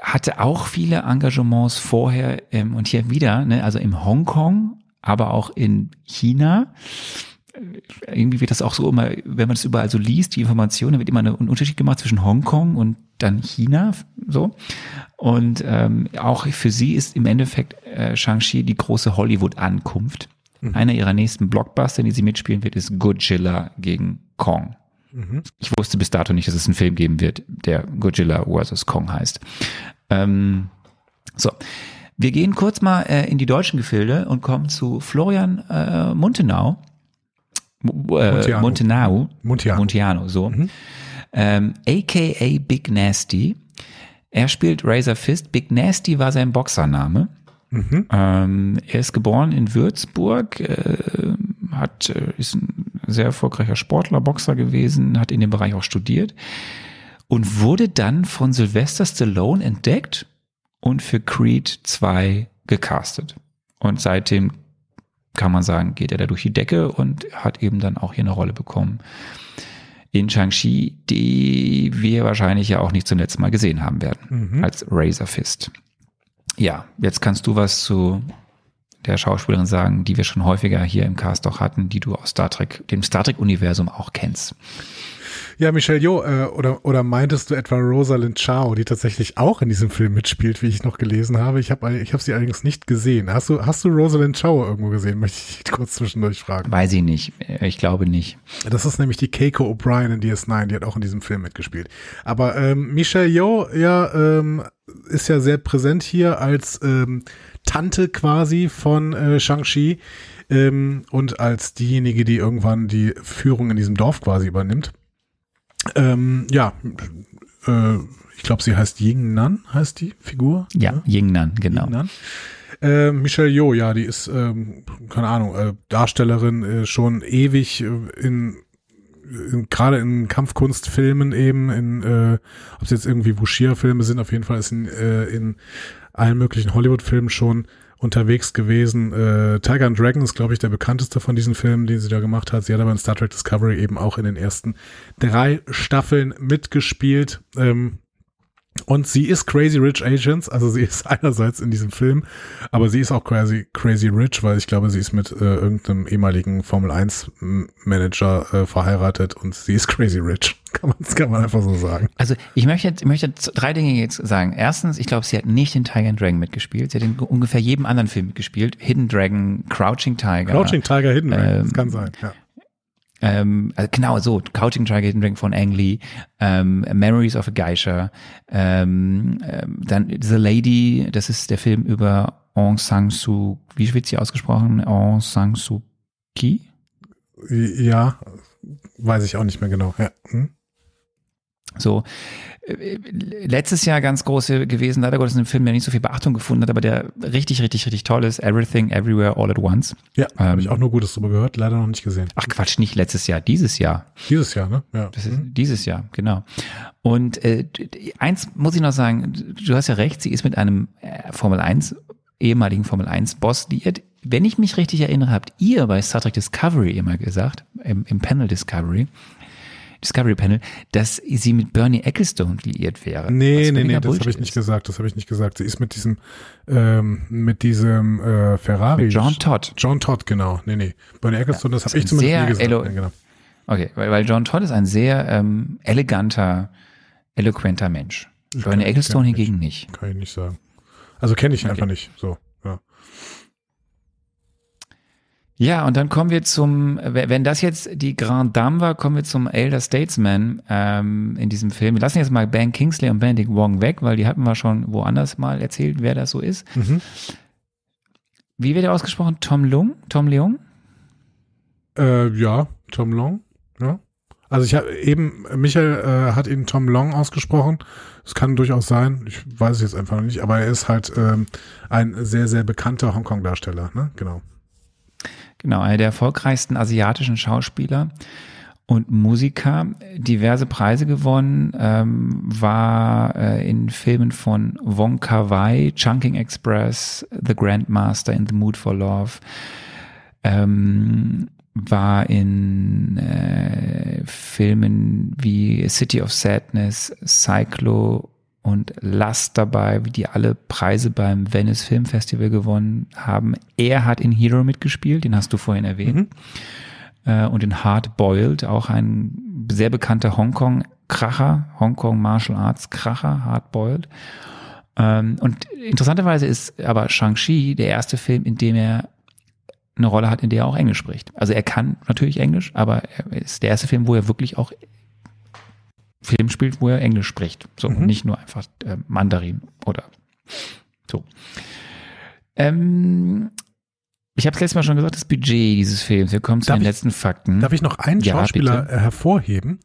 hatte auch viele Engagements vorher ähm, und hier wieder, ne, also im Hongkong, aber auch in China. Irgendwie wird das auch so immer, wenn man das überall so liest, die Informationen, wird immer ein Unterschied gemacht zwischen Hongkong und dann China, so. Und ähm, auch für sie ist im Endeffekt äh, Shang-Chi die große Hollywood-Ankunft. Einer ihrer nächsten Blockbuster, in die sie mitspielen wird, ist Godzilla gegen Kong. Ich wusste bis dato nicht, dass es einen Film geben wird, der Godzilla vs. Kong heißt. Ähm, so. Wir gehen kurz mal äh, in die deutschen Gefilde und kommen zu Florian äh, Montenau. Äh, Montiano. Montenau. Montiano. Montiano, so. Ähm, AKA Big Nasty. Er spielt Razor Fist. Big Nasty war sein Boxername. Ähm, er ist geboren in Würzburg, äh, hat, äh, ist ein sehr erfolgreicher Sportler, Boxer gewesen, hat in dem Bereich auch studiert und wurde dann von Sylvester Stallone entdeckt und für Creed 2 gecastet. Und seitdem kann man sagen, geht er da durch die Decke und hat eben dann auch hier eine Rolle bekommen in Shang-Chi, die wir wahrscheinlich ja auch nicht zum letzten Mal gesehen haben werden, als Razor Fist. Ja, jetzt kannst du was zu der Schauspielerin sagen, die wir schon häufiger hier im Cast auch hatten, die du aus Star Trek, dem Star Trek-Universum auch kennst. Ja, Michelle Jo, äh, oder, oder meintest du etwa Rosalind Chow, die tatsächlich auch in diesem Film mitspielt, wie ich noch gelesen habe? Ich habe ich hab sie allerdings nicht gesehen. Hast du, hast du Rosalind Chow irgendwo gesehen? Möchte ich kurz zwischendurch fragen. Weiß ich nicht. Ich glaube nicht. Das ist nämlich die Keiko O'Brien in DS9, die hat auch in diesem Film mitgespielt. Aber ähm, Michelle Yeoh, ja, ähm, ist ja sehr präsent hier als ähm, Tante quasi von äh, Shang-Chi ähm, und als diejenige, die irgendwann die Führung in diesem Dorf quasi übernimmt. Ähm, ja, äh, ich glaube, sie heißt Ying Nan, heißt die Figur. Ja, Yingnan, genau. Ying Nan. Äh, Michelle Yeoh, ja, die ist, ähm, keine Ahnung, äh, Darstellerin äh, schon ewig äh, in, in gerade in Kampfkunstfilmen eben, in, äh, ob es jetzt irgendwie Wushia-Filme sind, auf jeden Fall ist in, äh, in allen möglichen Hollywood-Filmen schon unterwegs gewesen. Äh, Tiger and Dragon ist, glaube ich, der bekannteste von diesen Filmen, den sie da gemacht hat. Sie hat aber in Star Trek Discovery eben auch in den ersten drei Staffeln mitgespielt. Ähm, und sie ist Crazy Rich Agents, also sie ist einerseits in diesem Film, aber sie ist auch crazy, crazy rich, weil ich glaube, sie ist mit äh, irgendeinem ehemaligen Formel 1 Manager äh, verheiratet und sie ist crazy rich. Kann man, das kann man einfach so sagen. Also ich möchte, ich möchte drei Dinge jetzt sagen. Erstens, ich glaube, sie hat nicht in Tiger and Dragon mitgespielt. Sie hat in ungefähr jedem anderen Film mitgespielt. Hidden Dragon, Crouching Tiger. Crouching Tiger Hidden Dragon, das Ähm, kann sein, ja. Ähm, also genau so, Crouching Tiger, Hidden Dragon von Ang Lee, ähm, Memories of a Geisha, ähm, ähm, dann The Lady, das ist der Film über Aung San Suu, wie wird sie ausgesprochen? Aung San Suu Kyi? Ja, weiß ich auch nicht mehr genau. Ja. Hm? So, äh, letztes Jahr ganz große gewesen, leider Gottes ein Film, der nicht so viel Beachtung gefunden hat, aber der richtig, richtig, richtig toll ist, Everything, Everywhere, All at Once. Ja, habe Ähm, ich auch nur Gutes drüber gehört, leider noch nicht gesehen. Ach Quatsch, nicht letztes Jahr, dieses Jahr. Dieses Jahr, ne? Ja. Das ist dieses Jahr, genau. Und äh, eins muss ich noch sagen, du hast ja recht, sie ist mit einem äh, Formel 1, ehemaligen Formel 1 Boss liiert. Wenn ich mich richtig erinnere, habt ihr bei Star Trek Discovery immer gesagt, im, im Panel Discovery, Discovery Panel, dass sie mit Bernie Ecclestone liiert wäre. Nee, nee, nee, das habe ich nicht gesagt, das habe ich nicht gesagt. Sie ist mit diesem, ähm, mit diesem äh, Ferrari. Mit John Todd. John Todd, genau. Nee, nee. Bernie Ecclestone, das ist habe ich zumindest sehr nie gesagt. elo- Ja, genau. Okay, weil, weil John Todd ist ein sehr ähm, eleganter, eloquenter Mensch. Bernie kenn- Ecclestone ich hingegen nicht. Kann ich nicht sagen. Also kenne ich ihn Okay. einfach nicht. So, ja. Und dann kommen wir zum, wenn das jetzt die Grand Dame war, kommen wir zum Elder Statesman ähm, in diesem Film. Wir lassen jetzt mal Ben Kingsley und Benedict Wong weg, weil die hatten wir schon woanders mal erzählt, wer das so ist. Mhm. Wie wird er ausgesprochen? Tom Lung? Tom Leung? Äh, ja, Tom Long. Ja. Also ich habe eben, Michael äh, hat ihn Tom Long ausgesprochen. Es kann durchaus sein. Ich weiß es jetzt einfach noch nicht, aber er ist halt ähm, ein sehr, sehr bekannter Hongkong-Darsteller, ne? Genau. Genau, einer der erfolgreichsten asiatischen Schauspieler und Musiker, diverse Preise gewonnen, ähm, war äh, in Filmen von Wong Kar Wai, Chunking Express, The Grandmaster in The Mood for Love, ähm, war in äh, Filmen wie City of Sadness, Cyclo und Lust dabei, wie die alle Preise beim Venice Film Festival gewonnen haben. Er hat in Hero mitgespielt, den hast du vorhin erwähnt. äh, und in Hard Boiled, auch ein sehr bekannter Hongkong-Kracher, Hongkong Martial Arts Kracher, Hard Boiled. Ähm, und interessanterweise ist aber Shang-Chi der erste Film, in dem er eine Rolle hat, in der er auch Englisch spricht. Also er kann natürlich Englisch, aber er ist der erste Film, wo er wirklich auch Film spielt, wo er Englisch spricht. So, Mhm. und nicht nur einfach äh, Mandarin oder so. Ähm, ich habe es letztes Mal schon gesagt, das Budget dieses Films. Wir kommen zu Darf den ich- letzten Fakten. Darf ich noch einen Ja, Schauspieler bitte. hervorheben?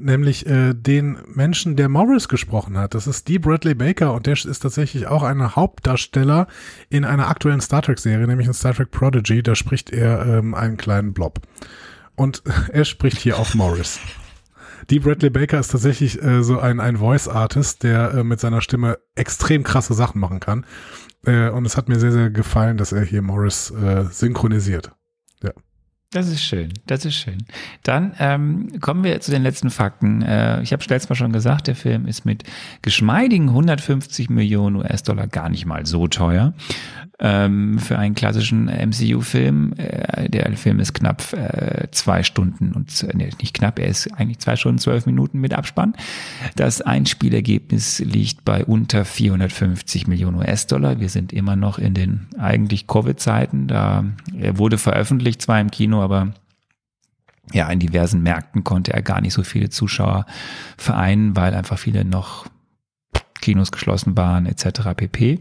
Nämlich äh, den Menschen, der Morris gesprochen hat. Das ist Dee Bradley Baker und der ist tatsächlich auch ein Hauptdarsteller in einer aktuellen Star Trek-Serie, nämlich in Star Trek Prodigy. Da spricht er ähm, einen kleinen Blob. Und er spricht hier auch Morris. Dee Bradley Baker ist tatsächlich äh, so ein, ein Voice-Artist, der äh, mit seiner Stimme extrem krasse Sachen machen kann. Äh, und es hat mir sehr, sehr gefallen, dass er hier Morris äh, synchronisiert. Das ist schön, das ist schön. Dann ähm, kommen wir zu den letzten Fakten. Äh, ich habe letztes Mal schon gesagt, der Film ist mit geschmeidigen 150 Millionen US-Dollar gar nicht mal so teuer. Ähm, für einen klassischen MCU-Film. Äh, der Film ist knapp äh, zwei Stunden und nee, nicht knapp, er ist eigentlich zwei Stunden zwölf Minuten mit Abspann. Das Einspielergebnis liegt bei unter 450 Millionen US-Dollar. Wir sind immer noch in den eigentlich Covid-Zeiten. Da er wurde veröffentlicht, zwar im Kino, aber ja, in diversen Märkten konnte er gar nicht so viele Zuschauer vereinen, weil einfach viele noch Kinos geschlossen waren, etc. pp.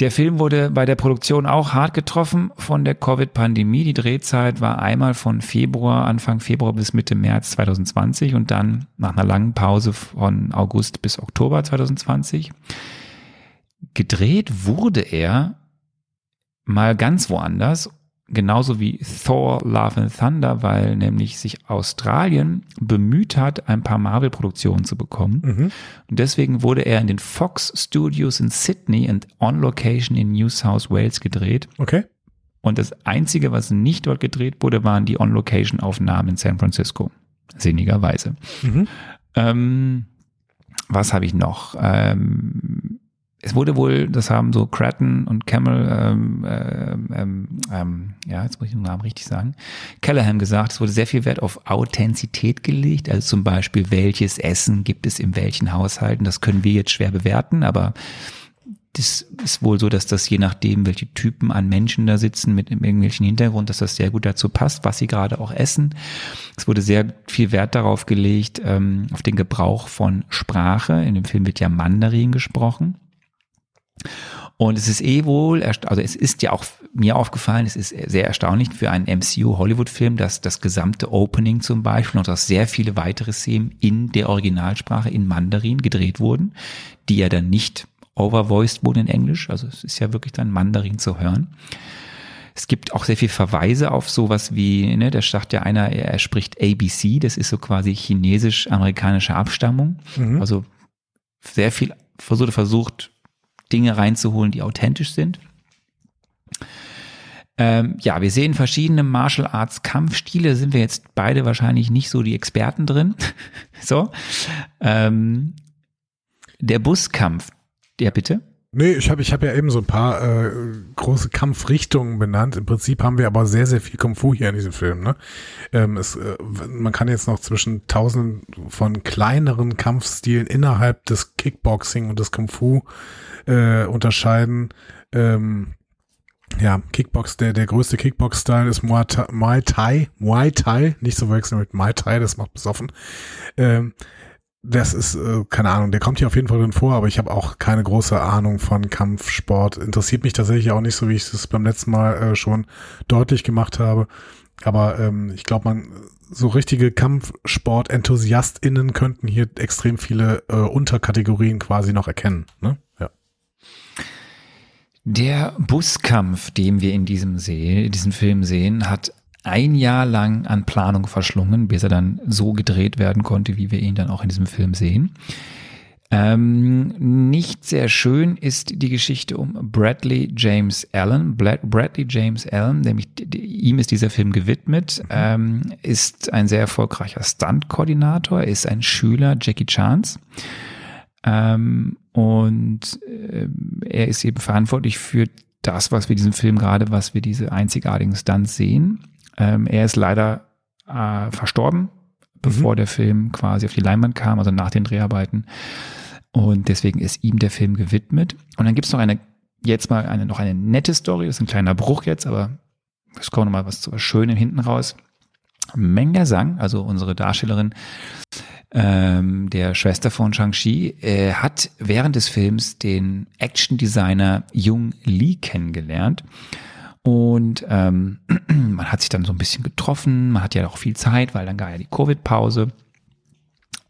Der Film wurde bei der Produktion auch hart getroffen von der Covid-Pandemie. Die Drehzeit war einmal von Februar, Anfang Februar bis Mitte März 2020 und dann nach einer langen Pause von August bis Oktober 2020. Gedreht wurde er mal ganz woanders, genauso wie Thor Love and Thunder, weil nämlich sich Australien bemüht hat, ein paar Marvel-Produktionen zu bekommen. Mhm. Und deswegen wurde er in den Fox Studios in Sydney und on Location in New South Wales gedreht. Okay. Und das Einzige, was nicht dort gedreht wurde, waren die On-Location-Aufnahmen in San Francisco. Sinnigerweise. Mhm. Ähm, was habe ich noch? Ähm, es wurde wohl, das haben so Cratton und Camel, ähm, ähm, ähm, ähm, ja, jetzt muss ich den Namen richtig sagen, Callahan gesagt, es wurde sehr viel Wert auf Authentizität gelegt, also zum Beispiel, welches Essen gibt es in welchen Haushalten, das können wir jetzt schwer bewerten, aber das ist wohl so, dass das je nachdem, welche Typen an Menschen da sitzen mit irgendwelchen Hintergrund, dass das sehr gut dazu passt, was sie gerade auch essen. Es wurde sehr viel Wert darauf gelegt, ähm, auf den Gebrauch von Sprache. In dem Film wird ja Mandarin gesprochen. Und es ist eh wohl, also es ist ja auch mir aufgefallen, es ist sehr erstaunlich für einen MCU-Hollywood-Film, dass das gesamte Opening zum Beispiel und auch sehr viele weitere Szenen in der Originalsprache in Mandarin gedreht wurden, die ja dann nicht overvoiced wurden in Englisch. Also es ist ja wirklich dann Mandarin zu hören. Es gibt auch sehr viel Verweise auf sowas wie, ne, da sagt ja einer, er spricht ABC, das ist so quasi chinesisch-amerikanische Abstammung. Mhm. Also sehr viel versucht, versucht, Dinge reinzuholen, die authentisch sind. Ähm, ja, wir sehen verschiedene Martial Arts Kampfstile, sind wir jetzt beide wahrscheinlich nicht so die Experten drin. so. Ähm, der Buskampf, ja bitte? Nee, ich habe ich hab ja eben so ein paar äh, große Kampfrichtungen benannt. Im Prinzip haben wir aber sehr, sehr viel Kung Fu hier in diesem Film. Ne? Ähm, es, äh, man kann jetzt noch zwischen tausenden von kleineren Kampfstilen innerhalb des Kickboxing und des Kung Fu äh, unterscheiden. Ähm, ja, Kickbox, der, der größte Kickbox-Style ist Muay Thai, Muay Thai, Muay Thai, nicht zu verwechseln mit Muay Thai, das macht besoffen. Ähm, das ist, äh, keine Ahnung, der kommt hier auf jeden Fall drin vor, aber ich habe auch keine große Ahnung von Kampfsport. Interessiert mich tatsächlich auch nicht so, wie ich es beim letzten Mal äh, schon deutlich gemacht habe. Aber ähm, ich glaube, man so richtige Kampfsport-EnthusiastInnen könnten hier extrem viele äh, Unterkategorien quasi noch erkennen. Ne? Der Buskampf, den wir in diesem, See, diesem Film sehen, hat ein Jahr lang an Planung verschlungen, bis er dann so gedreht werden konnte, wie wir ihn dann auch in diesem Film sehen. Ähm, nicht sehr schön ist die Geschichte um Bradley James Allen. Bradley James Allen, nämlich ihm ist dieser Film gewidmet, ähm, ist ein sehr erfolgreicher Stunt-Koordinator, ist ein Schüler Jackie Chans. Ähm, und ähm, er ist eben verantwortlich für das, was wir diesem Film gerade, was wir diese einzigartigen Stunts sehen. Ähm, er ist leider äh, verstorben, bevor der Film quasi auf die Leinwand kam, also nach den Dreharbeiten. Und deswegen ist ihm der Film gewidmet. Und dann gibt's noch eine, jetzt mal eine, noch eine nette Story, das ist ein kleiner Bruch jetzt, aber es kommt noch mal was zu was Schönem hinten raus. Meng Sang, also unsere Darstellerin, ähm, der Schwester von Shang-Chi, äh, hat während des Films den Action-Designer Jung Lee kennengelernt. Und ähm, man hat sich dann so ein bisschen getroffen, man hat ja auch viel Zeit, weil dann gar ja die Covid-Pause.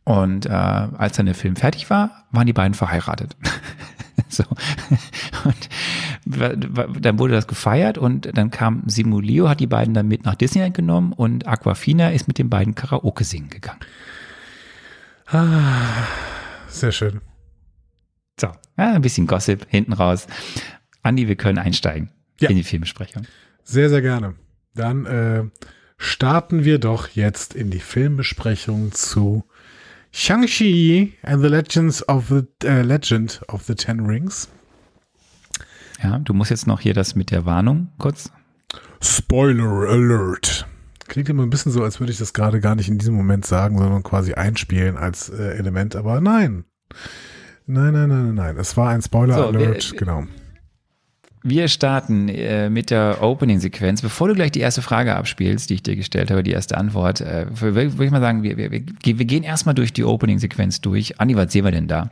Und äh, als dann der Film fertig war, waren die beiden verheiratet. so. Und dann wurde das gefeiert und dann kam Simulio, hat die beiden dann mit nach Disneyland genommen und Aquafina ist mit den beiden Karaoke singen gegangen. Ah, sehr schön. So, ja, ein bisschen Gossip hinten raus. Andi, wir können einsteigen Ja. in die Filmbesprechung. Sehr, sehr gerne. Dann äh, starten wir doch jetzt in die Filmbesprechung zu Shang-Chi and the Legends of the äh, Legend of the Ten Rings. Ja, du musst jetzt noch hier das mit der Warnung kurz. Spoiler Alert. Klingt immer ein bisschen so, als würde ich das gerade gar nicht in diesem Moment sagen, sondern quasi einspielen als äh, Element, aber nein. Nein, nein, nein, nein, nein. Es war ein Spoiler So, Alert, wir- genau. Wir starten äh, mit der Opening-Sequenz. Bevor du gleich die erste Frage abspielst, die ich dir gestellt habe, die erste Antwort, äh, würde ich mal sagen, wir, wir, wir, gehen erstmal durch die Opening-Sequenz durch. Andi, was sehen wir denn da?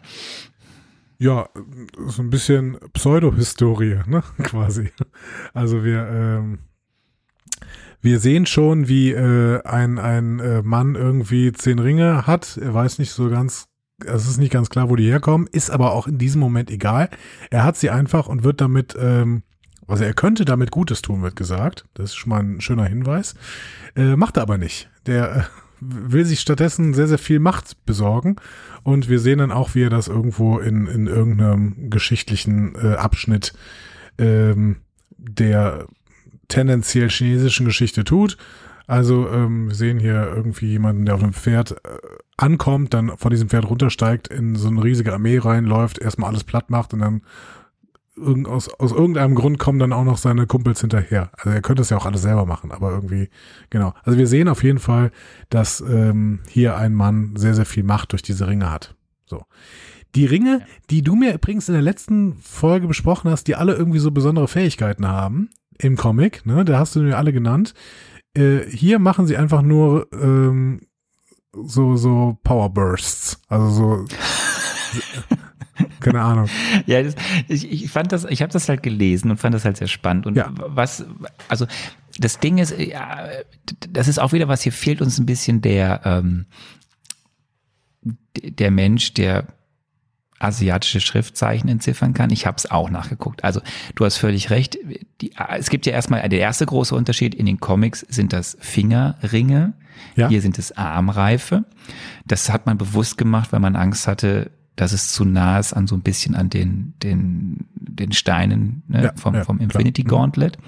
Ja, so ein bisschen Pseudo-Historie, ne, quasi. Also wir, ähm, wir sehen schon, wie äh, ein, ein äh, Mann irgendwie zehn Ringe hat. Er weiß nicht so ganz, es ist nicht ganz klar, wo die herkommen, ist aber auch in diesem Moment egal. Er hat sie einfach und wird damit, ähm, also er könnte damit Gutes tun, wird gesagt. Das ist schon mal ein schöner Hinweis. Äh, macht er aber nicht. Der äh, will sich stattdessen sehr, sehr viel Macht besorgen. Und wir sehen dann auch, wie er das irgendwo in, in irgendeinem geschichtlichen äh, Abschnitt ähm, der tendenziell chinesischen Geschichte tut. Also ähm, wir sehen hier irgendwie jemanden, der auf einem Pferd äh, ankommt, dann von diesem Pferd runtersteigt, in so eine riesige Armee reinläuft, erstmal alles platt macht und dann irgend, aus, aus irgendeinem Grund kommen dann auch noch seine Kumpels hinterher. Also er könnte es ja auch alles selber machen, aber irgendwie, genau. Also wir sehen auf jeden Fall, dass ähm, hier ein Mann sehr, sehr viel Macht durch diese Ringe hat. So. Die Ringe, die du mir übrigens in der letzten Folge besprochen hast, die alle irgendwie so besondere Fähigkeiten haben im Comic, ne, da hast du mir alle genannt. Äh, hier machen sie einfach nur ähm, so, so Power Bursts. Also so, keine Ahnung. Ja, das, ich, ich fand das, ich habe das halt gelesen und fand das halt sehr spannend. Und Ja. was, also das Ding ist, ja, das ist auch wieder was, hier fehlt uns ein bisschen der, ähm, der Mensch, der asiatische Schriftzeichen entziffern kann. Ich habe es auch nachgeguckt. Also du hast völlig recht. Die, es gibt ja erstmal der erste große Unterschied. In den Comics sind das Fingerringe. Ja. Hier sind es Armreife. Das hat man bewusst gemacht, weil man Angst hatte, dass es zu nah ist an so ein bisschen an den, den, den Steinen ne, Ja, vom, ja, vom klar. Infinity Mhm. Gauntlet.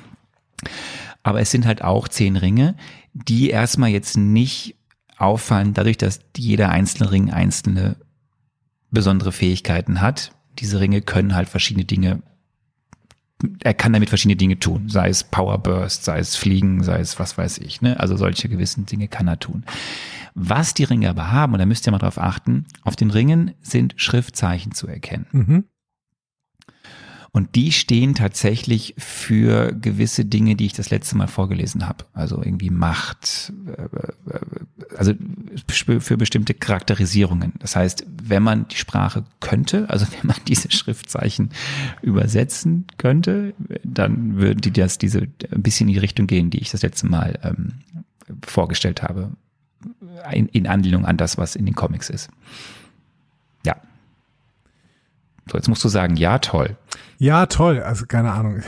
Aber es sind halt auch zehn Ringe, die erstmal jetzt nicht auffallen, dadurch, dass jeder einzelne Ring einzelne besondere Fähigkeiten hat. Diese Ringe können halt verschiedene Dinge, er kann damit verschiedene Dinge tun, sei es Power Burst, sei es Fliegen, sei es was weiß ich, ne? Also solche gewissen Dinge kann er tun. Was die Ringe aber haben, und da müsst ihr mal drauf achten, auf den Ringen sind Schriftzeichen zu erkennen. Mhm. Und die stehen tatsächlich für gewisse Dinge, die ich das letzte Mal vorgelesen habe. Also irgendwie Macht, äh, äh, also für für bestimmte Charakterisierungen. Das heißt, wenn man die Sprache könnte, also wenn man diese Schriftzeichen übersetzen könnte, dann würden die das diese ein bisschen in die Richtung gehen, die ich das letzte Mal ähm, vorgestellt habe. In, in Anlehnung an das, was in den Comics ist. Ja. So, jetzt musst du sagen, ja, toll. Ja, toll. Also keine Ahnung.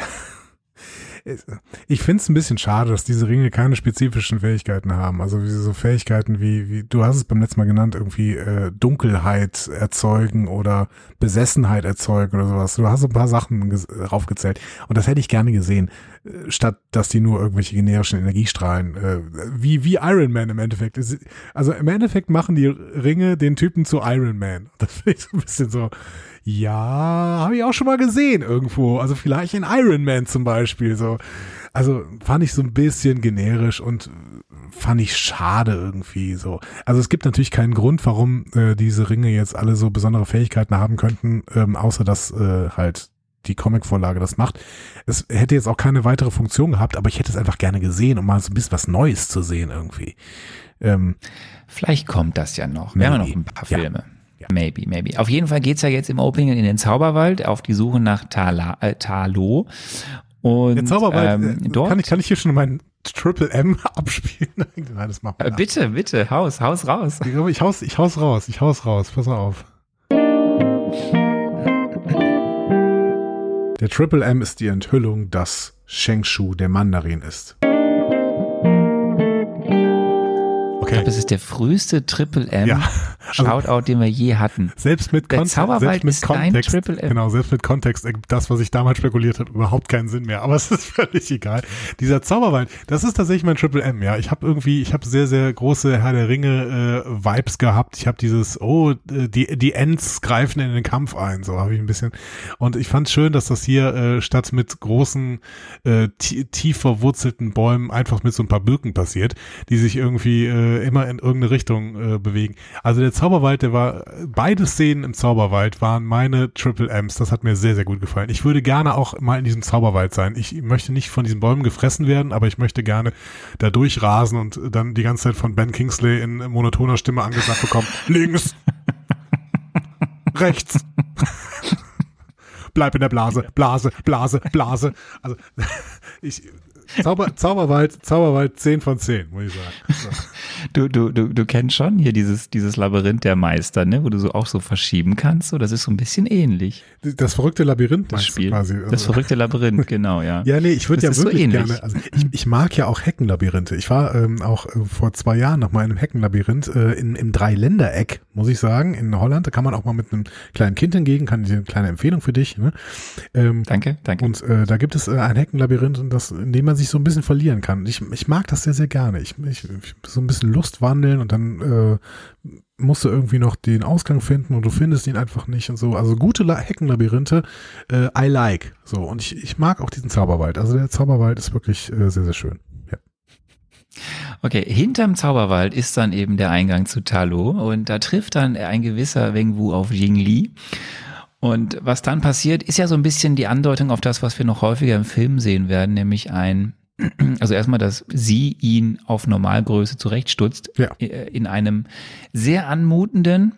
Ich finde es ein bisschen schade, dass diese Ringe keine spezifischen Fähigkeiten haben. Also wie so Fähigkeiten wie, wie du hast es beim letzten Mal genannt, irgendwie äh, Dunkelheit erzeugen oder Besessenheit erzeugen oder sowas. Du hast ein paar Sachen raufgezählt. Und das hätte ich gerne gesehen, äh, statt dass die nur irgendwelche generischen Energiestrahlen, äh, wie, wie Iron Man im Endeffekt. Also im Endeffekt machen die Ringe den Typen zu Iron Man. Das finde ich so ein bisschen so, ja, habe ich auch schon mal gesehen irgendwo. Also vielleicht in Iron Man zum Beispiel so. also fand ich so ein bisschen generisch und fand ich schade irgendwie so. Also es gibt natürlich keinen Grund, warum äh, diese Ringe jetzt alle so besondere Fähigkeiten haben könnten, ähm, außer dass äh, halt die Comic-Vorlage das macht. Es hätte jetzt auch keine weitere Funktion gehabt, aber ich hätte es einfach gerne gesehen, um mal so ein bisschen was Neues zu sehen irgendwie. Ähm, Vielleicht kommt das ja noch. Wir haben ja noch ein paar Ja. Filme. Maybe, maybe. Auf jeden Fall geht's ja jetzt im Opening in den Zauberwald auf die Suche nach Tala, äh, Talo. Und der Zauberwald, ähm, äh, dort, kann, ich, kann ich hier schon meinen Triple M abspielen? Nein, das macht äh, man. bitte, bitte, Haus, Haus raus. Ich glaube, ich haus, ich haus raus, ich haus raus, pass auf. Der Triple M ist die Enthüllung, dass Shengshu der Mandarin ist. Ich glaube, es ist der früheste Triple M Ja, also- Shoutout, den wir je hatten. Selbst mit, Der Kontext, Zauberwald selbst mit ist Kontext, Triple M. genau, selbst mit Kontext ergibt das, was ich damals spekuliert habe, überhaupt keinen Sinn mehr. Aber es ist völlig egal. Dieser Zauberwald, das ist tatsächlich mein Triple M. Ja, ich habe irgendwie, ich habe sehr, sehr große Herr der Ringe äh, Vibes gehabt. Ich habe dieses, oh, äh, die die Ents greifen in den Kampf ein, so habe ich ein bisschen. Und ich fand schön, dass das hier äh, statt mit großen äh, tie- tief verwurzelten Bäumen einfach mit so ein paar Birken passiert, die sich irgendwie äh, immer in irgendeine Richtung äh, bewegen. Also der Zauberwald, der war, beide Szenen im Zauberwald waren meine Triple M's. Das hat mir sehr, sehr gut gefallen. Ich würde gerne auch mal in diesem Zauberwald sein. Ich möchte nicht von diesen Bäumen gefressen werden, aber ich möchte gerne da durchrasen und dann die ganze Zeit von Ben Kingsley in monotoner Stimme angesagt bekommen. Links. Rechts. Bleib in der Blase, Blase, Blase, Blase. Also ich Zauber, Zauberwald, Zauberwald 10 von 10, muss ich sagen. So. Du, du, du, du kennst schon hier dieses, dieses Labyrinth der Meister, ne, wo du so auch so verschieben kannst. So, das ist so ein bisschen ähnlich. Das verrückte Labyrinth Das Spiel. quasi. Das Also- verrückte Labyrinth, genau, ja. Ja, nee, ich würde ja so wirklich ähnlich. gerne, also ich, ich mag ja auch Heckenlabyrinthe. Ich war ähm, auch äh, vor zwei Jahren noch mal in einem Heckenlabyrinth äh, in, im Dreiländereck, muss ich sagen, in Holland. Da kann man auch mal mit einem kleinen Kind hingehen, kann ich eine kleine Empfehlung für dich. Ne? Ähm, Danke, danke. und äh, da gibt es äh, ein Heckenlabyrinth, und das, in dem man sich so ein bisschen verlieren kann. Ich, ich mag das sehr, sehr gerne. Ich, ich, so ein bisschen Lust wandeln und dann äh, musst du irgendwie noch den Ausgang finden und du findest ihn einfach nicht und so. Also gute La Heckenlabyrinthe, äh, I like. So, und ich, ich mag auch diesen Zauberwald. Also der Zauberwald ist wirklich äh, sehr, sehr schön. Ja. Okay, hinterm Zauberwald ist dann eben der Eingang zu Talo und da trifft dann ein gewisser Weng Wu auf Ying Li. Und was dann passiert, ist ja so ein bisschen die Andeutung auf das, was wir noch häufiger im Film sehen werden, nämlich ein, also erstmal, dass sie ihn auf Normalgröße zurechtstutzt, Ja. äh, in einem sehr anmutenden,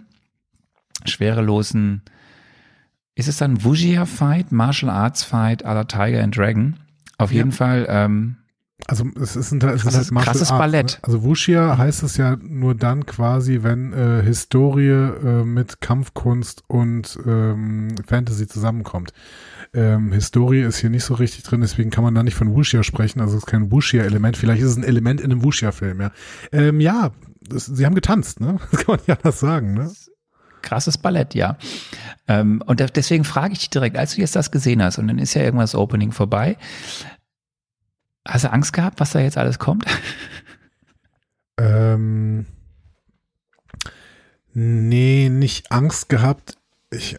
schwerelosen, ist es dann Wuxia-Fight, Martial Arts Fight à la Tiger and Dragon? Auf Ja. jeden Fall, ähm, Also es ist, ein- es ist Krasses- halt Martial krasses Arts, Ballett. Ne? Also Wuxia heißt es ja nur dann quasi, wenn äh, Historie äh, mit Kampfkunst und ähm, Fantasy zusammenkommt. Ähm, Historie ist hier nicht so richtig drin, deswegen kann man da nicht von Wuxia sprechen. Also es ist kein Wuxia-Element. Vielleicht ist es ein Element in einem Wuxia-Film, ja. Ähm, ja, das, sie haben getanzt, ne? Das kann man nicht anders sagen, ne? krasses Ballett, ja. Ähm, und deswegen frage ich dich direkt, als du jetzt das gesehen hast und dann ist ja irgendwas Opening vorbei, hast du Angst gehabt, was da jetzt alles kommt? Ähm, nee, nicht Angst gehabt. Ich,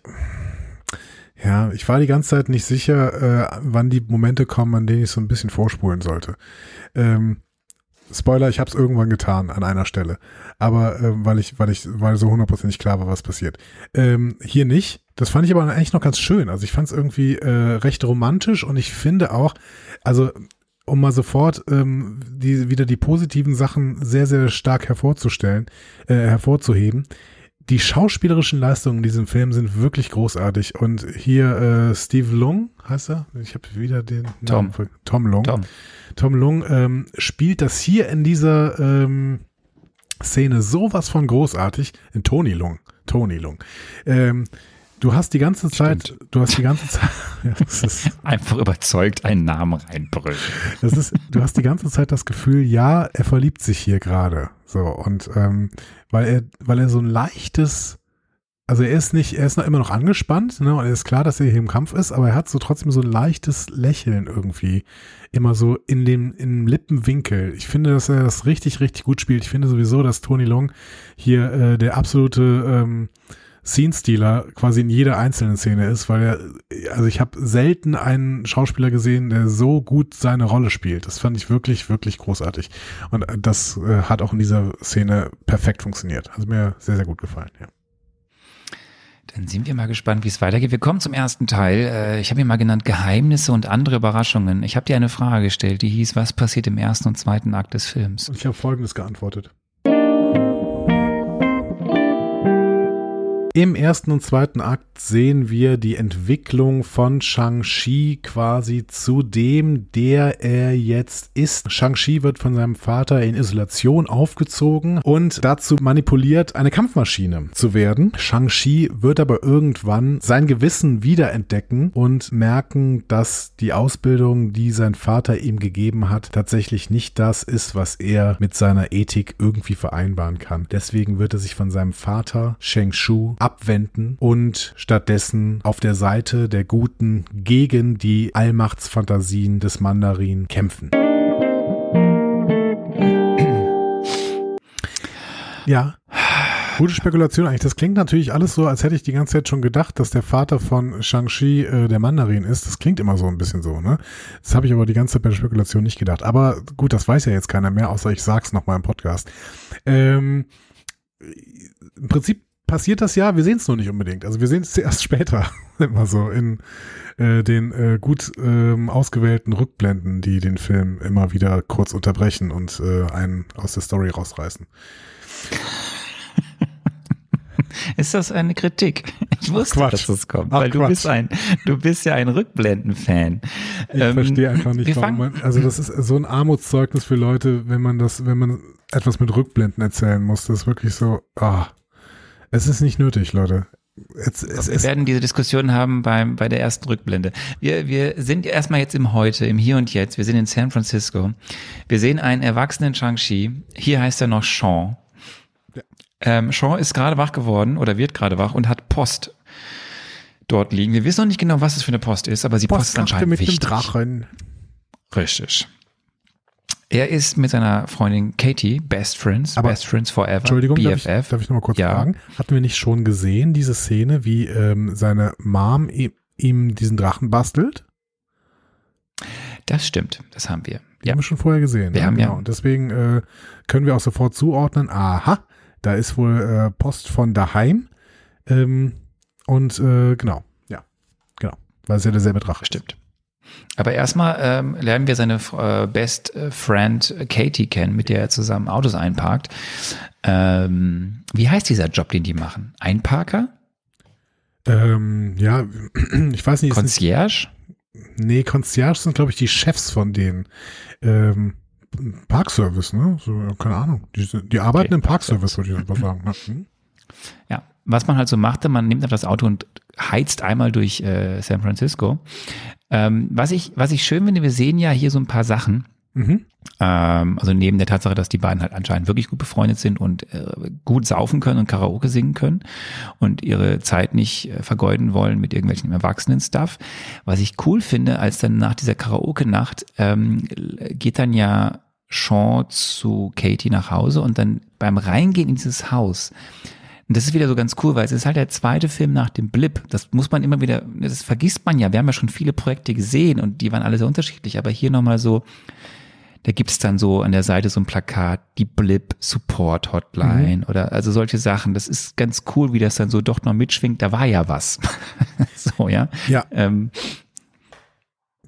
ja, ich war die ganze Zeit nicht sicher, äh, wann die Momente kommen, an denen ich so ein bisschen vorspulen sollte. Ähm, Spoiler, ich habe es irgendwann getan an einer Stelle, aber ähm, weil ich, weil ich, weil so hundertprozentig klar war, was passiert. Ähm, hier nicht. Das fand ich aber eigentlich noch ganz schön. Also ich fand es irgendwie äh, recht romantisch und ich finde auch, also um mal sofort ähm, die, wieder die positiven Sachen sehr, sehr stark hervorzustellen, äh, hervorzuheben. Die schauspielerischen Leistungen in diesem Film sind wirklich großartig. Und hier äh, Steve Lung, heißt er? Ich habe wieder den Tom. Namen Tom Lung. Tom. Tom Lung ähm, spielt das hier in dieser ähm, Szene sowas von großartig. In Tony Lung. Tony Lung. Ähm, du hast die ganze Zeit, du hast die ganze Zeit, ja, ist, Einfach überzeugt einen Namen reinbrüllen. das ist, du hast die ganze Zeit das Gefühl, ja, er verliebt sich hier gerade. So, und ähm, weil er, weil er so ein leichtes, also er ist nicht, er ist noch immer noch angespannt, ne? Und er ist klar, dass er hier im Kampf ist, aber er hat so trotzdem so ein leichtes Lächeln irgendwie. Immer so in dem, im Lippenwinkel. Ich finde, dass er das richtig, richtig gut spielt. Ich finde sowieso, dass Tony Long hier äh, der absolute ähm, Scene-Stealer quasi in jeder einzelnen Szene ist, weil er, also ich habe selten einen Schauspieler gesehen, der so gut seine Rolle spielt. Das fand ich wirklich, wirklich großartig. Und das äh, hat auch in dieser Szene perfekt funktioniert. Also mir sehr, sehr gut gefallen, ja. Dann sind wir mal gespannt, wie es weitergeht. Wir kommen zum ersten Teil. Äh, Ich habe ihn mal genannt Geheimnisse und andere Überraschungen. Ich habe dir eine Frage gestellt, die hieß, was passiert im ersten und zweiten Akt des Films? Und ich habe Folgendes geantwortet. Im ersten und zweiten Akt sehen wir die Entwicklung von Shang-Chi quasi zu dem, der er jetzt ist. Shang-Chi wird von seinem Vater in Isolation aufgezogen und dazu manipuliert, eine Kampfmaschine zu werden. Shang-Chi wird aber irgendwann sein Gewissen wiederentdecken und merken, dass die Ausbildung, die sein Vater ihm gegeben hat, tatsächlich nicht das ist, was er mit seiner Ethik irgendwie vereinbaren kann. Deswegen wird er sich von seinem Vater Shang Shu abwenden und stattdessen auf der Seite der Guten gegen die Allmachtsfantasien des Mandarin kämpfen. Ja. Gute Spekulation eigentlich. Das klingt natürlich alles so, als hätte ich die ganze Zeit schon gedacht, dass der Vater von Shang-Chi äh, der Mandarin ist. Das klingt immer so ein bisschen so, ne? Das habe ich aber die ganze Zeit bei der Spekulation nicht gedacht. Aber gut, das weiß ja jetzt keiner mehr, außer ich sag's nochmal im Podcast. Ähm, Im Prinzip passiert das ja, wir sehen es noch nicht unbedingt. Also wir sehen es erst später, immer so in äh, den äh, gut ähm, ausgewählten Rückblenden, die den Film immer wieder kurz unterbrechen und äh, einen aus der Story rausreißen. Ist das eine Kritik? Ich wusste, Quatsch. dass das kommt, Ach, weil du Quatsch. bist ein, du bist ja ein Rückblenden-Fan. Ich Ähm, verstehe einfach nicht, warum man, also das ist so ein Armutszeugnis für Leute, wenn man das, wenn man etwas mit Rückblenden erzählen muss. Das ist wirklich so, ah, es ist nicht nötig, Leute. Es, es, Wir werden diese Diskussion haben beim, bei der ersten Rückblende. Wir, wir sind erstmal jetzt im Heute, im Hier und Jetzt. Wir sind in San Francisco. Wir sehen einen erwachsenen Shang-Chi. Hier heißt er noch Sean. Ja. Ähm, Sean ist gerade wach geworden oder wird gerade wach und hat Post dort liegen. Wir wissen noch nicht genau, was es für eine Post ist, aber die Post, ist Postkarte anscheinend mit dem wichtig. Drachen. Richtig. Er ist mit seiner Freundin Katie, Best Friends, Aber- Best Friends Forever, Entschuldigung, darf ich, BFF. darf ich noch mal kurz Ja. fragen? Hatten wir nicht schon gesehen, diese Szene, wie ähm, seine Mom ihm, ihm diesen Drachen bastelt? Das stimmt, das haben wir. Die Ja. haben wir schon vorher gesehen. Wir ne? haben ja- genau. Und deswegen äh, können wir auch sofort zuordnen, aha, da ist wohl äh, Post von daheim. Ähm, und äh, genau, ja, genau, weil es ja derselbe Drache ist. Stimmt. Aber erstmal ähm, lernen wir seine äh, Best Friend Katie kennen, mit der er zusammen Autos einparkt. Ähm, wie heißt dieser Job, den die machen? Einparker? Ähm, ja, ich weiß nicht, ist nicht Concierge? nee, Concierge sind, glaube ich, die Chefs von denen. Ähm, Parkservice, ne? So, keine Ahnung. Die, die arbeiten Okay, im Parkservice, würde ich einfach sagen. Ne? Hm? Ja. Was man halt so machte, man nimmt einfach das Auto und heizt einmal durch äh, San Francisco. Ähm, was ich, was ich schön finde, wir sehen ja hier so ein paar Sachen. Mhm. Ähm, also neben der Tatsache, dass die beiden halt anscheinend wirklich gut befreundet sind und äh, gut saufen können und Karaoke singen können und ihre Zeit nicht äh, vergeuden wollen mit irgendwelchen Erwachsenen-Stuff. Was ich cool finde, als dann nach dieser Karaoke-Nacht ähm, geht dann ja Sean zu Katie nach Hause und dann beim Reingehen in dieses Haus und das ist wieder so ganz cool, weil es ist halt der zweite Film nach dem Blip. Das muss man immer wieder, das vergisst man ja. Wir haben ja schon viele Projekte gesehen und die waren alle sehr unterschiedlich. Aber hier nochmal so, da gibt's dann so an der Seite so ein Plakat, die Blip Support Hotline oder also solche Sachen. Das ist ganz cool, wie das dann so doch noch mitschwingt. Da war ja was. so, ja. Ja, Ähm,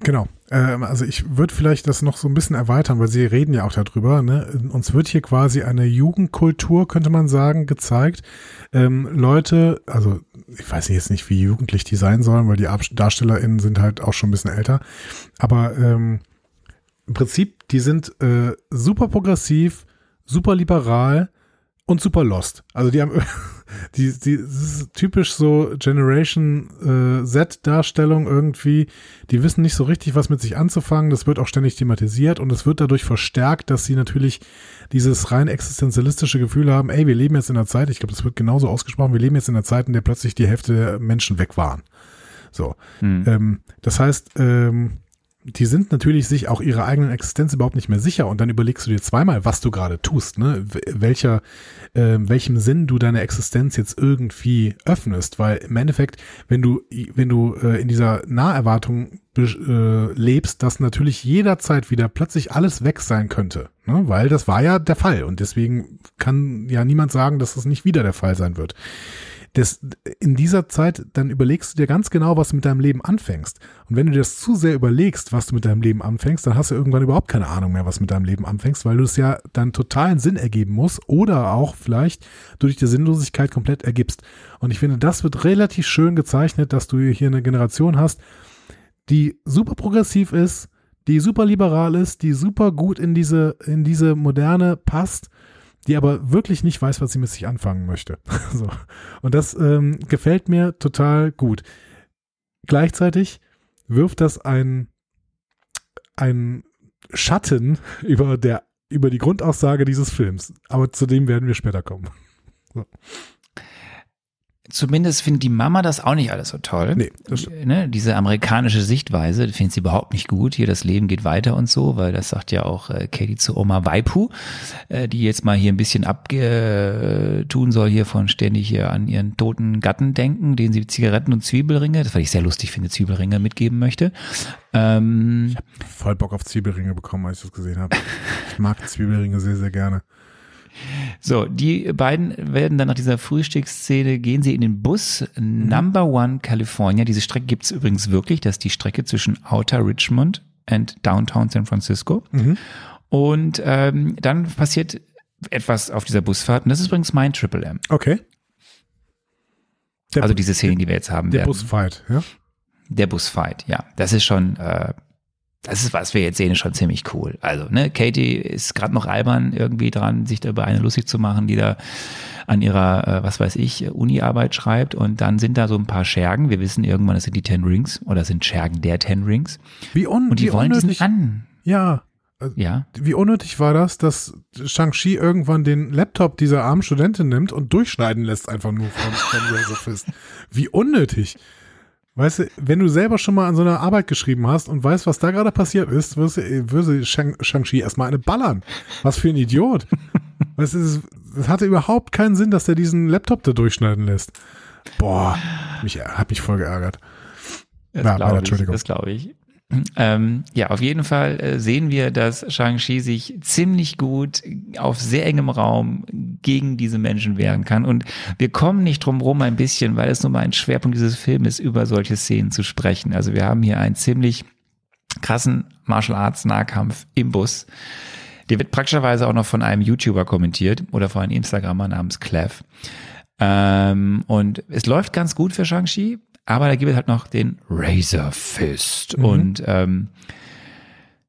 Genau. Ähm, also ich würde vielleicht das noch so ein bisschen erweitern, weil Sie reden ja auch darüber. Ne? Uns wird hier quasi eine Jugendkultur, könnte man sagen, gezeigt. Ähm, Leute, also ich weiß jetzt nicht, wie jugendlich die sein sollen, weil die DarstellerInnen sind halt auch schon ein bisschen älter. Aber ähm, im Prinzip, die sind äh, super progressiv, super liberal und super lost. Also die haben die, die ist typisch so Generation äh, Z-Darstellung irgendwie. Die wissen nicht so richtig, was mit sich anzufangen. Das wird auch ständig thematisiert und es wird dadurch verstärkt, dass sie natürlich dieses rein existenzialistische Gefühl haben, ey, wir leben jetzt in einer Zeit, ich glaube, das wird genauso ausgesprochen, wir leben jetzt in einer Zeit, in der plötzlich die Hälfte der Menschen weg waren. So. hm. Ähm, das heißt, ähm, die sind natürlich sich auch ihrer eigenen Existenz überhaupt nicht mehr sicher und dann überlegst du dir zweimal, was du gerade tust, ne? Welcher, äh, welchem Sinn du deine Existenz jetzt irgendwie öffnest, weil im Endeffekt, wenn du, wenn du äh, in dieser Naherwartung äh, lebst, dass natürlich jederzeit wieder plötzlich alles weg sein könnte, ne? weil das war ja der Fall und deswegen kann ja niemand sagen, dass das nicht wieder der Fall sein wird das, in dieser Zeit, dann überlegst du dir ganz genau, was du mit deinem Leben anfängst. Und wenn du dir das zu sehr überlegst, was du mit deinem Leben anfängst, dann hast du irgendwann überhaupt keine Ahnung mehr, was mit deinem Leben anfängst, weil du es ja dann totalen Sinn ergeben muss oder auch vielleicht durch die Sinnlosigkeit komplett ergibst. Und ich finde, das wird relativ schön gezeichnet, dass du hier eine Generation hast, die super progressiv ist, die super liberal ist, die super gut in diese, in diese Moderne passt die aber wirklich nicht weiß, was sie mit sich anfangen möchte. so. Und das ähm, gefällt mir total gut. Gleichzeitig wirft das ein, ein Schatten über, der, über die Grundaussage dieses Films. Aber zu dem werden wir später kommen. So zumindest findet die Mama das auch nicht alles so toll. Nee, das ne, diese amerikanische Sichtweise findet sie überhaupt nicht gut. Hier das Leben geht weiter und so, weil das sagt ja auch äh, Katie zu Oma Waipu, äh, die jetzt mal hier ein bisschen abtun soll hier von ständig hier an ihren toten Gatten denken, den sie Zigaretten und Zwiebelringe, das fand ich sehr lustig finde, Zwiebelringe mitgeben möchte. Ähm, ich habe voll Bock auf Zwiebelringe bekommen, als ich das gesehen habe. Ich mag Zwiebelringe sehr, sehr gerne. So, die beiden werden dann nach dieser Frühstücksszene, gehen sie in den Bus mhm. Number One California. Diese Strecke gibt es übrigens wirklich. Das ist die Strecke zwischen Outer Richmond und Downtown San Francisco. Mhm. Und ähm, dann passiert etwas auf dieser Busfahrt. Und das ist übrigens mein Triple M. Okay. Der also diese Szene, die wir jetzt haben der werden. Der Busfight, ja. Der Busfight, ja. Das ist schon äh, das ist, was wir jetzt sehen, ist schon ziemlich cool. Also, ne, Katie ist gerade noch albern irgendwie dran, sich darüber eine lustig zu machen, die da an ihrer, äh, was weiß ich, Uni-Arbeit schreibt. Und dann sind da so ein paar Schergen. Wir wissen irgendwann, das sind die Ten Rings oder sind Schergen der Ten Rings. Wie un Und die wollen unnötig. diesen an. Ja. Ja. Wie unnötig war das, dass Shang-Chi irgendwann den Laptop dieser armen Studentin nimmt und durchschneiden lässt, einfach nur von, von Razor Fist. Wie unnötig. Weißt du, wenn du selber schon mal an so einer Arbeit geschrieben hast und weißt, was da gerade passiert ist, wirst du, würde Shang-Chi erstmal eine ballern. Was für ein Idiot. weißt du, es hatte überhaupt keinen Sinn, dass er diesen Laptop da durchschneiden lässt. Boah, mich, hat mich voll geärgert. Das ja, glaube ich. Das glaube ich. Ähm, ja, auf jeden Fall äh, sehen wir, dass Shang-Chi sich ziemlich gut auf sehr engem Raum gegen diese Menschen wehren kann. Und wir kommen nicht drum rum ein bisschen, weil es nun mal ein Schwerpunkt dieses Films ist, über solche Szenen zu sprechen. Also wir haben hier einen ziemlich krassen Martial Arts Nahkampf im Bus. Der wird praktischerweise auch noch von einem YouTuber kommentiert oder von einem Instagrammer namens Clev. Ähm, und es läuft ganz gut für Shang-Chi. Aber da gibt es halt noch den Razor Fist. Mhm. Und ähm,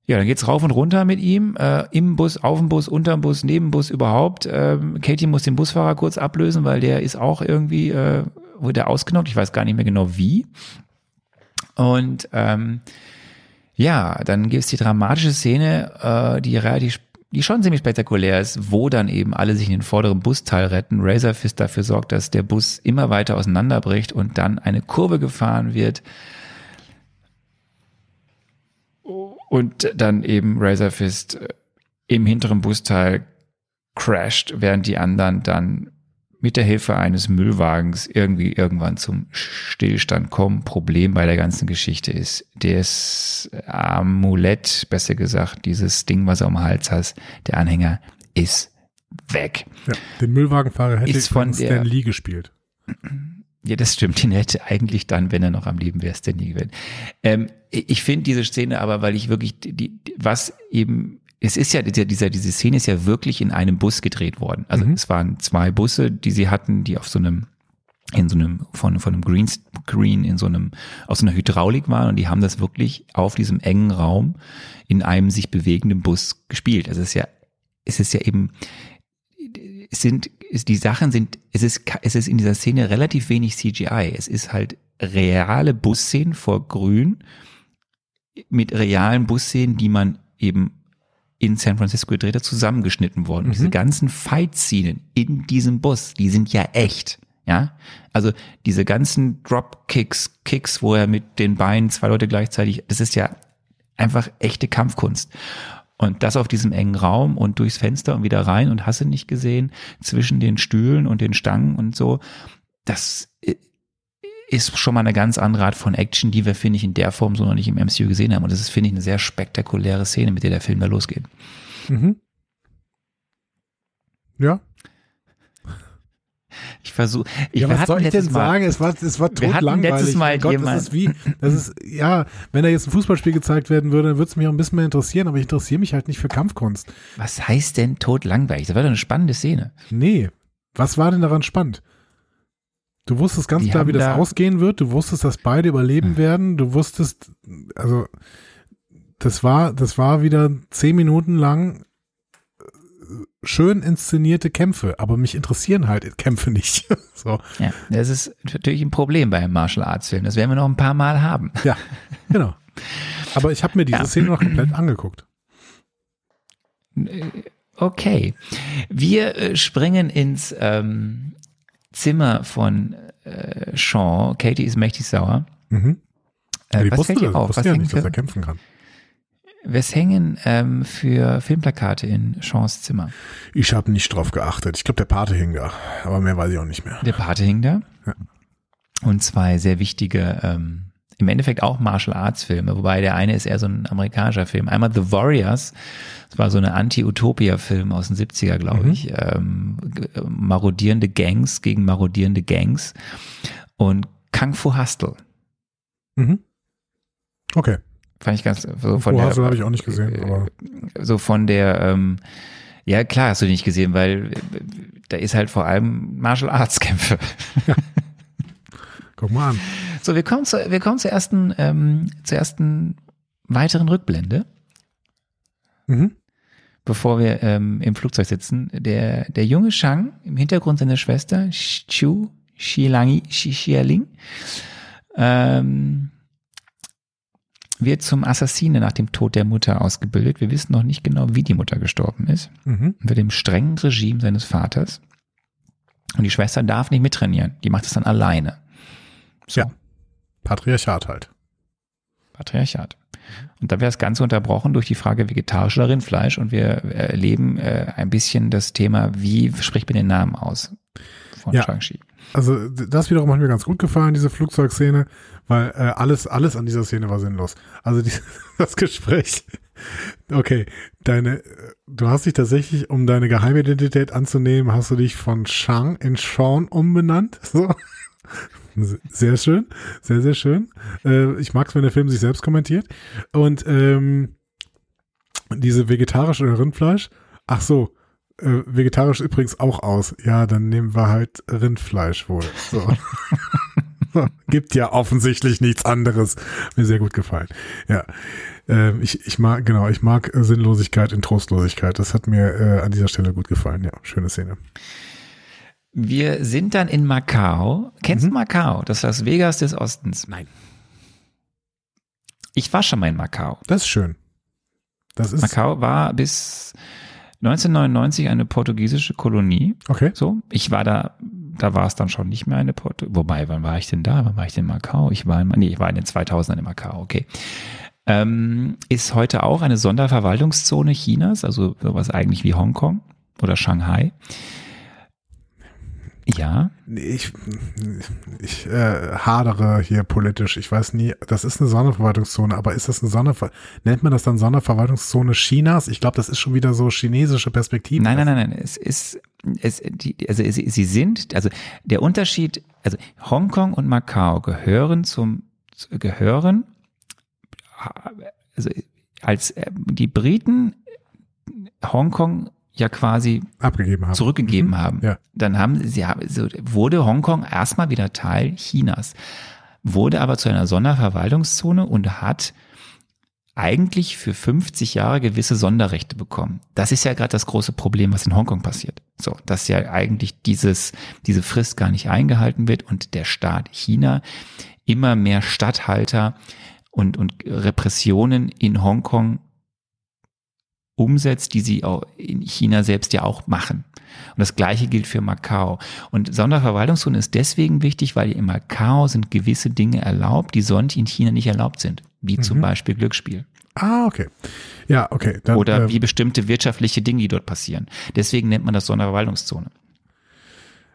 ja, dann geht's rauf und runter mit ihm, äh, im Bus, auf dem Bus, unterm Bus, neben dem Bus überhaupt. Ähm, Katie muss den Busfahrer kurz ablösen, weil der ist auch irgendwie, äh, wurde ausgenockt, ich weiß gar nicht mehr genau wie. Und ähm, ja, dann gibt es die dramatische Szene, äh, die relativ die schon ziemlich spektakulär ist, wo dann eben alle sich in den vorderen Busteil retten. Razorfist dafür sorgt, dass der Bus immer weiter auseinanderbricht und dann eine Kurve gefahren wird. Und dann eben Razorfist äh, im hinteren Busteil crasht, während die anderen dann mit der Hilfe eines Müllwagens irgendwie irgendwann zum Stillstand kommen. Problem bei der ganzen Geschichte ist, das Amulett, besser gesagt, dieses Ding, was er am Hals hat, der Anhänger, ist weg. Ja, den Müllwagenfahrer hätte ist von Stan Lee gespielt. Ja, das stimmt. Den hätte eigentlich dann, wenn er noch am Leben wäre, Stan Lee gewesen. Ähm, ich finde diese Szene aber, weil ich wirklich, die, die, was eben es ist ja, dieser, dieser, diese Szene ist ja wirklich in einem Bus gedreht worden. Also mhm. es waren zwei Busse, die sie hatten, die auf so einem, in so einem, von, von einem Greenscreen in so einem, aus so einer Hydraulik waren und die haben das wirklich auf diesem engen Raum in einem sich bewegenden Bus gespielt. Also es ist ja, es ist ja eben, es sind, es, die Sachen sind, es ist, es ist in dieser Szene relativ wenig CGI. Es ist halt reale Busszenen vor Grün mit realen Busszenen, die man eben in San Francisco gedreht hat, zusammengeschnitten worden. Mhm. Und diese ganzen Fight-Szenen in diesem Bus, die sind ja echt. Ja, also diese ganzen Dropkicks, Kicks, wo er mit den Beinen zwei Leute gleichzeitig, das ist ja einfach echte Kampfkunst. Und das auf diesem engen Raum und durchs Fenster und wieder rein und hast du nicht gesehen, zwischen den Stühlen und den Stangen und so. Das ist schon mal eine ganz andere Art von Action, die wir, finde ich, in der Form so noch nicht im MCU gesehen haben. Und das ist, finde ich, eine sehr spektakuläre Szene, mit der der Film da losgeht. Mhm. Ja. Ich versuche. Ich, ja, was soll ich denn Mal- sagen? Es war, es war totlangweilig. letztes Mal Gott, jemand- das ist wie, das ist, ja, wenn da jetzt ein Fußballspiel gezeigt werden würde, dann würde es mich auch ein bisschen mehr interessieren, aber ich interessiere mich halt nicht für Kampfkunst. Was heißt denn tot langweilig? Das war doch eine spannende Szene. Nee. Was war denn daran spannend? Du wusstest ganz Die klar, wie das da- ausgehen wird. Du wusstest, dass beide überleben werden. Du wusstest, also, das war, das war wieder zehn Minuten lang äh, schön inszenierte Kämpfe, aber mich interessieren halt Kämpfe nicht. so. Ja, das ist natürlich ein Problem bei einem Martial Arts Film. Das werden wir noch ein paar Mal haben. Ja, genau. Aber ich habe mir diese Ja. Szene noch komplett angeguckt. Okay. Wir äh, springen ins ähm, Zimmer von äh, Sean. Katie ist mächtig sauer. Mhm. Äh, ich was wusste, fällt dir auf? Was ja hängen, nicht, dass für, er kämpfen kann. was hängen ähm, für Filmplakate in Seans Zimmer? Ich habe nicht drauf geachtet. Ich glaube, der Pate hing da, aber mehr weiß ich auch nicht mehr. Der Pate hing da. Ja. Und zwei sehr wichtige, ähm, im Endeffekt auch Martial Arts Filme, wobei der eine ist eher so ein amerikanischer Film. Einmal The Warriors, das war so eine Anti-Utopia-Film aus den 70er, glaube Mhm. ich. Ähm, g- marodierende Gangs gegen marodierende Gangs. Und Kung Fu Hustle. Mhm. Okay. Fand ich ganz so von der, Hustle habe ich auch nicht gesehen, aber so von der, ähm, ja klar hast du nicht gesehen, weil äh, da ist halt vor allem Martial Arts Kämpfe. guck mal an. So, wir kommen, zu, wir kommen zur ersten, ähm, zur ersten weiteren Rückblende, Mhm. bevor wir ähm, im Flugzeug sitzen. Der, der junge Shang, im Hintergrund seine Schwester, Chu Xilangi, Xi- Xialing, ähm, wird zum Assassine nach dem Tod der Mutter ausgebildet. Wir wissen noch nicht genau, wie die Mutter gestorben ist. Mhm. Unter dem strengen Regime seines Vaters. Und die Schwester darf nicht mittrainieren. Die macht es dann alleine. So. Ja. Patriarchat halt. Patriarchat. Und da wird das Ganze unterbrochen durch die Frage vegetarisch oder Rindfleisch und wir erleben äh, ein bisschen das Thema, wie spricht man den Namen aus von Ja. Shang-Chi. Also das wiederum hat mir ganz gut gefallen, diese Flugzeugszene, weil äh, alles, alles an dieser Szene war sinnlos. Also die, das Gespräch. Okay, deine, du hast dich tatsächlich, um deine Geheimidentität anzunehmen, hast du dich von Shang in Sean umbenannt. So. Sehr schön, sehr, sehr schön. Äh, ich mag es, wenn der Film sich selbst kommentiert. Und ähm, diese vegetarische oder Rindfleisch, ach so, äh, vegetarisch übrigens auch aus. Ja, dann nehmen wir halt Rindfleisch wohl. So. Gibt ja offensichtlich nichts anderes. Mir sehr gut gefallen. Ja. Ähm, ich, ich mag, genau, ich mag Sinnlosigkeit in Trostlosigkeit. Das hat mir äh, an dieser Stelle gut gefallen. Ja, schöne Szene. Wir sind dann in Macau. Kennst Mhm. du Macau? Das Las Vegas des Ostens. Nein. Ich war schon mal in Macau. Das ist schön. Das ist, Macau war bis 1999 eine portugiesische Kolonie. okay. So, ich war da, da war es dann schon nicht mehr eine Porto. Wobei, wann war ich denn da? Wann war ich denn in Macau? Ich war in, nee, ich war in den 2000ern in Macau, okay. Ähm, ist heute auch eine Sonderverwaltungszone Chinas, also sowas eigentlich wie Hongkong oder Shanghai. Ja, Ich, ich äh, hadere hier politisch. Ich weiß nie, das ist eine Sonderverwaltungszone, aber ist das eine Sonderver nennt man das dann Sonderverwaltungszone Chinas? Ich glaube, das ist schon wieder so chinesische Perspektive. Nein, nein, nein, nein. Es ist, es, die, also es, sie sind, also der Unterschied, also Hongkong und Macau gehören zum, gehören, also als äh, die Briten Hongkong ja quasi Abgegeben haben. zurückgegeben Mhm. haben. Ja. Dann haben sie, so wurde Hongkong erstmal wieder Teil Chinas, wurde aber zu einer Sonderverwaltungszone und hat eigentlich für 50 Jahre gewisse Sonderrechte bekommen. Das ist ja gerade das große Problem, was in Hongkong passiert. So, dass ja eigentlich dieses, diese Frist gar nicht eingehalten wird und der Staat China immer mehr Statthalter und, und Repressionen in Hongkong umsetzt, die sie auch in China selbst ja auch machen. Und das Gleiche gilt für Macau. Und Sonderverwaltungszone ist deswegen wichtig, weil in Macau sind gewisse Dinge erlaubt, die sonst in China nicht erlaubt sind, wie Mhm. zum Beispiel Glücksspiel. Ah, okay. Ja, okay. Dann, Oder ähm, wie bestimmte wirtschaftliche Dinge, die dort passieren. Deswegen nennt man das Sonderverwaltungszone.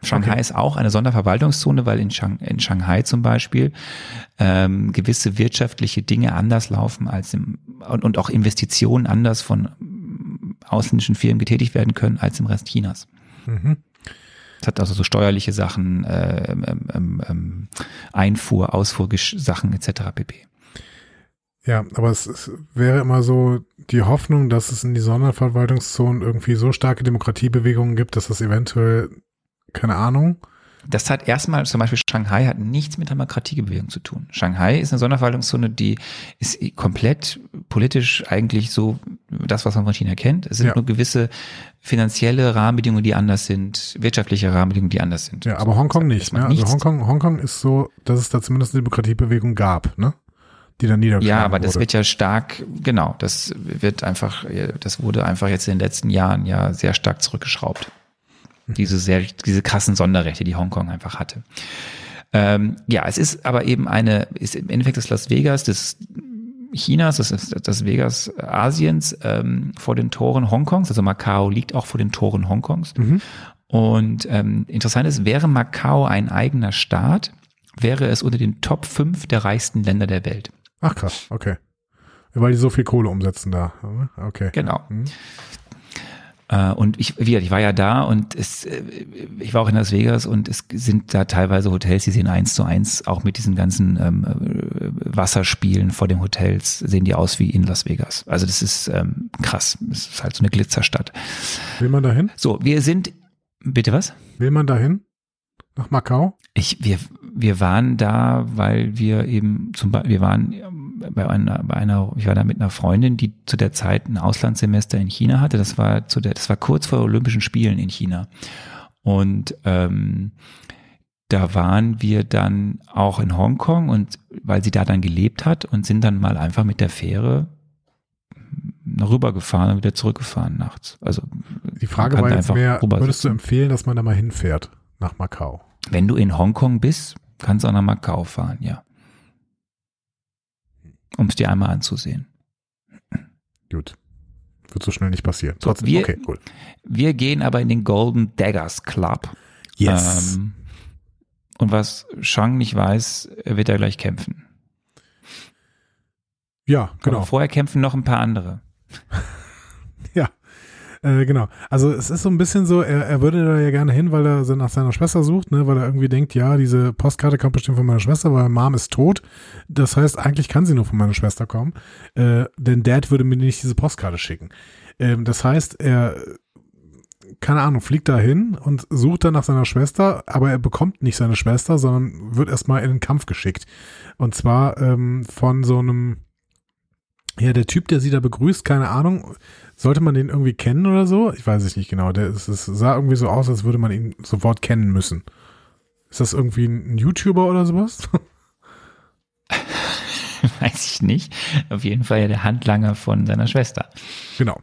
Shanghai Okay. ist auch eine Sonderverwaltungszone, weil in, Shang in Shanghai zum Beispiel ähm, gewisse wirtschaftliche Dinge anders laufen als im und, und auch Investitionen anders von ausländischen Firmen getätigt werden können als im Rest Chinas. mhm. Es hat also so steuerliche Sachen, äh, ähm, ähm, ähm, Einfuhr, Ausfuhrsachen etc. pp. Ja, aber es, es wäre immer so die Hoffnung, dass es in die Sonderverwaltungszonen irgendwie so starke Demokratiebewegungen gibt, dass das eventuell, keine Ahnung, Das hat erstmal, zum Beispiel Shanghai hat nichts mit Demokratiebewegung zu tun. Shanghai ist eine Sonderverwaltungszone, die ist komplett politisch eigentlich so das, was man von China kennt. Es sind Ja. nur gewisse finanzielle Rahmenbedingungen, die anders sind, wirtschaftliche Rahmenbedingungen, die anders sind. ja, aber Hongkong Das nicht. Ne? Also. Hongkong, Hongkong ist so, dass es da zumindest eine Demokratiebewegung gab, ne? Die dann niedergeschlagen Ja, aber das wurde. wird ja stark, genau, das wird einfach, das wurde einfach jetzt in den letzten Jahren ja sehr stark zurückgeschraubt. Mhm. Diese sehr, diese krassen Sonderrechte, die Hongkong einfach hatte. Ähm, ja, es ist aber eben eine, ist im Endeffekt das Las Vegas des Chinas, das ist das Vegas Asiens ähm, vor den Toren Hongkongs, also Macau liegt auch vor den Toren Hongkongs. Mhm. Und ähm, interessant ist, wäre Macau ein eigener Staat, wäre es unter den Top 5 der reichsten Länder der Welt. Ach krass, okay. Weil die so viel Kohle umsetzen da. ne? Okay. Genau. Mhm. Äh, und ich, wie ich war ja da und es, äh, ich war auch in Las Vegas und es sind da teilweise Hotels, die sehen eins zu eins, auch mit diesen ganzen ähm, äh, Wasserspielen vor den Hotels, sehen die aus wie in Las Vegas. Also das ist ähm, krass. Es ist halt so eine Glitzerstadt. Will man dahin? So, wir sind, bitte was? Will man dahin? Nach Macau? Ich, wir, wir waren da, weil wir eben zum Beispiel, wir waren bei einer, bei einer, ich war da mit einer Freundin, die zu der Zeit ein Auslandssemester in China hatte. Das war zu der, das war kurz vor Olympischen Spielen in China. Und ähm, da waren wir dann auch in Hongkong und weil sie da dann gelebt hat und sind dann mal einfach mit der Fähre rübergefahren und wieder zurückgefahren nachts. Also Die Frage war jetzt einfach mehr, würdest du empfehlen, dass man da mal hinfährt? Nach Macau? Wenn du in Hongkong bist, kannst du auch nach Macau fahren, ja. Um es dir einmal anzusehen. Gut. Wird so schnell nicht passieren. Trotzdem, wir- okay, cool. Wir gehen aber in den Golden Daggers Club. Ähm, und was Shang nicht weiß, wird er gleich kämpfen. ja, genau. Aber vorher kämpfen noch ein paar andere. Äh, genau. Also es ist so ein bisschen so, er, er würde da ja gerne hin, weil er so nach seiner Schwester sucht, ne, weil er irgendwie denkt, ja, diese Postkarte kommt bestimmt von meiner Schwester, weil Mom ist tot. Das heißt, eigentlich kann sie nur von meiner Schwester kommen. Äh, denn Dad würde mir nicht diese Postkarte schicken. Ähm, das heißt, er, keine Ahnung, fliegt da hin und sucht dann nach seiner Schwester, aber er bekommt nicht seine Schwester, sondern wird erstmal in den Kampf geschickt. Und zwar ähm, von so einem ja, der Typ, der sie da begrüßt, keine Ahnung, sollte man den irgendwie kennen oder so? Ich weiß es nicht genau. Der, es, es sah irgendwie so aus, als würde man ihn sofort kennen müssen. Ist das irgendwie ein YouTuber oder sowas? Weiß ich nicht. Auf jeden Fall ja der Handlanger von seiner Schwester. genau.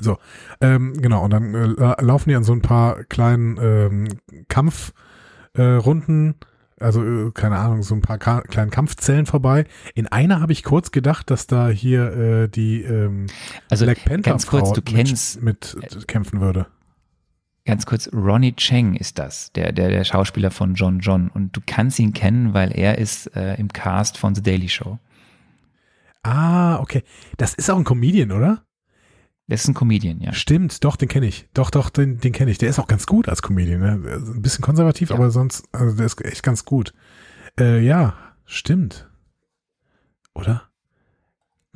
So, ähm, genau. Und dann äh, la- laufen die an so ein paar kleinen ähm, Kampfrunden, äh, also äh, keine Ahnung, so ein paar Ka kleinen Kampfzellen vorbei. In einer habe ich kurz gedacht, dass da hier äh, die ähm, Also Black Panther ganz kurz, Frau du kennst, mit, mit kämpfen würde. ganz kurz, Ronnie Cheng ist das, der, der, der Schauspieler von John John. Und du kannst ihn kennen, weil er ist äh, im Cast von The Daily Show. Ah, okay. Das ist auch ein Comedian, oder? Das ist ein Comedian, ja. Stimmt, doch, den kenne ich. Doch, doch, den, den kenne ich. Der ist auch ganz gut als Comedian. Ne? Ein bisschen konservativ, Ja. aber sonst, also der ist echt ganz gut. Äh, ja, stimmt. Oder?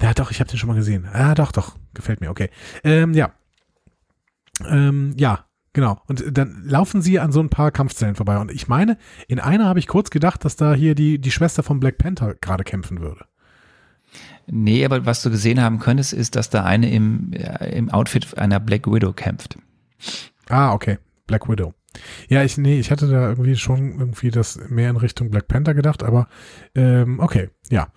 Ja, doch, ich habe den schon mal gesehen. Ah, doch, doch, gefällt mir, okay. Ähm, ja. Ähm, ja, genau. Und dann laufen sie an so ein paar Kampfzellen vorbei. Und ich meine, in einer habe ich kurz gedacht, dass da hier die, die Schwester von Black Panther gerade kämpfen würde. Nee, aber was du gesehen haben könntest, ist, dass da eine im, äh, im Outfit einer Black Widow kämpft. Ah, okay. Black Widow. Ja, ich, nee, ich hatte da irgendwie schon irgendwie das mehr in Richtung Black Panther gedacht, aber ähm, okay, ja.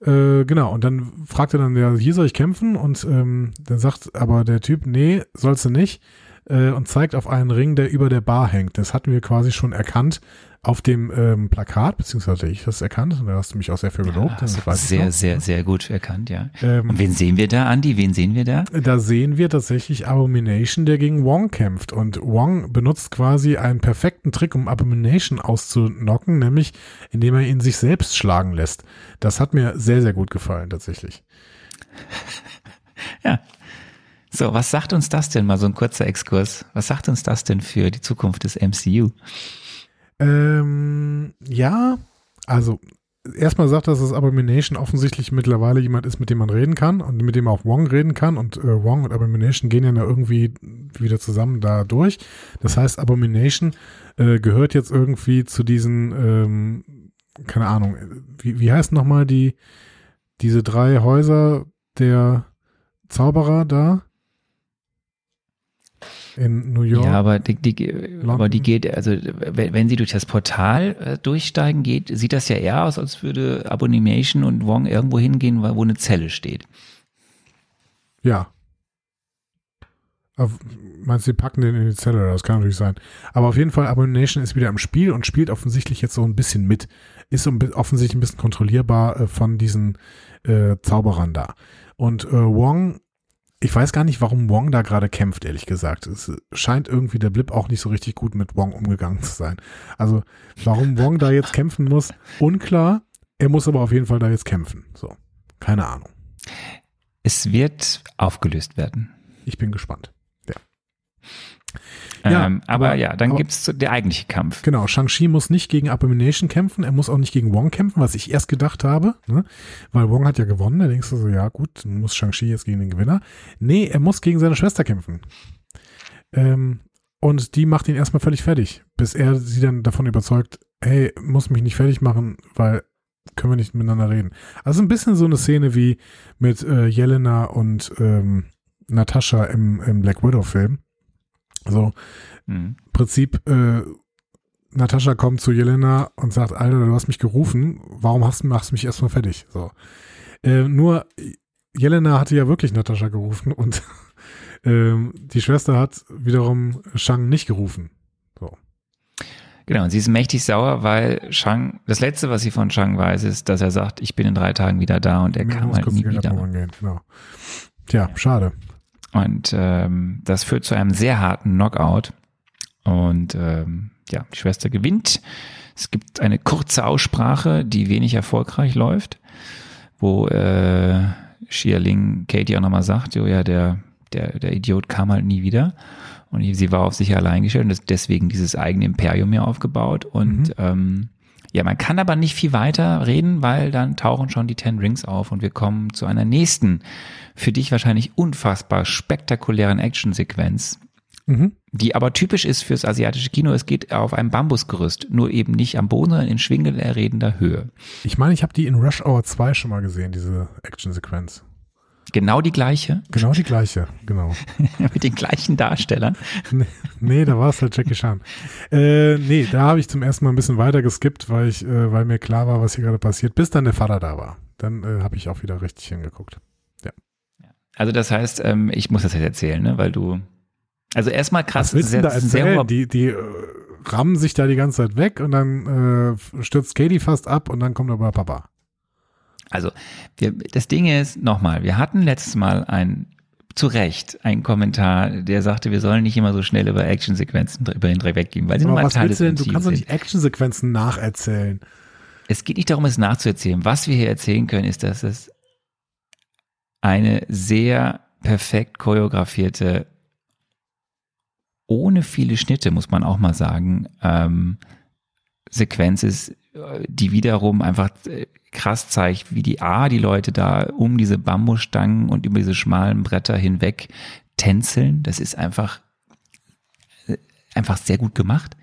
Äh, genau, und dann fragt er dann, ja, hier soll ich kämpfen? Und ähm, dann sagt aber der Typ, nee, sollst du nicht. Äh, und zeigt auf einen Ring, der über der Bar hängt. Das hatten wir quasi schon erkannt auf dem ähm, Plakat, beziehungsweise ich das erkannt. Und da hast du mich auch sehr für gelobt. Ja, sehr, sehr, sehr gut erkannt, ja. Ähm, Und wen sehen wir da, Andi? Wen sehen wir da? da sehen wir tatsächlich Abomination, der gegen Wong kämpft. Und Wong benutzt quasi einen perfekten Trick, um Abomination auszunocken, nämlich indem er ihn sich selbst schlagen lässt. Das hat mir sehr, sehr gut gefallen, tatsächlich. Ja. So, was sagt uns das denn mal, so ein kurzer Exkurs? Was sagt uns das denn für die Zukunft des MCU? Ähm, ja, also erstmal sagt, dass das Abomination offensichtlich mittlerweile jemand ist, mit dem man reden kann und mit dem auch Wong reden kann. Und äh, Wong und Abomination gehen ja irgendwie wieder zusammen da durch. Das heißt, Abomination äh, gehört jetzt irgendwie zu diesen, ähm, keine Ahnung, wie, wie heißt nochmal die, diese drei Häuser der Zauberer da? In New York. Ja, aber die, die, aber die geht, also wenn, wenn sie durch das Portal äh, durchsteigen geht, sieht das ja eher aus, als würde Abomination und Wong irgendwo hingehen, wo eine Zelle steht. Ja. Auf, meinst du, die packen den in die Zelle? Das kann natürlich sein. Aber auf jeden Fall, Abomination ist wieder im Spiel und spielt offensichtlich jetzt so ein bisschen mit. Ist so ein, offensichtlich ein bisschen kontrollierbar äh, von diesen äh, Zauberern da. Und äh, Wong, ich weiß gar nicht, warum Wong da gerade kämpft, ehrlich gesagt. Es scheint irgendwie der Blip auch nicht so richtig gut mit Wong umgegangen zu sein. Also, warum Wong da jetzt kämpfen muss, unklar. Er muss aber auf jeden Fall da jetzt kämpfen. So, keine Ahnung. Es wird aufgelöst werden. Ich bin gespannt. Ja, ähm, aber, aber- ja, dann aber- gibt's der eigentliche Kampf. Genau, Shang-Chi muss nicht gegen Abomination kämpfen, er muss auch nicht gegen Wong kämpfen, was ich erst gedacht habe, ne? weil Wong hat ja gewonnen, da denkst du so, ja gut, dann muss Shang-Chi jetzt gegen den Gewinner. Nee, er muss gegen seine Schwester kämpfen. Ähm, und die macht ihn erstmal völlig fertig, bis er sie dann davon überzeugt, hey, muss mich nicht fertig machen, weil können wir nicht miteinander reden. Also ein bisschen so eine Szene wie mit äh, Jelena und ähm, Natascha im, im Black Widow-Film. So, Hm. Prinzip, äh, Natascha kommt zu Jelena und sagt, Alter, du hast mich gerufen, warum hast, machst du mich erstmal fertig? So. Äh, nur, Jelena hatte ja wirklich Natascha gerufen und ähm, die Schwester hat wiederum Shang nicht gerufen. So. Genau, und sie ist mächtig sauer, weil Shang, das letzte, was sie von Shang weiß, ist, dass er sagt, ich bin in drei Tagen wieder da und er Mir muss halt nie wieder. Genau. Tja, schade. Und ähm, das führt zu einem sehr harten Knockout. Und ähm, ja, die Schwester gewinnt. Es gibt eine kurze Aussprache, die wenig erfolgreich läuft, wo äh, Ling Katie auch nochmal sagt, oh ja, der, der, der Idiot kam halt nie wieder. Und sie war auf sich allein gestellt und ist deswegen dieses eigene Imperium hier aufgebaut. Und Mhm. ähm, ja, man kann aber nicht viel weiter reden, weil dann tauchen schon die Ten Rings auf und wir kommen zu einer nächsten, für dich wahrscheinlich unfassbar spektakulären Actionsequenz, Mhm. die aber typisch ist fürs asiatische Kino. Es geht auf einem Bambusgerüst, nur eben nicht am Boden, sondern in schwindelerredender Höhe. Ich meine, ich habe die in Rush Hour 2 schon mal gesehen, diese Action-Sequenz. Genau die gleiche, Genau die gleiche, genau. mit den gleichen Darstellern. Nee, nee, da war es halt Jackie Chan. Äh, nee, da habe ich zum ersten Mal ein bisschen weiter geskippt, weil ich, äh, weil mir klar war, was hier gerade passiert, bis dann der Vater da war. Dann äh, habe ich auch wieder richtig hingeguckt. Also das heißt, ähm, ich muss das jetzt erzählen, ne, weil du, also erstmal krass, Was willst du denn da sehr, sehr Die, die äh, rammen sich da die ganze Zeit weg und dann äh, stürzt Katie fast ab und dann kommt aber Papa. Also, wir, das Ding ist, nochmal, wir hatten letztes Mal ein, zu Recht, einen Kommentar, der sagte, wir sollen nicht immer so schnell über Actionsequenzen über den Dreck weggehen, weil sie mal was Teil des du denn? Du kannst doch nicht Actionsequenzen nacherzählen. Es geht nicht darum, es nachzuerzählen. Was wir hier erzählen können, ist, dass es eine sehr perfekt choreografierte, ohne viele Schnitte, muss man auch mal sagen, ähm, Sequenz ist, die wiederum einfach äh, krass zeigt, wie die A, die Leute da um diese Bambusstangen und über diese schmalen Bretter hinweg tänzeln. Das ist einfach, äh, einfach sehr gut gemacht.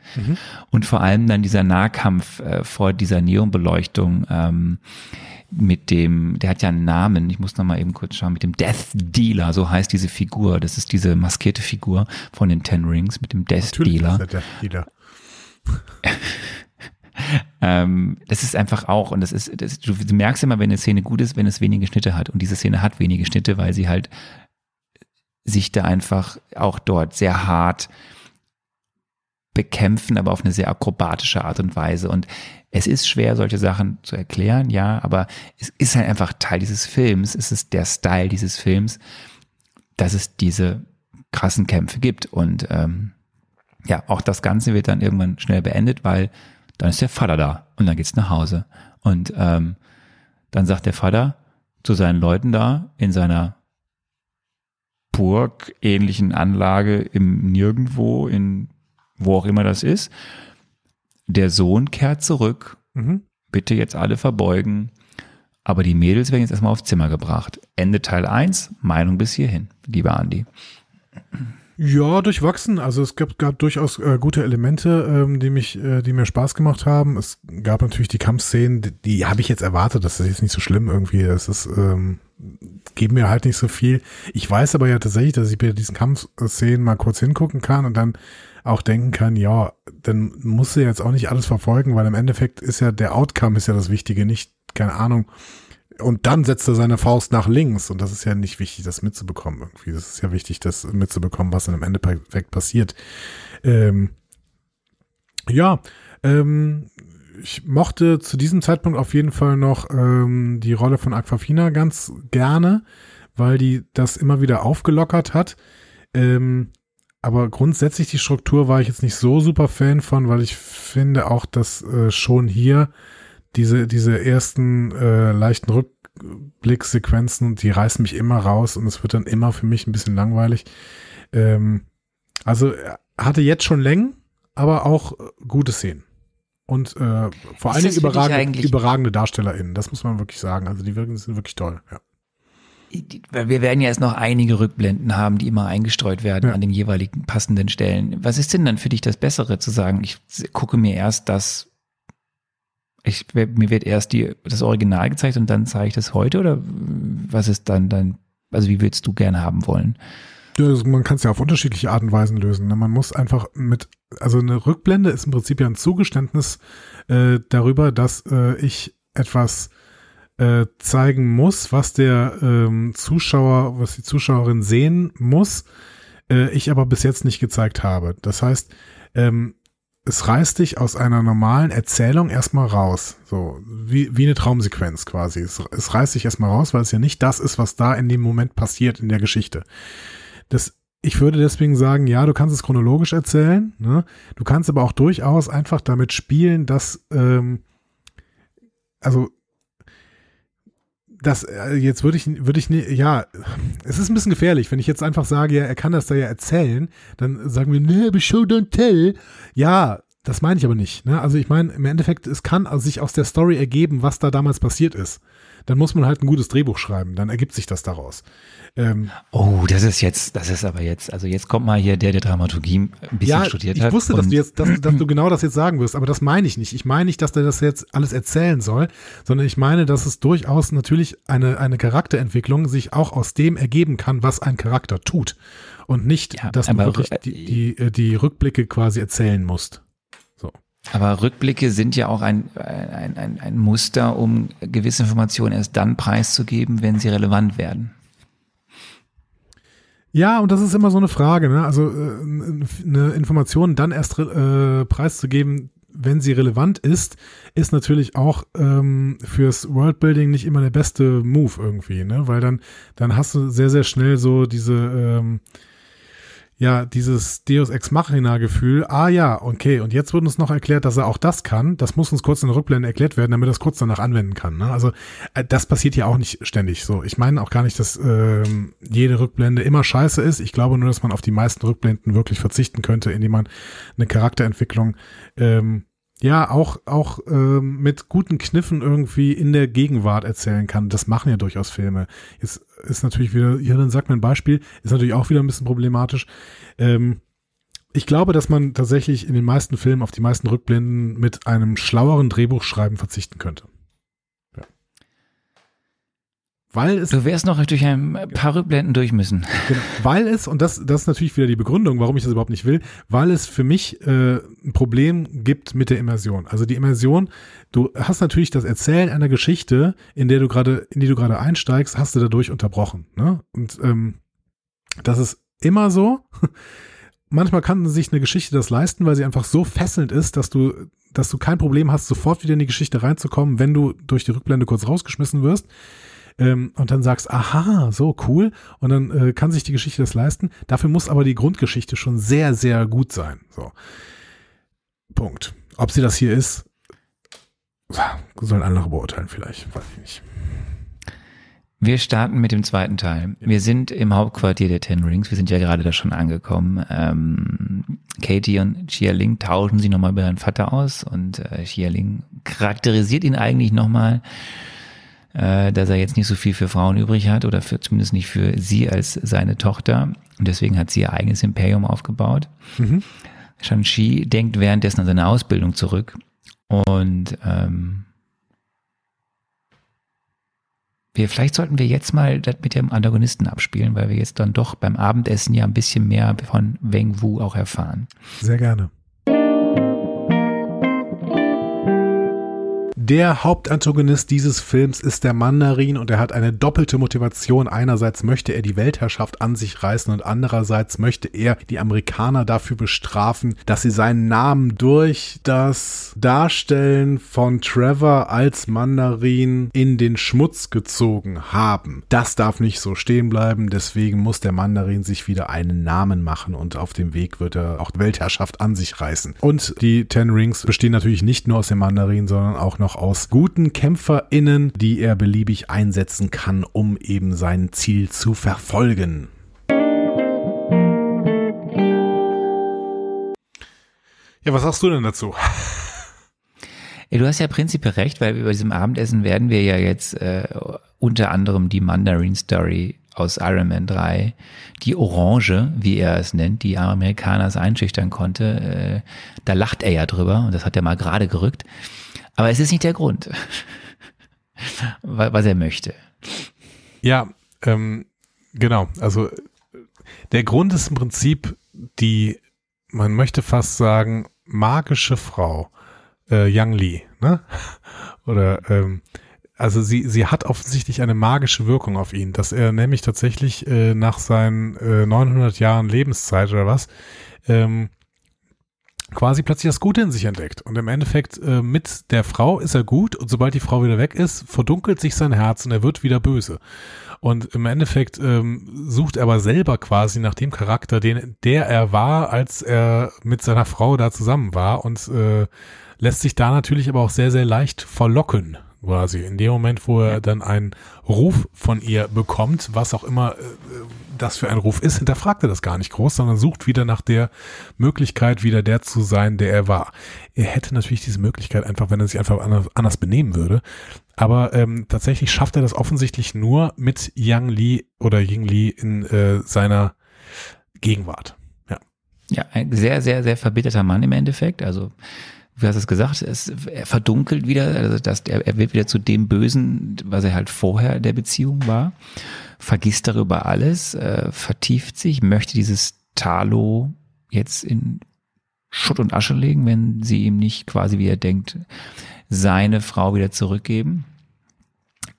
Und vor allem dann dieser Nahkampf äh, vor dieser Neonbeleuchtung ähm, mit dem, der hat ja einen Namen, ich muss noch mal eben kurz schauen, mit dem Death Dealer, so heißt diese Figur. Das ist diese maskierte Figur von den Ten Rings mit dem Death Natürlich Dealer. ist der Dealer. Ähm, das ist einfach auch, und das ist, das, du merkst immer, wenn eine Szene gut ist, wenn es wenige Schnitte hat. Und diese Szene hat wenige Schnitte, weil sie halt sich da einfach auch dort sehr hart bekämpfen, aber auf eine sehr akrobatische Art und Weise. Und es ist schwer, solche Sachen zu erklären, ja, aber es ist halt einfach Teil dieses Films. Es ist der Style dieses Films, dass es diese krassen Kämpfe gibt. Und ähm, ja, auch das Ganze wird dann irgendwann schnell beendet, weil dann ist der Vater da und dann geht's nach Hause. Und ähm, dann sagt der Vater zu seinen Leuten da in seiner Burg-ähnlichen Anlage im Nirgendwo in wo auch immer das ist. Der Sohn kehrt zurück. Mhm. Bitte jetzt alle verbeugen. Aber die Mädels werden jetzt erstmal aufs Zimmer gebracht. Ende Teil 1, Meinung bis hierhin, lieber Andi. Ja, durchwachsen. Also es gab, gab durchaus äh, gute Elemente, ähm, die mich, äh, die mir Spaß gemacht haben. Es gab natürlich die Kampfszenen, die, die habe ich jetzt erwartet. Das ist jetzt nicht so schlimm irgendwie. Es ist ähm, geben mir halt nicht so viel. Ich weiß aber ja tatsächlich, dass ich bei diesen Kampfszenen mal kurz hingucken kann und dann auch denken kann, ja, dann muss sie jetzt auch nicht alles verfolgen, weil im Endeffekt ist ja der Outcome ist ja das Wichtige, nicht, keine Ahnung. Und dann setzt er seine Faust nach links und das ist ja nicht wichtig, das mitzubekommen irgendwie. Das ist ja wichtig, das mitzubekommen, was dann im Endeffekt passiert. Ähm, ja, ähm, ich mochte zu diesem Zeitpunkt auf jeden Fall noch ähm, die Rolle von Aquafina ganz gerne, weil die das immer wieder aufgelockert hat. Ähm, aber grundsätzlich die Struktur war ich jetzt nicht so super Fan von, weil ich finde auch, dass äh, schon hier diese, diese ersten äh, leichten Rückblicksequenzen, die reißen mich immer raus und es wird dann immer für mich ein bisschen langweilig. Ähm, also hatte jetzt schon Längen, aber auch äh, gute Szenen. Und äh, vor allen Dingen überragende, überragende DarstellerInnen, das muss man wirklich sagen. Also die wirken, sind wirklich toll, ja wir werden ja jetzt noch einige Rückblenden haben, die immer eingestreut werden ja. an den jeweiligen passenden Stellen. Was ist denn dann für dich das Bessere zu sagen? Ich gucke mir erst das, ich, mir wird erst die, das Original gezeigt und dann zeige ich das heute oder was ist dann dann, also wie willst du gerne haben wollen? Ja, also man kann es ja auf unterschiedliche Arten und Weisen lösen. Ne? Man muss einfach mit, also eine Rückblende ist im Prinzip ja ein Zugeständnis äh, darüber, dass äh, ich etwas äh, zeigen muss, was der ähm, Zuschauer, was die Zuschauerin sehen muss, äh, ich aber bis jetzt nicht gezeigt habe. Das heißt, ähm, es reißt dich aus einer normalen Erzählung erstmal raus. So, wie, wie eine Traumsequenz quasi. Es, es reißt dich erstmal raus, weil es ja nicht das ist, was da in dem Moment passiert in der Geschichte. Das, ich würde deswegen sagen, ja, du kannst es chronologisch erzählen. Ne? Du kannst aber auch durchaus einfach damit spielen, dass, ähm, also das, äh, jetzt würde ich, würde ich, ja, es ist ein bisschen gefährlich, wenn ich jetzt einfach sage, ja, er kann das da ja erzählen, dann sagen wir, ne, show don't tell. Ja, das meine ich aber nicht. Ne? Also ich meine, im Endeffekt, es kann sich aus der Story ergeben, was da damals passiert ist. Dann muss man halt ein gutes Drehbuch schreiben, dann ergibt sich das daraus. Ähm, oh, das ist jetzt, das ist aber jetzt, also jetzt kommt mal hier der, der Dramaturgie ein bisschen ja, studiert hat. Ich wusste, dass du jetzt, dass, dass, du genau das jetzt sagen wirst, aber das meine ich nicht. Ich meine nicht, dass der das jetzt alles erzählen soll, sondern ich meine, dass es durchaus natürlich eine, eine Charakterentwicklung sich auch aus dem ergeben kann, was ein Charakter tut. Und nicht, ja, dass du wirklich die, die, äh, die Rückblicke quasi erzählen musst. Aber Rückblicke sind ja auch ein, ein, ein, ein Muster, um gewisse Informationen erst dann preiszugeben, wenn sie relevant werden. Ja, und das ist immer so eine Frage, ne? Also äh, eine Information dann erst äh, preiszugeben, wenn sie relevant ist, ist natürlich auch ähm, fürs Worldbuilding nicht immer der beste Move irgendwie, ne? Weil dann, dann hast du sehr, sehr schnell so diese ähm, ja, dieses Deus Ex Machina Gefühl, ah ja, okay, und jetzt wird uns noch erklärt, dass er auch das kann. Das muss uns kurz in der Rückblende erklärt werden, damit er es kurz danach anwenden kann. Ne? Also äh, das passiert ja auch nicht ständig so. Ich meine auch gar nicht, dass ähm, jede Rückblende immer scheiße ist. Ich glaube nur, dass man auf die meisten Rückblenden wirklich verzichten könnte, indem man eine Charakterentwicklung ähm, ja auch auch ähm, mit guten Kniffen irgendwie in der Gegenwart erzählen kann. Das machen ja durchaus Filme. Jetzt ist natürlich wieder, hier dann sagt man ein Beispiel, ist natürlich auch wieder ein bisschen problematisch. Ähm, ich glaube, dass man tatsächlich in den meisten Filmen auf die meisten Rückblenden mit einem schlaueren Drehbuchschreiben verzichten könnte. Ja. Weil es Du wärst noch durch ein paar Rückblenden durch müssen. Genau, weil es, und das, das ist natürlich wieder die Begründung, warum ich das überhaupt nicht will, weil es für mich äh, ein Problem gibt mit der Immersion. Also die Immersion, du hast natürlich das Erzählen einer Geschichte, in der du gerade, in die du gerade einsteigst, hast du dadurch unterbrochen. Ne? Und ähm, das ist immer so. Manchmal kann sich eine Geschichte das leisten, weil sie einfach so fesselnd ist, dass du, dass du kein Problem hast, sofort wieder in die Geschichte reinzukommen, wenn du durch die Rückblende kurz rausgeschmissen wirst ähm, und dann sagst, aha, so cool, und dann äh, kann sich die Geschichte das leisten. Dafür muss aber die Grundgeschichte schon sehr, sehr gut sein. So. Punkt. Ob sie das hier ist, sollen andere beurteilen vielleicht, weiß ich nicht. Wir starten mit dem zweiten Teil. Wir sind im Hauptquartier der Ten Rings. Wir sind ja gerade da schon angekommen. Ähm, Katie und Xia Ling tauschen sich nochmal über ihren Vater aus und äh, Xia Ling charakterisiert ihn eigentlich nochmal, äh, dass er jetzt nicht so viel für Frauen übrig hat oder für, zumindest nicht für sie als seine Tochter. Und deswegen hat sie ihr eigenes Imperium aufgebaut. Mhm. Shang-Chi denkt währenddessen an seine Ausbildung zurück und ähm, wir, vielleicht sollten wir jetzt mal das mit dem Antagonisten abspielen, weil wir jetzt dann doch beim Abendessen ja ein bisschen mehr von Weng Wu auch erfahren. Sehr gerne. Der Hauptantagonist dieses Films ist der Mandarin und er hat eine doppelte Motivation. Einerseits möchte er die Weltherrschaft an sich reißen und andererseits möchte er die Amerikaner dafür bestrafen, dass sie seinen Namen durch das Darstellen von Trevor als Mandarin in den Schmutz gezogen haben. Das darf nicht so stehen bleiben, deswegen muss der Mandarin sich wieder einen Namen machen und auf dem Weg wird er auch Weltherrschaft an sich reißen. Und die Ten Rings bestehen natürlich nicht nur aus dem Mandarin, sondern auch noch aus guten KämpferInnen, die er beliebig einsetzen kann, um eben sein Ziel zu verfolgen. Ja, was sagst du denn dazu? Du hast ja prinzipiell recht, weil bei diesem Abendessen werden wir ja jetzt äh, unter anderem die Mandarin Story aus Iron Man 3, die Orange, wie er es nennt, die Amerikaner einschüchtern konnte, äh, da lacht er ja drüber und das hat er mal gerade gerückt. Aber es ist nicht der Grund, was er möchte. Ja, ähm, genau. Also der Grund ist im Prinzip die, man möchte fast sagen, magische Frau, äh, Yang Li, ne? Oder ähm, also sie, sie hat offensichtlich eine magische Wirkung auf ihn, dass er nämlich tatsächlich äh, nach seinen äh, 900 Jahren Lebenszeit oder was ähm, quasi plötzlich das Gute in sich entdeckt. Und im Endeffekt äh, mit der Frau ist er gut und sobald die Frau wieder weg ist, verdunkelt sich sein Herz und er wird wieder böse. Und im Endeffekt ähm, sucht er aber selber quasi nach dem Charakter, den der er war, als er mit seiner Frau da zusammen war und äh, lässt sich da natürlich aber auch sehr, sehr leicht verlocken quasi. In dem Moment, wo er dann einen Ruf von ihr bekommt, was auch immer äh, das für ein Ruf ist, hinterfragt er das gar nicht groß, sondern sucht wieder nach der Möglichkeit, wieder der zu sein, der er war. Er hätte natürlich diese Möglichkeit einfach, wenn er sich einfach anders, anders benehmen würde. Aber ähm, tatsächlich schafft er das offensichtlich nur mit Yang Li oder Ying Li in äh, seiner Gegenwart. Ja. Ja, ein sehr, sehr, sehr verbitterter Mann im Endeffekt. Also wie hast du es gesagt, es, er verdunkelt wieder, also dass er, er wird wieder zu dem Bösen, was er halt vorher der Beziehung war, vergisst darüber alles, äh, vertieft sich, möchte dieses Talo jetzt in Schutt und Asche legen, wenn sie ihm nicht quasi, wie er denkt, seine Frau wieder zurückgeben.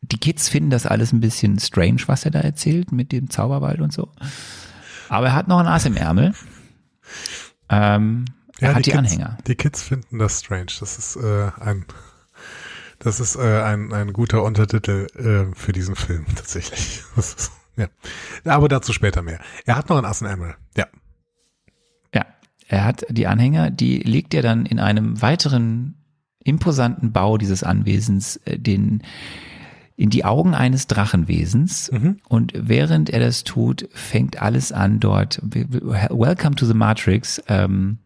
Die Kids finden das alles ein bisschen strange, was er da erzählt mit dem Zauberwald und so. Aber er hat noch ein Ass im Ärmel. Ähm, er hat die, die Kids, Anhänger. Die Kids finden das strange. Das ist äh, ein das ist äh, ein, ein guter Untertitel äh, für diesen Film tatsächlich. Ist, ja. Aber dazu später mehr. Er hat noch einen Assen Ärmel. Ja. Ja, er hat die Anhänger, die legt er dann in einem weiteren imposanten Bau dieses Anwesens äh, den in die Augen eines Drachenwesens Mhm. und während er das tut, fängt alles an dort. Welcome to the Matrix. Ähm,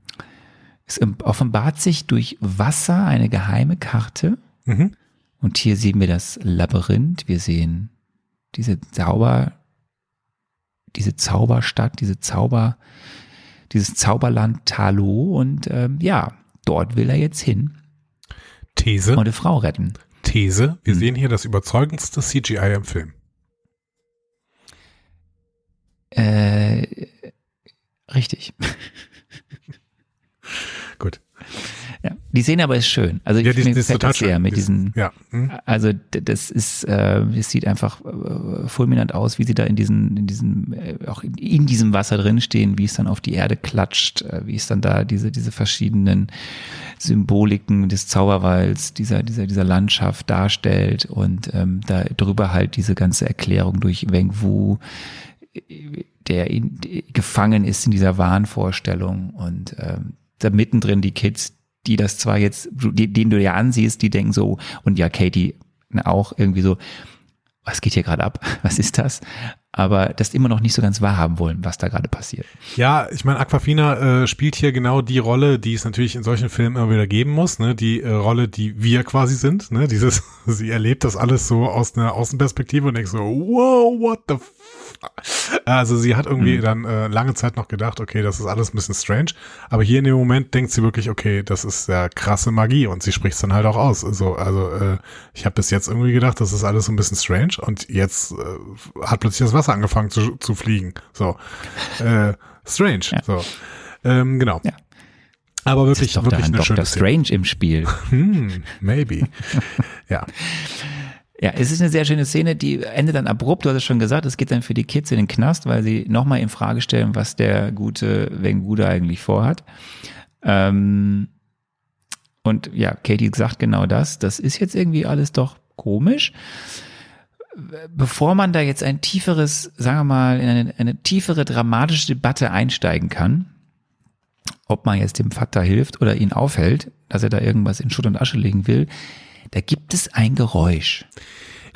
es offenbart sich durch Wasser eine geheime Karte. Mhm. Und hier sehen wir das Labyrinth. Wir sehen diese Zauber, diese Zauberstadt, diese Zauber, dieses Zauberland Talo. Und ähm, ja, dort will er jetzt hin These. und eine Frau retten. These. Wir Mhm. sehen hier das überzeugendste CGI im Film. Äh, richtig. Gut. Ja, die Szene aber ist schön. Also Ja, ich, die, mir die ist gefällt total das sehr schön. mit diesen, Ja. hm. also das ist, äh, es sieht einfach äh, fulminant aus, wie sie da in diesen, in diesem, äh, auch in, in diesem Wasser drin stehen, wie es dann auf die Erde klatscht, äh, wie es dann da diese, diese verschiedenen Symboliken des Zauberwalds, dieser, dieser, dieser Landschaft darstellt und ähm, da drüber halt diese ganze Erklärung durch Weng Wu, äh, der in, gefangen ist in dieser Wahnvorstellung und ähm, da mittendrin die Kids, die das zwar jetzt, die, denen du ja ansiehst, die denken so, und ja, Katie auch irgendwie so, was geht hier gerade ab? Was ist das? Aber das immer noch nicht so ganz wahrhaben wollen, was da gerade passiert. Ja, ich meine, Aquafina äh, spielt hier genau die Rolle, die es natürlich in solchen Filmen immer wieder geben muss, ne? Die äh, Rolle, die wir quasi sind, ne? Dieses, sie erlebt das alles so aus einer Außenperspektive und denkt so, wow, what the also sie hat irgendwie Mhm. dann äh, lange Zeit noch gedacht, okay, das ist alles ein bisschen strange, aber hier in dem Moment denkt sie wirklich, okay, das ist ja krasse Magie und sie spricht es dann halt auch aus. Also, also äh, ich habe bis jetzt irgendwie gedacht, das ist alles so ein bisschen strange und jetzt äh, hat plötzlich das Wasser angefangen zu, zu fliegen. So, äh, strange. Ja. So, ähm, genau. Ja. Aber wirklich, ist doch wirklich eine schöne Dr. Szene. Strange im Spiel. Hm, maybe. ja. Ja, es ist eine sehr schöne Szene, die endet dann abrupt, du hast es schon gesagt, es geht dann für die Kids in den Knast, weil sie nochmal in Frage stellen, was der gute Weng Wu da eigentlich vorhat. Ähm, und ja, Katie sagt genau das. Das ist jetzt irgendwie alles doch komisch. Bevor man da jetzt ein tieferes, sagen wir mal, in eine, eine tiefere dramatische Debatte einsteigen kann, ob man jetzt dem Vater hilft oder ihn aufhält, dass er da irgendwas in Schutt und Asche legen will, da gibt es ein Geräusch.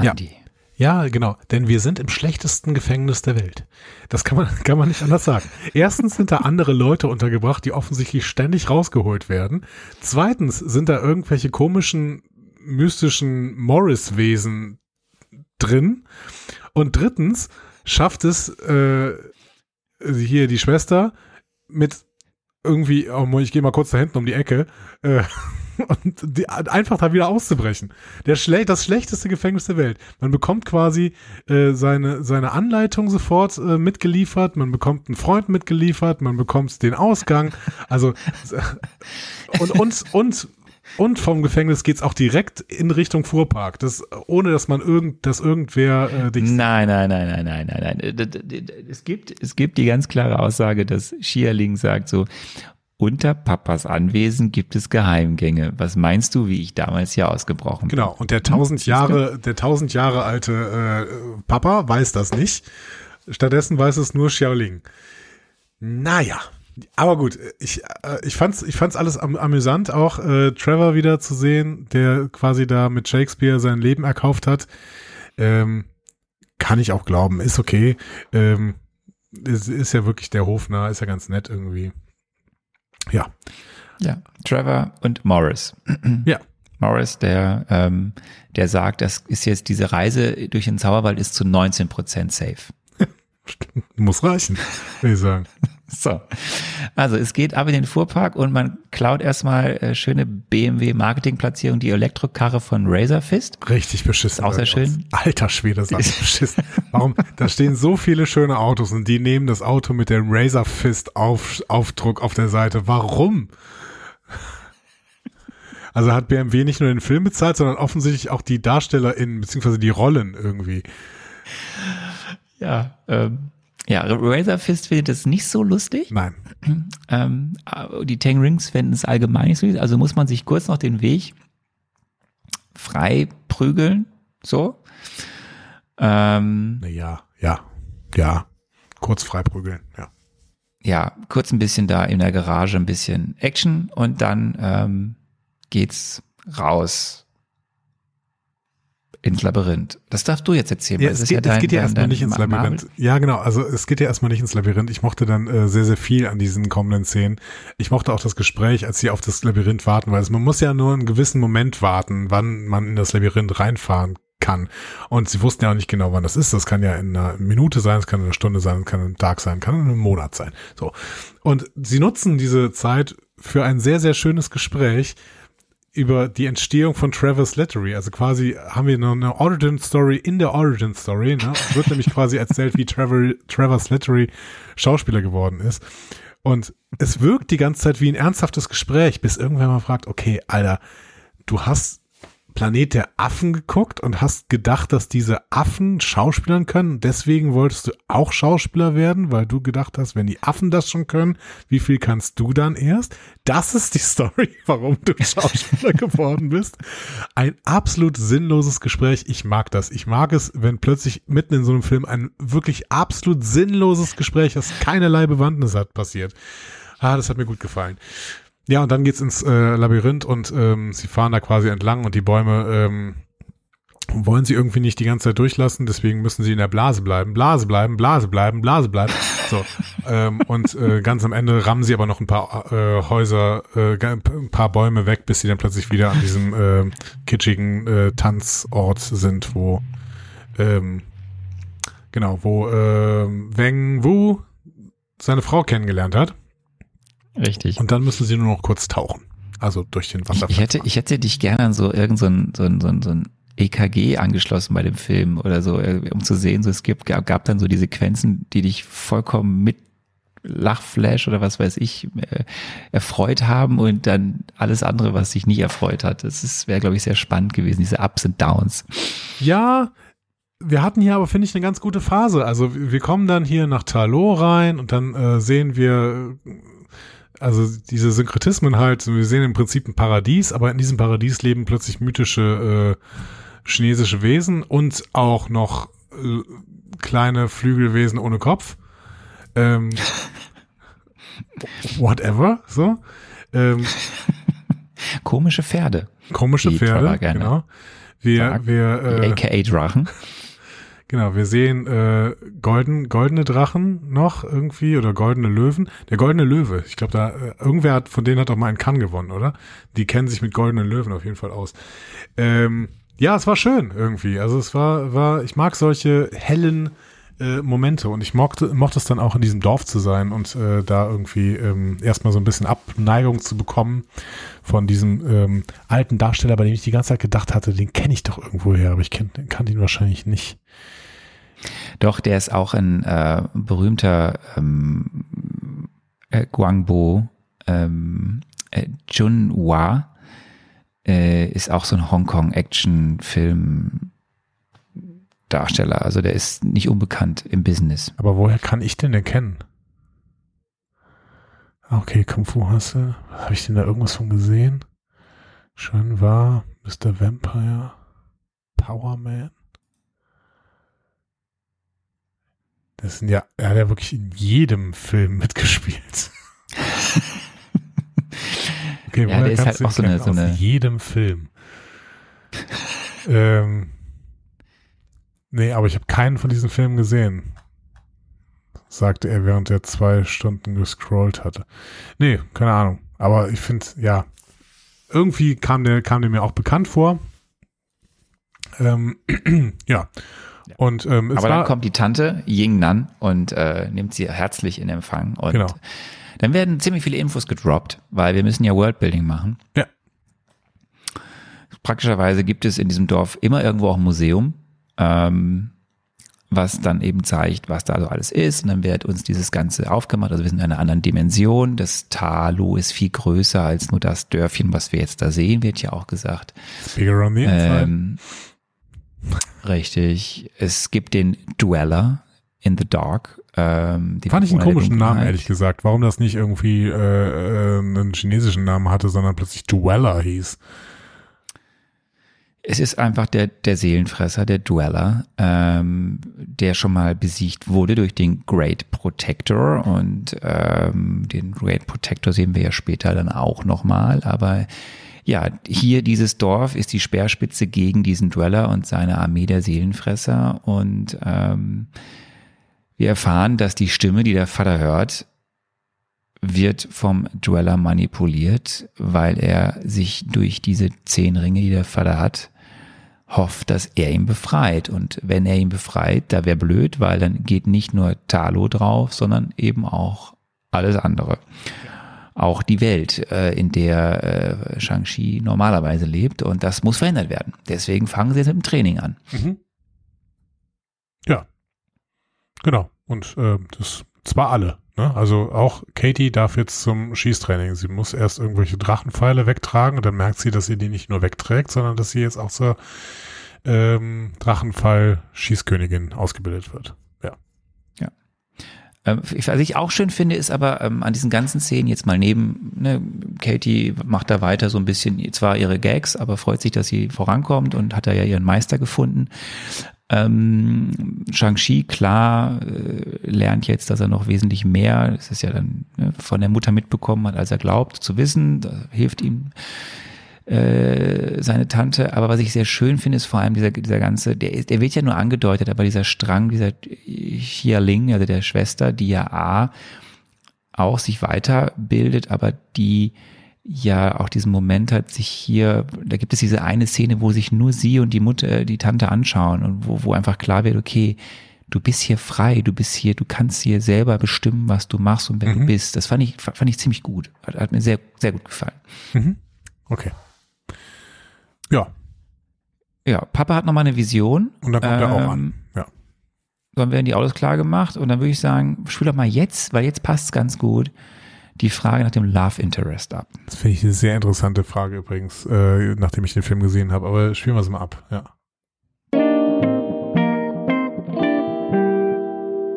Ja. Andi. Ja, genau, denn wir sind im schlechtesten Gefängnis der Welt. Das kann man, kann man nicht anders sagen. Erstens sind da andere Leute untergebracht, die offensichtlich ständig rausgeholt werden. Zweitens sind da irgendwelche komischen, mystischen Morris-Wesen drin. Und drittens schafft es äh, hier die Schwester mit irgendwie, oh, ich gehe mal kurz da hinten um die Ecke, äh, und die, einfach da wieder auszubrechen. Der schle das schlechteste Gefängnis der Welt. Man bekommt quasi äh, seine, seine Anleitung sofort äh, mitgeliefert, man bekommt einen Freund mitgeliefert, man bekommt den Ausgang. Also und, und, und, und vom Gefängnis geht's auch direkt in Richtung Fuhrpark. Das, ohne dass man irgend, dass irgendwer äh, dich Nein, nein, nein, nein, nein, nein, nein. D- Es gibt, es gibt die ganz klare Aussage, dass Xialing sagt so, unter Papas Anwesen gibt es Geheimgänge. Was meinst du, wie ich damals hier ausgebrochen bin? Genau, und der tausend Jahre, der tausend Jahre alte äh, Papa weiß das nicht. Stattdessen weiß es nur Xiaoling. Naja, aber gut, ich, äh, ich fand's, ich fand's alles am, amüsant, auch äh, Trevor wieder zu sehen, der quasi da mit Shakespeare sein Leben erkauft hat. Ähm, kann ich auch glauben, ist okay. Ähm, ist, ist ja wirklich der Hofnarr, ist ja ganz nett irgendwie. Ja, Ja, Trevor und Morris. Ja. Morris, der, ähm, der sagt, das ist jetzt diese Reise durch den Zauberwald ist zu 19 Prozent safe. muss reichen, würde ich sagen. So. Also es geht ab in den Fuhrpark und man klaut erstmal äh, schöne BMW Marketingplatzierung, die Elektrokarre von Razor Fist. Richtig beschissen. Ist auch sehr schön. Alter Schwede, sah das beschissen. Warum? Da stehen so viele schöne Autos und die nehmen das Auto mit dem Razor Fist auf, Aufdruck auf der Seite. Warum? Also hat BMW nicht nur den Film bezahlt, sondern offensichtlich auch die DarstellerInnen, beziehungsweise die Rollen irgendwie. Ja, ähm, ja, Razor Fist findet es nicht so lustig. Nein. Ähm, aber die Tang Rings finden es allgemein nicht so lustig. Also muss man sich kurz noch den Weg frei prügeln. So. Ähm, Naja, ja, ja. Kurz freiprügeln, ja. ja, kurz ein bisschen da in der Garage ein bisschen Action und dann ähm, geht's raus ins Labyrinth. Das darfst du jetzt erzählen. Ja, es das geht, ja es dein- geht ja dein- erstmal dein nicht ins Labyrinth. Marvel- Ja, genau. Also es geht ja erstmal nicht ins Labyrinth. Ich mochte dann äh, sehr, sehr viel an diesen kommenden Szenen. Ich mochte auch das Gespräch, als sie auf das Labyrinth warten, weil es, man muss ja nur einen gewissen Moment warten, wann man in das Labyrinth reinfahren kann. Und sie wussten ja auch nicht genau, wann das ist. Das kann ja in einer Minute sein, es kann in einer Stunde sein, es kann ein Tag sein, kann in einem Monat sein. So. Und sie nutzen diese Zeit für ein sehr, sehr schönes Gespräch, über die Entstehung von Trevor Slattery. Also quasi haben wir eine Origin Story in der Origin Story. Ne? Es wird nämlich quasi erzählt, wie Trevor, Trevor Slattery Schauspieler geworden ist. Und es wirkt die ganze Zeit wie ein ernsthaftes Gespräch, bis irgendwer mal fragt, okay, Alter, du hast Planet der Affen geguckt und hast gedacht, dass diese Affen Schauspielern können. Deswegen wolltest du auch Schauspieler werden, weil du gedacht hast, wenn die Affen das schon können, wie viel kannst du dann erst? Das ist die Story, warum du Schauspieler geworden bist. Ein absolut sinnloses Gespräch. Ich mag das. Ich mag es, wenn plötzlich mitten in so einem Film ein wirklich absolut sinnloses Gespräch, das keinerlei Bewandtnis hat, passiert. Ah, das hat mir gut gefallen. Ja, und dann geht's ins äh, Labyrinth und ähm, sie fahren da quasi entlang und die Bäume ähm, wollen sie irgendwie nicht die ganze Zeit durchlassen, deswegen müssen sie in der Blase bleiben, Blase bleiben, Blase bleiben, Blase bleiben. So ähm, und äh, ganz am Ende rammen sie aber noch ein paar äh, Häuser, äh, ein paar Bäume weg, bis sie dann plötzlich wieder an diesem äh, kitschigen äh, Tanzort sind, wo ähm, genau, wo äh, Weng Wu seine Frau kennengelernt hat. Richtig. Und dann müssen sie nur noch kurz tauchen. Also durch den Wasserfall. ich, hätte, ich hätte dich gerne an so irgend so ein, so ein, so ein, so ein EKG angeschlossen bei dem Film oder so, äh, um zu sehen, so es gibt, gab, gab dann so die Sequenzen, die dich vollkommen mit Lachflash oder was weiß ich äh, erfreut haben und dann alles andere, was sich nicht erfreut hat. Das wäre glaube ich sehr spannend gewesen, diese Ups und Downs. Ja, wir hatten hier aber, finde ich, eine ganz gute Phase. Also wir kommen dann hier nach Talo rein und dann äh, sehen wir, also diese Synkretismen halt, wir sehen im Prinzip ein Paradies, aber in diesem Paradies leben plötzlich mythische äh, chinesische Wesen und auch noch äh, kleine Flügelwesen ohne Kopf. Ähm, whatever, so. Ähm, Komische Pferde, komische Pferde, genau. Wir, wir, äh, aka Drachen. Genau, wir sehen äh, golden, goldene Drachen noch irgendwie oder goldene Löwen. Der goldene Löwe, ich glaube, da äh, irgendwer hat von denen hat auch mal einen Kann gewonnen, oder? Die kennen sich mit goldenen Löwen auf jeden Fall aus. Ähm, ja, es war schön irgendwie. Also es war, war, ich mag solche hellen äh, Momente und ich mochte, mochte es dann auch in diesem Dorf zu sein und äh, da irgendwie ähm, erstmal so ein bisschen Abneigung zu bekommen von diesem ähm, alten Darsteller, bei dem ich die ganze Zeit gedacht hatte, den kenne ich doch irgendwo her, aber ich kenn, kannte ihn wahrscheinlich nicht. Doch, der ist auch ein äh, berühmter ähm, äh, Guangbo ähm, äh, Jun Hua äh, ist auch so ein Hongkong-Action-Film Darsteller. Also der ist nicht unbekannt im Business. Aber woher kann ich den denn kennen? Okay, Kung Fu Hasse. Habe ich denn da irgendwas von gesehen? Schön war Mr. Vampire, Power Man. Das sind ja, er hat ja wirklich in jedem Film mitgespielt. Okay, Ja, der ist halt auch so eine- so eine- Aus jedem Film. ähm, nee, aber ich habe keinen von diesen Filmen gesehen. Sagte er, während er zwei Stunden gescrollt hatte. Nee, keine Ahnung. Aber ich finde, ja, irgendwie kam der, kam der mir auch bekannt vor. Ähm, ja. Und ähm, Aber dann kommt die Tante Ying Nan und äh, nimmt sie herzlich in Empfang. Und Genau. dann werden ziemlich viele Infos gedroppt, weil wir müssen ja Worldbuilding machen. Ja. Praktischerweise gibt es in diesem Dorf immer irgendwo auch ein Museum, ähm, was dann eben zeigt, was da so alles ist. Und dann wird uns dieses Ganze aufgemacht. Also wir sind in einer anderen Dimension. Das Talo ist viel größer als nur das Dörfchen, was wir jetzt da sehen, wird ja auch gesagt. bigger on the inside. Ähm, richtig. Es gibt den Dweller in the Dark. Ähm, Fand ich einen komischen Namen, ehrlich gesagt. Warum das nicht irgendwie äh, äh, einen chinesischen Namen hatte, sondern plötzlich Dweller hieß. Es ist einfach der, der Seelenfresser, der Dweller, ähm, der schon mal besiegt wurde durch den Great Protector und ähm, den Great Protector sehen wir ja später dann auch nochmal, aber ja, hier dieses Dorf ist die Speerspitze gegen diesen Dweller und seine Armee der Seelenfresser und ähm, wir erfahren, dass die Stimme, die der Vater hört, wird vom Dweller manipuliert, weil er sich durch diese zehn Ringe, die der Vater hat, hofft, dass er ihn befreit. Und wenn er ihn befreit, da wäre blöd, weil dann geht nicht nur Talo drauf, sondern eben auch alles andere. Auch die Welt, äh, in der äh, Shang-Chi normalerweise lebt. Und das muss verändert werden. Deswegen fangen sie jetzt mit dem Training an. Mhm. Ja. Genau. Und äh, das zwar alle. Ne? Also auch Katie darf jetzt zum Schießtraining. Sie muss erst irgendwelche Drachenpfeile wegtragen und dann merkt sie, dass sie die nicht nur wegträgt, sondern dass sie jetzt auch zur ähm, Drachenpfeil-Schießkönigin ausgebildet wird. Ähm, was ich auch schön finde, ist aber ähm, an diesen ganzen Szenen jetzt mal neben, ne, Katie macht da weiter so ein bisschen, zwar ihre Gags, aber freut sich, dass sie vorankommt und hat da ja ihren Meister gefunden. Ähm, Shang-Chi, klar, äh, lernt jetzt, dass er noch wesentlich mehr, das ist ja dann ne, von der Mutter mitbekommen hat, als er glaubt zu wissen. Hilft ihm äh, seine Tante. Aber was ich sehr schön finde, ist vor allem dieser, dieser ganze, der, der wird ja nur angedeutet, aber dieser Strang, dieser Xialing, also der Schwester, die ja A, auch sich weiterbildet, aber die ja auch diesen Moment hat, sich hier, da gibt es diese eine Szene, wo sich nur sie und die Mutter, die Tante anschauen und wo, wo einfach klar wird, okay, du bist hier frei, du bist hier, du kannst hier selber bestimmen, was du machst und wer mhm. du bist. Das fand ich, fand ich ziemlich gut. Hat, hat mir sehr, sehr gut gefallen. Mhm. Okay. Ja. Ja, Papa hat nochmal eine Vision. Und dann kommt ähm, er auch an. Ähm, ja. Dann werden die Autos klar gemacht und dann würde ich sagen, spiel doch mal jetzt, weil jetzt passt es ganz gut die Frage nach dem Love Interest ab. Das finde ich eine sehr interessante Frage übrigens, äh, nachdem ich den Film gesehen habe. Aber spielen wir es mal ab, ja.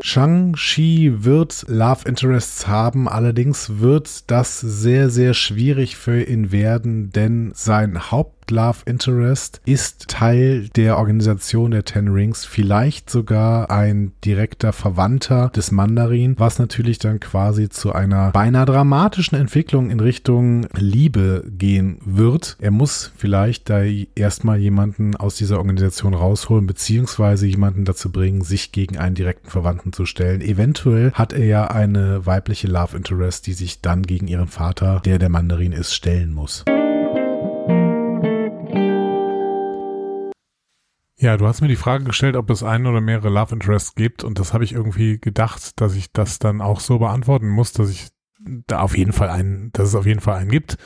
Shang-Chi wird Love Interests haben, allerdings wird das sehr, sehr schwierig für ihn werden, denn sein Haupt Love Interest ist Teil der Organisation der Ten Rings, vielleicht sogar ein direkter Verwandter des Mandarin, was natürlich dann quasi zu einer beinahe dramatischen Entwicklung in Richtung Liebe gehen wird. Er muss vielleicht da erstmal jemanden aus dieser Organisation rausholen, beziehungsweise jemanden dazu bringen, sich gegen einen direkten Verwandten zu stellen. Eventuell hat er ja eine weibliche Love Interest, die sich dann gegen ihren Vater, der der Mandarin ist, stellen muss. Ja, du hast mir die Frage gestellt, ob es einen oder mehrere Love Interests gibt und das habe ich irgendwie gedacht, dass ich das dann auch so beantworten muss, dass ich da auf jeden Fall einen, dass es auf jeden Fall einen gibt,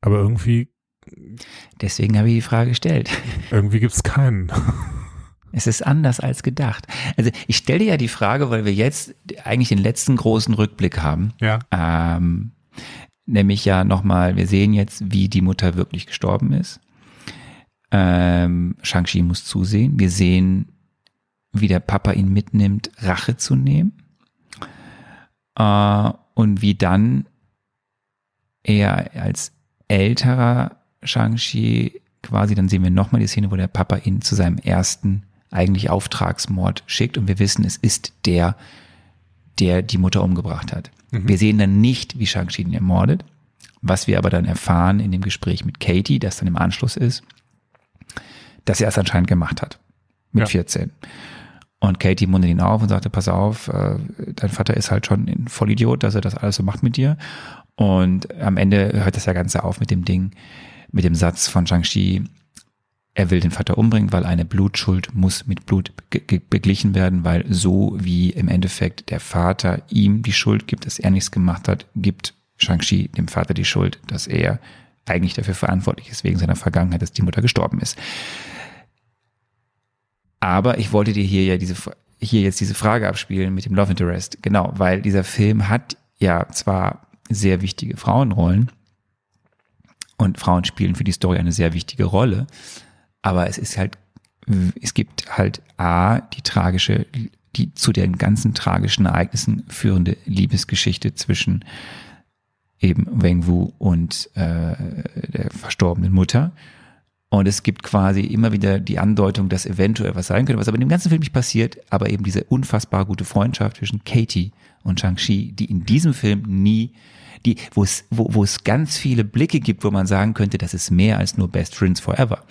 aber irgendwie Deswegen habe ich die Frage gestellt. Irgendwie gibt es keinen. Es ist anders als gedacht. Also ich stelle dir ja die Frage, weil wir jetzt eigentlich den letzten großen Rückblick haben. Ja. Ähm, nämlich ja nochmal, wir sehen jetzt, wie die Mutter wirklich gestorben ist. Ähm, Shang-Chi muss zusehen. Wir sehen, wie der Papa ihn mitnimmt, Rache zu nehmen. Äh, und wie dann er als älterer Shang-Chi quasi, dann sehen wir nochmal die Szene, wo der Papa ihn zu seinem ersten eigentlich Auftragsmord schickt und wir wissen, es ist der, der die Mutter umgebracht hat. Mhm. Wir sehen dann nicht, wie Shang-Chi ihn ermordet, was wir aber dann erfahren in dem Gespräch mit Katie, das dann im Anschluss ist, dass er es anscheinend gemacht hat. Mit ja. 14. Und Katie mundet ihn auf und sagte, pass auf, äh, dein Vater ist halt schon ein Vollidiot, dass er das alles so macht mit dir. Und am Ende hört das ja Ganze auf mit dem Ding, mit dem Satz von Shang-Chi, er will den Vater umbringen, weil eine Blutschuld muss mit Blut beglichen werden, weil so wie im Endeffekt der Vater ihm die Schuld gibt, dass er nichts gemacht hat, gibt Shang-Chi dem Vater die Schuld, dass er eigentlich dafür verantwortlich ist, wegen seiner Vergangenheit, dass die Mutter gestorben ist. Aber ich wollte dir hier ja diese, hier jetzt diese Frage abspielen mit dem Love Interest. Genau, weil dieser Film hat ja zwar sehr wichtige Frauenrollen und Frauen spielen für die Story eine sehr wichtige Rolle, aber es ist halt, es gibt halt A, die tragische, die zu den ganzen tragischen Ereignissen führende Liebesgeschichte zwischen eben Weng Wu und äh, der verstorbenen Mutter. Und es gibt quasi immer wieder die Andeutung, dass eventuell was sein könnte, was aber in dem ganzen Film nicht passiert, aber eben diese unfassbar gute Freundschaft zwischen Katie und Shang-Chi, die in diesem Film nie, die, wo es, wo, wo es ganz viele Blicke gibt, wo man sagen könnte, das ist mehr als nur Best Friends Forever.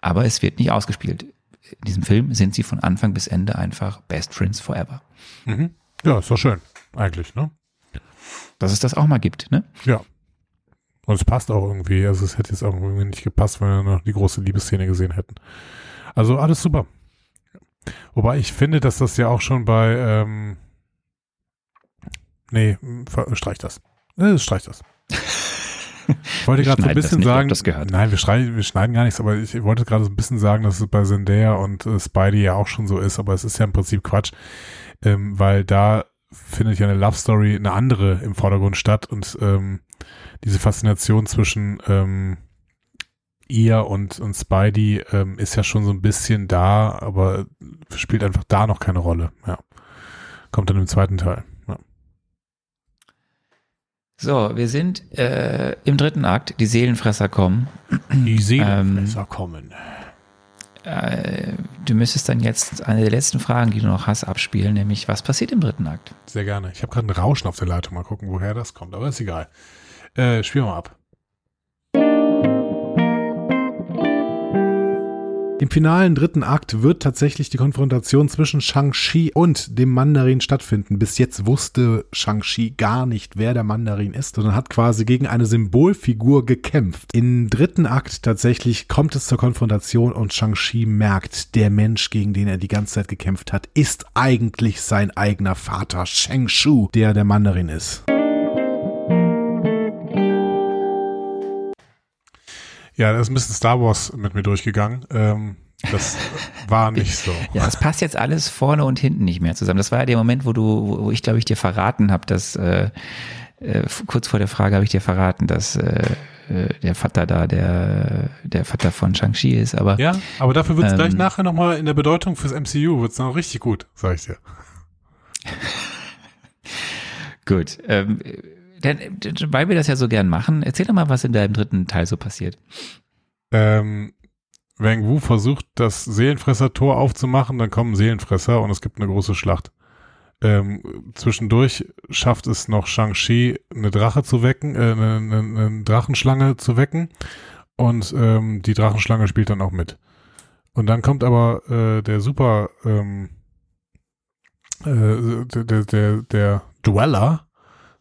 Aber es wird nicht ausgespielt. In diesem Film sind sie von Anfang bis Ende einfach Best Friends Forever. Mhm. Ja, ist doch schön, eigentlich, ne? Dass es das auch mal gibt, ne? Ja, und es passt auch irgendwie. Also es hätte jetzt auch irgendwie nicht gepasst, wenn wir noch die große Liebesszene gesehen hätten. Also alles super. Wobei ich finde, dass das ja auch schon bei, ähm, nee, streich das. Äh, streich das. Ich wollte gerade so ein bisschen nicht, sagen, gehört. nein, wir, schrei- wir schneiden gar nichts, aber ich wollte gerade so ein bisschen sagen, dass es bei Zendaya und äh, Spidey ja auch schon so ist, aber es ist ja im Prinzip Quatsch, ähm, weil da findet ja eine Love Story, eine andere im Vordergrund statt und ähm, diese Faszination zwischen ähm, ihr und, und Spidey ähm, ist ja schon so ein bisschen da, aber spielt einfach da noch keine Rolle. Ja. Kommt dann im zweiten Teil. Ja. So, wir sind äh, im dritten Akt. Die Seelenfresser kommen. Die Seelenfresser kommen. Äh, du müsstest dann jetzt eine der letzten Fragen, die du noch hast, abspielen, nämlich was passiert im dritten Akt? Sehr gerne. Ich habe gerade ein Rauschen auf der Leitung. Mal gucken, woher das kommt. Aber ist egal. Äh, spielen wir ab. Im finalen dritten Akt wird tatsächlich die Konfrontation zwischen Shang-Chi und dem Mandarin stattfinden. Bis jetzt wusste Shang-Chi gar nicht, wer der Mandarin ist, sondern hat quasi gegen eine Symbolfigur gekämpft. Im dritten Akt tatsächlich kommt es zur Konfrontation und Shang-Chi merkt, der Mensch, gegen den er die ganze Zeit gekämpft hat, ist eigentlich sein eigener Vater, Shang Shu, der der Mandarin ist. Ja, da ist ein bisschen Star Wars mit mir durchgegangen. Ähm, das war nicht so. Ja, es passt jetzt alles vorne und hinten nicht mehr zusammen. Das war ja der Moment, wo du, wo, ich glaube ich dir verraten habe, dass äh, äh, kurz vor der Frage habe ich dir verraten, dass äh, äh, der Vater da der der Vater von Shang-Chi ist. Aber Ja, aber dafür wird es Ähm. gleich nachher nochmal in der Bedeutung fürs MCU, wird es noch richtig gut, sag ich dir. gut. Ähm, dann, weil wir das ja so gern machen, erzähl doch mal, was in deinem dritten Teil so passiert. Ähm, Wang Wu versucht, das Seelenfresser-Tor aufzumachen, dann kommen Seelenfresser und es gibt eine große Schlacht. Ähm, zwischendurch schafft es noch Shang-Chi, eine Drache zu wecken, äh, eine, eine, eine Drachenschlange zu wecken und ähm, die Drachenschlange spielt dann auch mit. Und dann kommt aber äh, der Super, ähm, äh, der, der, der Dweller,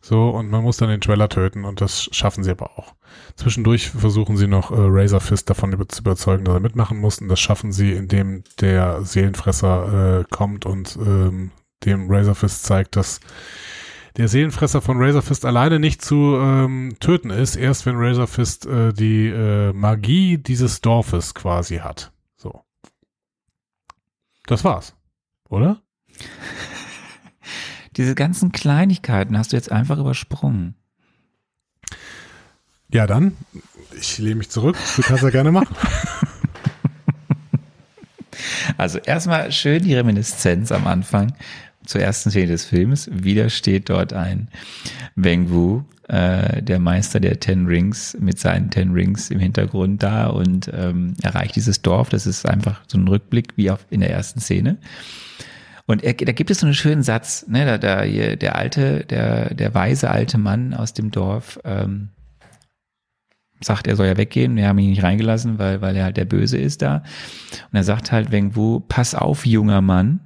so, und man muss dann den Dweller töten und das schaffen sie aber auch. Zwischendurch versuchen sie noch äh, Razor Fist davon über zu überzeugen, dass er mitmachen muss. Und das schaffen sie, indem der Seelenfresser äh, kommt und ähm, dem Razor Fist zeigt, dass der Seelenfresser von Razor Fist alleine nicht zu ähm, töten ist, erst wenn Razor Fist äh, die äh, Magie dieses Dorfes quasi hat. So. Das war's. Oder? Diese ganzen Kleinigkeiten hast du jetzt einfach übersprungen. Ja, dann. Ich lehne mich zurück. Du kannst ja gerne machen. Also erstmal schön die Reminiszenz am Anfang zur ersten Szene des Films. Wieder steht dort ein Wang Wu, äh, der Meister der Ten Rings, mit seinen Ten Rings im Hintergrund da und ähm, erreicht dieses Dorf. Das ist einfach so ein Rückblick wie auf, in der ersten Szene. Und er, da gibt es so einen schönen Satz, ne, da, da hier der alte, der, der weise alte Mann aus dem Dorf ähm, sagt, er soll ja weggehen. Wir haben ihn nicht reingelassen, weil, weil er halt der Böse ist da. Und er sagt halt Wu, pass auf, junger Mann,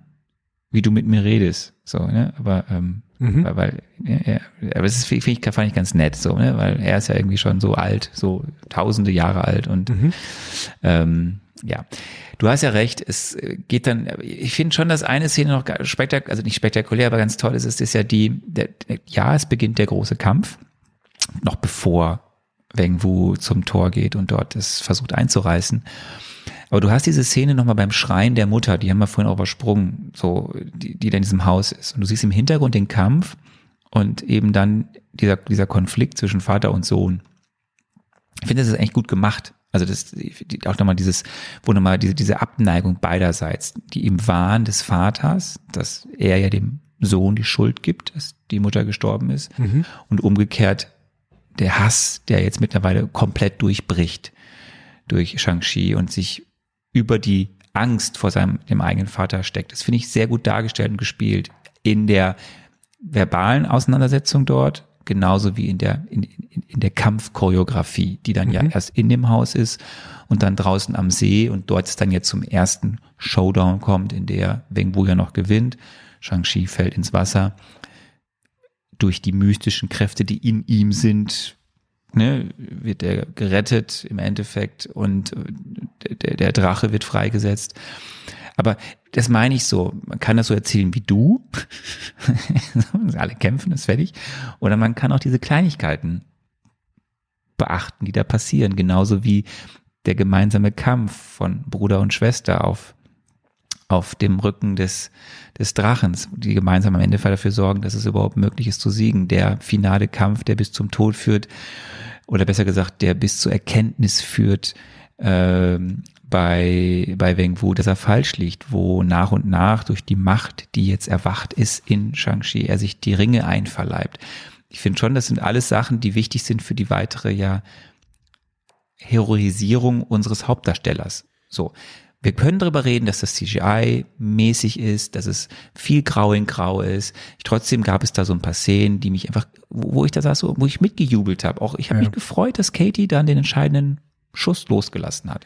wie du mit mir redest. So, ne? Aber, ähm, Mhm. weil, weil ja, aber es ist, finde ich, fand ich ganz nett, so, ne? Weil er ist ja irgendwie schon so alt, so tausende Jahre alt und Mhm. ähm, ja, du hast ja recht. Es äh, geht dann. Ich finde schon, dass eine Szene noch spektakulär, also nicht spektakulär, aber ganz toll ist. Es ist ja die. Der, ja, es beginnt der große Kampf, noch bevor Weng Wu zum Tor geht und dort es versucht einzureißen. Aber du hast diese Szene nochmal beim Schreien der Mutter, die haben wir vorhin auch übersprungen, so, die, die da in diesem Haus ist. Und du siehst im Hintergrund den Kampf und eben dann dieser, dieser Konflikt zwischen Vater und Sohn. Ich finde, das ist eigentlich gut gemacht. Also das, auch nochmal dieses, wo nochmal diese, diese Abneigung beiderseits, die im Wahn des Vaters, dass er ja dem Sohn die Schuld gibt, dass die Mutter gestorben ist, Mhm. und umgekehrt der Hass, der jetzt mittlerweile komplett durchbricht durch Shang-Chi und sich über die Angst vor seinem dem eigenen Vater steckt. Das finde ich sehr gut dargestellt und gespielt in der verbalen Auseinandersetzung dort, genauso wie in der in, in, in der Kampfchoreografie, die dann ja Mhm. erst in dem Haus ist und dann draußen am See und dort es dann jetzt zum ersten Showdown kommt, in der Weng Wu ja noch gewinnt. Shang-Chi fällt ins Wasser durch die mystischen Kräfte, die in ihm sind, ne, wird er gerettet im Endeffekt und äh, der, der Drache wird freigesetzt. Aber das meine ich so. Man kann das so erzählen wie du. Alle kämpfen, ist fertig. Oder man kann auch diese Kleinigkeiten beachten, die da passieren. Genauso wie der gemeinsame Kampf von Bruder und Schwester auf, auf dem Rücken des, des Drachens, die gemeinsam am Ende dafür sorgen, dass es überhaupt möglich ist zu siegen. Der finale Kampf, der bis zum Tod führt, oder besser gesagt, der bis zur Erkenntnis führt, ähm, bei, bei Weng Wu, dass er falsch liegt, wo nach und nach durch die Macht, die jetzt erwacht ist in Shang-Chi, er sich die Ringe einverleibt. Ich finde schon, das sind alles Sachen, die wichtig sind für die weitere ja Heroisierung unseres Hauptdarstellers. So. Wir können darüber reden, dass das CGI mäßig ist, dass es viel grau in grau ist. Trotzdem gab es da so ein paar Szenen, die mich einfach, wo ich da saß, wo ich mitgejubelt habe. Auch ich habe ja. mich gefreut, dass Katie dann den entscheidenden Schuss losgelassen hat.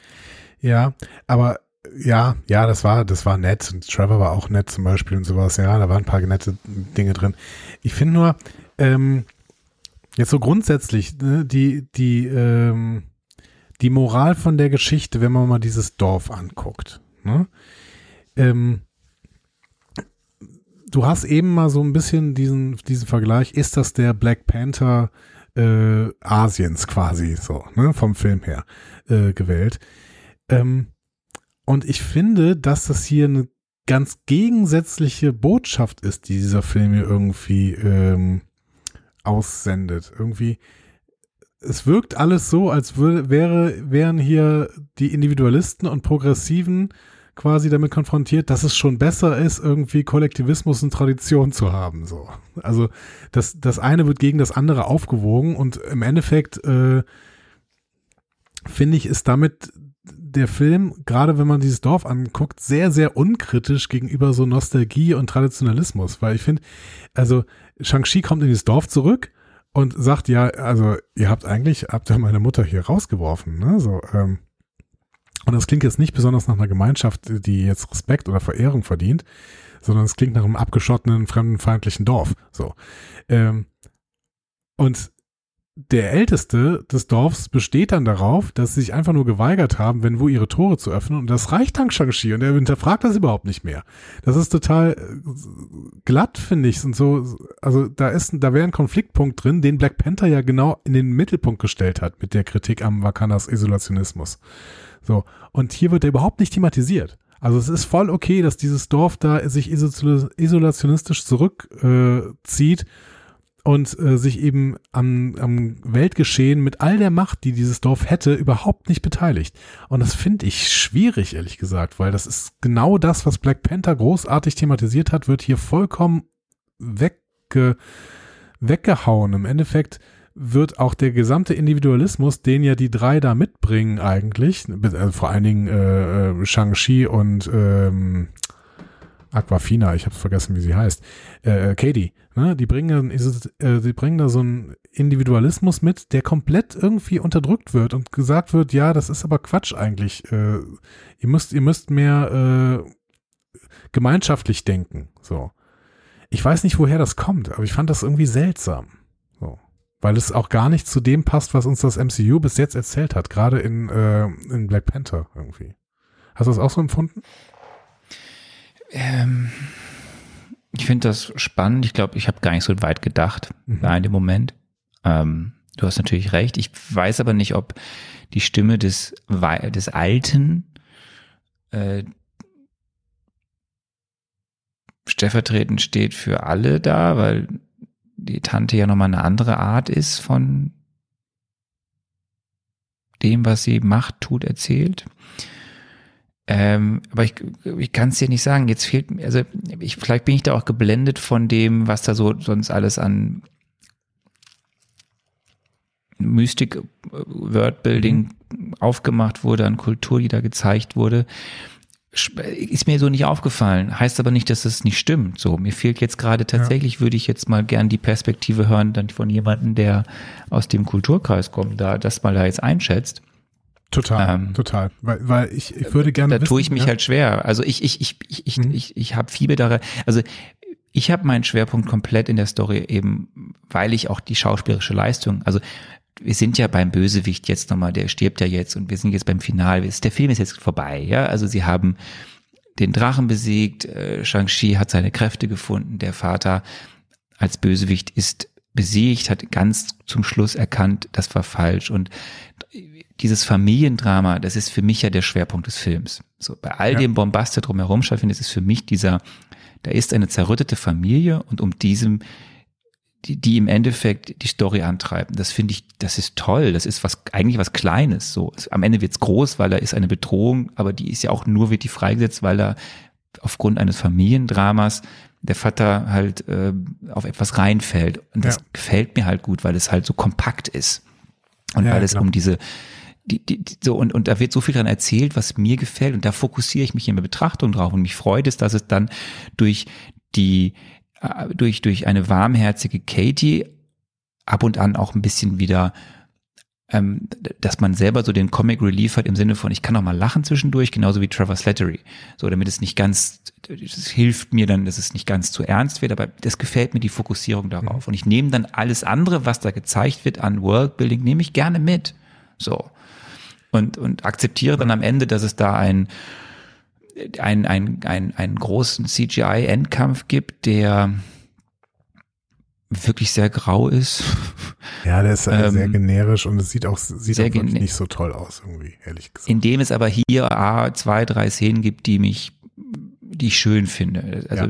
Ja, aber ja, ja, das war, das war nett und Trevor war auch nett zum Beispiel und sowas. Ja, da waren ein paar nette Dinge drin. Ich finde nur, ähm, jetzt so grundsätzlich, ne, die, die, ähm, die Moral von der Geschichte, wenn man mal dieses Dorf anguckt. Ne? Ähm, du hast eben mal so ein bisschen diesen, diesen Vergleich, ist das der Black Panther äh, Asiens quasi so, ne, vom Film her äh, gewählt. Ähm, und ich finde, dass das hier eine ganz gegensätzliche Botschaft ist, die dieser Film hier irgendwie ähm, aussendet. Irgendwie, es wirkt alles so, als wäre, wären hier die Individualisten und Progressiven quasi damit konfrontiert, dass es schon besser ist, irgendwie Kollektivismus und Tradition zu haben. So. Also das, das eine wird gegen das andere aufgewogen und im Endeffekt äh, finde ich, ist damit der Film, gerade wenn man dieses Dorf anguckt, sehr, sehr unkritisch gegenüber so Nostalgie und Traditionalismus. Weil ich finde, also Shang-Chi kommt in dieses Dorf zurück und sagt, ja, also ihr habt eigentlich, habt ihr meine Mutter hier rausgeworfen, ne? So, ähm, und das klingt jetzt nicht besonders nach einer Gemeinschaft, die jetzt Respekt oder Verehrung verdient, sondern es klingt nach einem abgeschottenen, fremdenfeindlichen Dorf. So. Ähm, und der Älteste des Dorfs besteht dann darauf, dass sie sich einfach nur geweigert haben, wenn wo ihre Tore zu öffnen. Und das reicht dank Shang-Chi. Und er hinterfragt das überhaupt nicht mehr. Das ist total äh, glatt, finde ich. Und so, also da ist, da wäre ein Konfliktpunkt drin, den Black Panther ja genau in den Mittelpunkt gestellt hat mit der Kritik am Wakandas Isolationismus. So. Und hier wird er überhaupt nicht thematisiert. Also es ist voll okay, dass dieses Dorf da sich isolationistisch zurückzieht äh, und äh, sich eben am, am Weltgeschehen mit all der Macht, die dieses Dorf hätte, überhaupt nicht beteiligt. Und das finde ich schwierig, ehrlich gesagt, weil das ist genau das, was Black Panther großartig thematisiert hat, wird hier vollkommen wegge, weggehauen. Im Endeffekt wird auch der gesamte Individualismus, den ja die drei da mitbringen eigentlich, also vor allen Dingen äh, äh, Shang-Chi und ähm, Aquafina, ich habe vergessen, wie sie heißt, äh, äh Katie, ne? die bringen, äh, die bringen da so einen Individualismus mit, der komplett irgendwie unterdrückt wird und gesagt wird, ja, das ist aber Quatsch eigentlich. Äh, ihr müsst, ihr müsst mehr äh, gemeinschaftlich denken. So. Ich weiß nicht, woher das kommt, aber ich fand das irgendwie seltsam. So. Weil es auch gar nicht zu dem passt, was uns das MCU bis jetzt erzählt hat, gerade in, äh, in Black Panther irgendwie. Hast du das auch so empfunden? Ähm, ich finde das spannend. Ich glaube, ich habe gar nicht so weit gedacht mhm. in dem Moment. Ähm, du hast natürlich recht. Ich weiß aber nicht, ob die Stimme des, des Alten äh, stellvertretend steht für alle da, weil die Tante ja nochmal eine andere Art ist von dem, was sie macht, tut, erzählt. Ähm, aber ich, ich kann es dir nicht sagen. Jetzt fehlt mir, also ich, vielleicht bin ich da auch geblendet von dem, was da so sonst alles an Mystik, äh, Wordbuilding mhm. aufgemacht wurde, an Kultur, die da gezeigt wurde. Ist mir so nicht aufgefallen. Heißt aber nicht, dass es nicht stimmt. So, mir fehlt jetzt gerade tatsächlich, ja. würde ich jetzt mal gern die Perspektive hören, dann von jemandem, der aus dem Kulturkreis kommt, da das mal da jetzt einschätzt. Total, ähm, total. Weil, weil ich, ich würde gerne. Da wissen, tue ich mich ja? halt schwer. Also ich, ich, ich, ich, ich, mhm. ich, ich habe Fieber daran. Also ich habe meinen Schwerpunkt komplett in der Story eben, weil ich auch die schauspielerische Leistung, also wir sind ja beim Bösewicht jetzt nochmal, der stirbt ja jetzt und wir sind jetzt beim Final. Der Film ist jetzt vorbei, ja. Also sie haben den Drachen besiegt, äh, Shang-Chi hat seine Kräfte gefunden, der Vater als Bösewicht ist besiegt, hat ganz zum Schluss erkannt, das war falsch und dieses Familiendrama, das ist für mich ja der Schwerpunkt des Films. So bei all Ja. dem Bombast, der drumherum stattfindet, ist es für mich dieser, da ist eine zerrüttete Familie und um diesem die, die im Endeffekt die Story antreiben. Das finde ich, das ist toll. Das ist was eigentlich was Kleines. So am Ende wird's groß, weil da ist eine Bedrohung, aber die ist ja auch nur wird die freigesetzt, weil da aufgrund eines Familiendramas der Vater halt äh, auf etwas reinfällt. Und das Ja. gefällt mir halt gut, weil es halt so kompakt ist und Ja, weil es genau. um diese die, die, so und, und da wird so viel dran erzählt, was mir gefällt und da fokussiere ich mich in der Betrachtung drauf und mich freut es, dass es dann durch die äh, durch durch eine warmherzige Katie ab und an auch ein bisschen wieder ähm, dass man selber so den Comic Relief hat im Sinne von, ich kann auch mal lachen zwischendurch, genauso wie Trevor Slattery. So, damit es nicht ganz, es hilft mir dann, dass es nicht ganz zu ernst wird, aber das gefällt mir die Fokussierung darauf. Und ich nehme dann alles andere, was da gezeigt wird an Worldbuilding, nehme ich gerne mit. So. Und, und akzeptiere dann am Ende, dass es da ein, ein, ein, ein, einen großen CGI-Endkampf gibt, der wirklich sehr grau ist. Ja, der ist äh, Ähm, sehr generisch und es sieht auch, sieht auch wirklich nicht so toll aus irgendwie, ehrlich gesagt. in dem es aber hier A, zwei, drei Szenen gibt, die mich, die ich schön finde. Also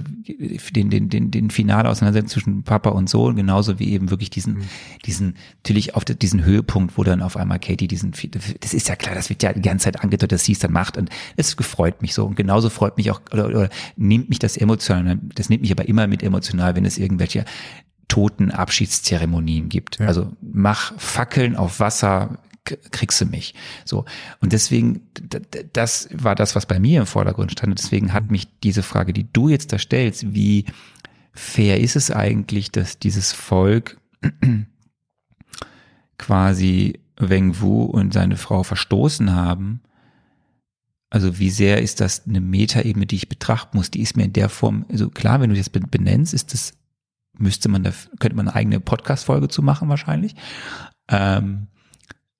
den, den, den, den finale Auseinandersetzung zwischen Papa und Sohn, genauso wie eben wirklich diesen, Mhm. diesen, natürlich auf diesen Höhepunkt, wo dann auf einmal Katie diesen, das ist ja klar, das wird ja die ganze Zeit angedeutet, dass sie es dann macht und es gefreut mich so und genauso freut mich auch, oder, oder nimmt mich das emotional, das nimmt mich aber immer mit emotional, wenn es irgendwelche toten Abschiedszeremonien gibt. Ja. Also mach Fackeln auf Wasser, kriegst du mich. So. Und deswegen, das war das, was bei mir im Vordergrund stand. Und deswegen hat mich diese Frage, die du jetzt da stellst, wie fair ist es eigentlich, dass dieses Volk quasi Weng Wu und seine Frau verstoßen haben? Also wie sehr ist das eine Metaebene, die ich betrachten muss? Die ist mir in der Form, also klar, wenn du das ben- benennst, ist das, müsste man da, könnte man eine eigene Podcast-Folge zu machen wahrscheinlich. Ähm,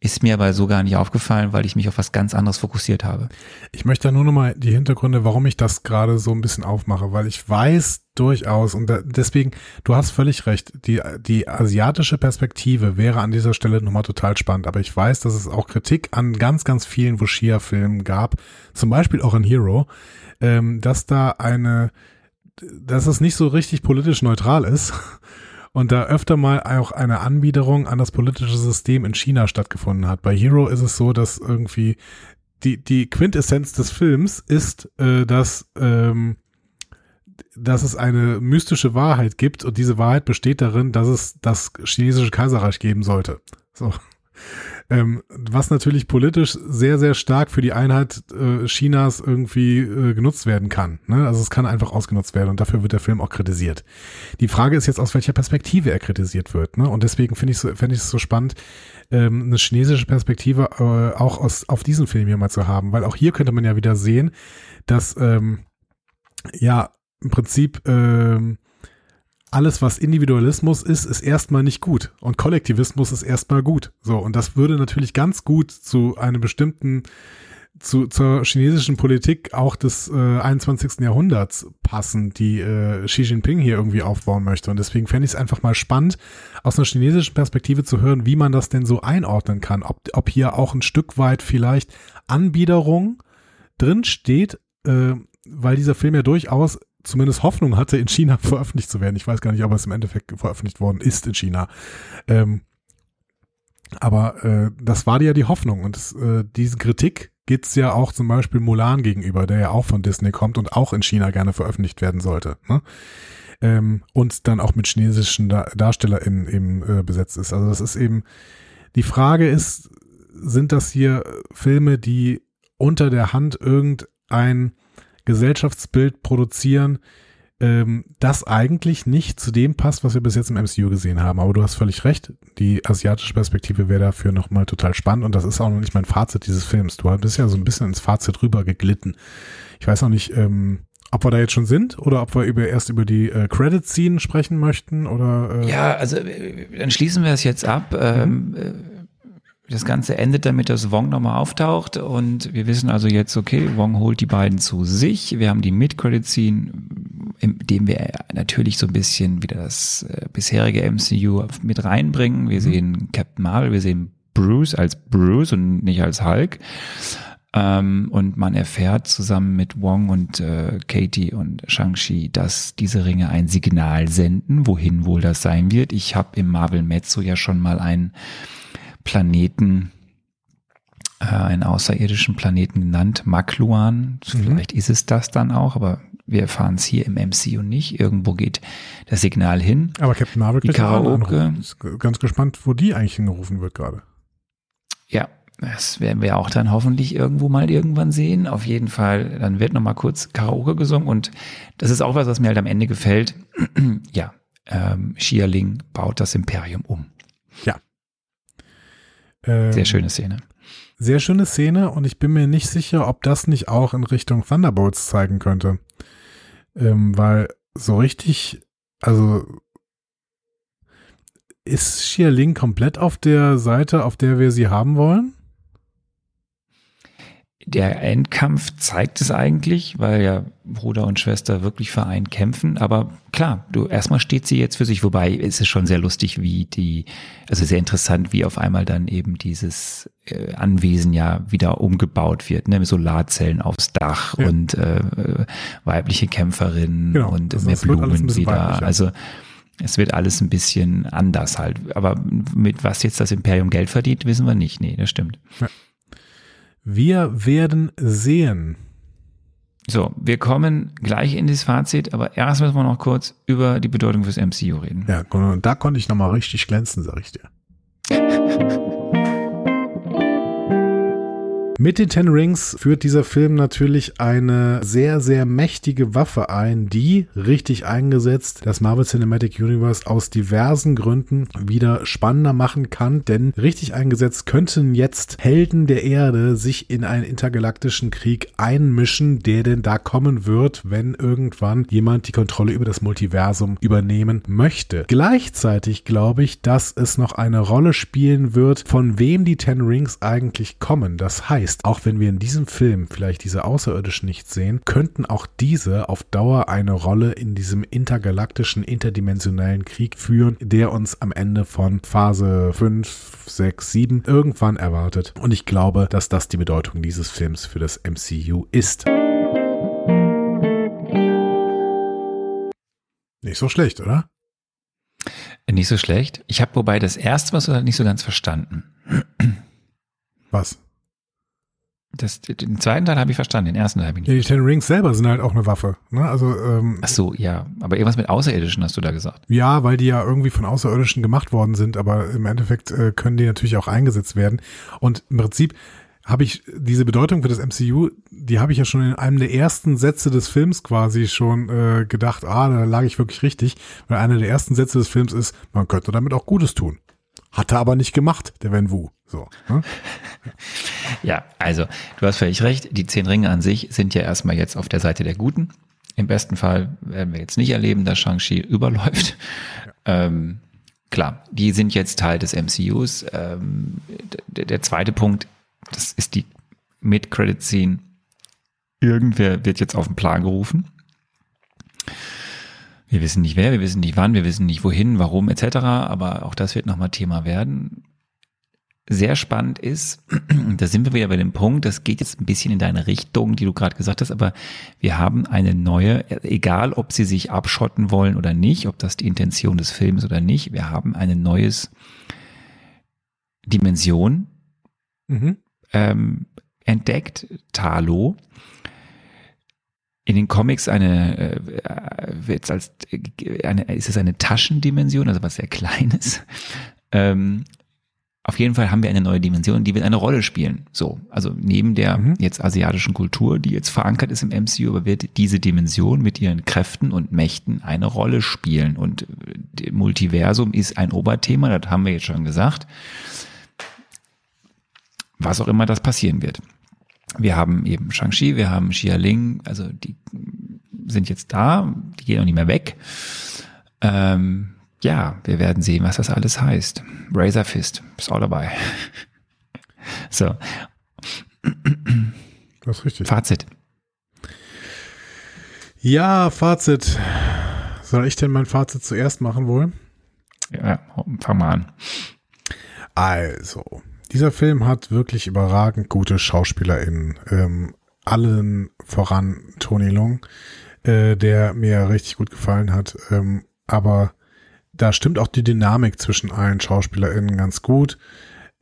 ist mir aber so gar nicht aufgefallen, weil ich mich auf was ganz anderes fokussiert habe. Ich möchte da nur noch mal die Hintergründe, warum ich das gerade so ein bisschen aufmache, weil ich weiß durchaus und deswegen, du hast völlig recht, die, die asiatische Perspektive wäre an dieser Stelle nochmal total spannend, aber ich weiß, dass es auch Kritik an ganz, ganz vielen Wushia-Filmen gab, zum Beispiel auch in Hero, ähm, dass da eine, dass es nicht so richtig politisch neutral ist und da öfter mal auch eine Anbiederung an das politische System in China stattgefunden hat. Bei Hero ist es so, dass irgendwie die, die Quintessenz des Films ist, äh, dass, ähm, dass es eine mystische Wahrheit gibt und diese Wahrheit besteht darin, dass es das chinesische Kaiserreich geben sollte. So. Ähm, was natürlich politisch sehr, sehr stark für die Einheit äh, Chinas irgendwie äh, genutzt werden kann. Ne? Also es kann einfach ausgenutzt werden und dafür wird der Film auch kritisiert. Die Frage ist jetzt, aus welcher Perspektive er kritisiert wird. Ne? Und deswegen finde ich so, fände ich es so spannend, ähm, eine chinesische Perspektive äh, auch aus, auf diesen Film hier mal zu haben, weil auch hier könnte man ja wieder sehen, dass ähm, ja im Prinzip ähm, alles, was Individualismus ist, ist erstmal nicht gut. Und Kollektivismus ist erstmal gut. So, und das würde natürlich ganz gut zu einem bestimmten, zu, zur chinesischen Politik auch des äh, 21. Jahrhunderts passen, die äh, Xi Jinping hier irgendwie aufbauen möchte. Und deswegen fände ich es einfach mal spannend, aus einer chinesischen Perspektive zu hören, wie man das denn so einordnen kann. Ob, ob hier auch ein Stück weit vielleicht Anbiederung drin steht, äh, weil dieser Film ja durchaus zumindest Hoffnung hatte, in China veröffentlicht zu werden. Ich weiß gar nicht, ob es im Endeffekt veröffentlicht worden ist in China. Ähm, aber äh, das war ja die Hoffnung. Und das, äh, diese Kritik geht's ja auch zum Beispiel Mulan gegenüber, der ja auch von Disney kommt und auch in China gerne veröffentlicht werden sollte. Ne? Ähm, und dann auch mit chinesischen da DarstellerInnen eben äh, besetzt ist. Also das ist eben, die Frage ist, sind das hier Filme, die unter der Hand irgendein Gesellschaftsbild produzieren, ähm, das eigentlich nicht zu dem passt, was wir bis jetzt im MCU gesehen haben. Aber du hast völlig recht, die asiatische Perspektive wäre dafür nochmal total spannend und das ist auch noch nicht mein Fazit dieses Films. Du bist ja so ein bisschen ins Fazit rüber geglitten. Ich weiß noch nicht, ähm, ob wir da jetzt schon sind oder ob wir über, erst über die äh, Credit-Scene sprechen möchten oder äh, Ja, also äh, dann schließen wir es jetzt ab. Ähm, äh, das Ganze endet damit, dass Wong nochmal auftaucht und wir wissen also jetzt, okay, Wong holt die beiden zu sich. Wir haben die Mid-Credit-Scene, in dem wir natürlich so ein bisschen wieder das äh, bisherige MCU mit reinbringen. Wir sehen Captain Marvel, wir sehen Bruce als Bruce und nicht als Hulk. Ähm, und man erfährt zusammen mit Wong und äh, Katie und Shang-Chi, dass diese Ringe ein Signal senden, wohin wohl das sein wird. Ich habe im Marvel Mezzo ja schon mal einen Planeten, äh, einen außerirdischen Planeten genannt, Makluan. Vielleicht ist es das dann auch, aber wir erfahren es hier im MCU nicht. Irgendwo geht das Signal hin. Aber Captain Marvel Die Karaoke. Ist ganz gespannt, wo die eigentlich hingerufen wird gerade. Ja, das werden wir auch dann hoffentlich irgendwo mal irgendwann sehen. Auf jeden Fall, dann wird noch mal kurz Karaoke gesungen und das ist auch was, was mir halt am Ende gefällt. ja, ähm, Xia Ling baut das Imperium um. Ähm, Sehr schöne Szene. Sehr schöne Szene und ich bin mir nicht sicher, ob das nicht auch in Richtung Thunderbolts zeigen könnte. Ähm, weil so richtig, also ist Xia Ling komplett auf der Seite, auf der wir sie haben wollen? Der Endkampf zeigt es eigentlich, weil ja Bruder und Schwester wirklich vereint kämpfen. Aber klar, du erstmal steht sie jetzt für sich, wobei es ist schon sehr lustig, wie die, also sehr interessant, wie auf einmal dann eben dieses äh, Anwesen ja wieder umgebaut wird, ne, mit Solarzellen aufs Dach Ja. und äh, weibliche Kämpferinnen Genau, und also mehr Blumen wieder. Also es wird alles ein bisschen anders halt. Aber mit was jetzt das Imperium Geld verdient, wissen wir nicht. Nee, das stimmt. Wir werden sehen. So, wir kommen gleich in das Fazit, aber erst müssen wir noch kurz über die Bedeutung fürs MCU reden. Ja, und da konnte ich nochmal richtig glänzen, sag ich dir. Mit den Ten Rings führt dieser Film natürlich eine sehr, sehr mächtige Waffe ein, die richtig eingesetzt das Marvel Cinematic Universe aus diversen Gründen wieder spannender machen kann. Denn richtig eingesetzt könnten jetzt Helden der Erde sich in einen intergalaktischen Krieg einmischen, der denn da kommen wird, wenn irgendwann jemand die Kontrolle über das Multiversum übernehmen möchte. Gleichzeitig glaube ich, dass es noch eine Rolle spielen wird, von wem die Ten Rings eigentlich kommen. Das heißt, auch wenn wir in diesem Film vielleicht diese Außerirdischen nicht sehen, könnten auch diese auf Dauer eine Rolle in diesem intergalaktischen, interdimensionellen Krieg führen, der uns am Ende von Phase 5, 6, 7 irgendwann erwartet. Und ich glaube, dass das die Bedeutung dieses Films für das MCU ist. Nicht so schlecht, oder? Nicht so schlecht. Ich habe wobei das erste was nicht so ganz verstanden. Was? Das, den zweiten Teil habe ich verstanden, den ersten Teil habe ich Ja, nicht. die Ten Rings selber sind halt auch eine Waffe. Ne? Also ähm, Ach so, ja. Aber irgendwas mit Außerirdischen hast du da gesagt. Ja, weil die ja irgendwie von Außerirdischen gemacht worden sind, aber im Endeffekt äh, können die natürlich auch eingesetzt werden. Und im Prinzip habe ich diese Bedeutung für das MCU, die habe ich ja schon in einem der ersten Sätze des Films quasi schon äh, gedacht, ah, da lag ich wirklich richtig, weil einer der ersten Sätze des Films ist, man könnte damit auch Gutes tun. Hat er aber nicht gemacht, der Wen Wu. So. Ne? Ja, also du hast völlig recht. Die zehn Ringe an sich sind ja erstmal jetzt auf der Seite der Guten. Im besten Fall werden wir jetzt nicht erleben, dass Shang-Chi überläuft. Ähm, klar, die sind jetzt Teil des MCUs. Ähm, der, der zweite Punkt, das ist die Mid-Credit-Scene. Irgendwer wird jetzt auf den Plan gerufen. Wir wissen nicht wer, wir wissen nicht wann, wir wissen nicht wohin, warum etc. Aber auch das wird nochmal Thema werden sehr spannend ist, da sind wir wieder bei dem Punkt, das geht jetzt ein bisschen in deine Richtung, die du gerade gesagt hast, aber wir haben eine neue, egal ob sie sich abschotten wollen oder nicht, ob das die Intention des Films oder nicht, wir haben eine neues Dimension Mhm. ähm, entdeckt, Talo. In den Comics eine, äh, wird's als, äh, eine, ist es eine Taschendimension, also was sehr Kleines. Ähm, auf jeden Fall haben wir eine neue Dimension, die wird eine Rolle spielen. So, also neben der Mhm. jetzt asiatischen Kultur, die jetzt verankert ist im MCU, aber wird diese Dimension mit ihren Kräften und Mächten eine Rolle spielen. Und äh, Multiversum ist ein Oberthema, das haben wir jetzt schon gesagt. Was auch immer das passieren wird. Wir haben eben Shang-Chi, wir haben Xia Ling, also die sind jetzt da, die gehen auch nicht mehr weg. Ähm, ja, wir werden sehen, was das alles heißt. Razor Fist ist auch dabei. So. Das ist richtig. Fazit. Ja, Fazit. Soll ich denn mein Fazit zuerst machen wohl? Ja, fang mal an. Also, dieser Film hat wirklich überragend gute SchauspielerInnen. Ähm, allen voran Tony Long, äh, der mir richtig gut gefallen hat. Ähm, aber da stimmt auch die Dynamik zwischen allen SchauspielerInnen ganz gut.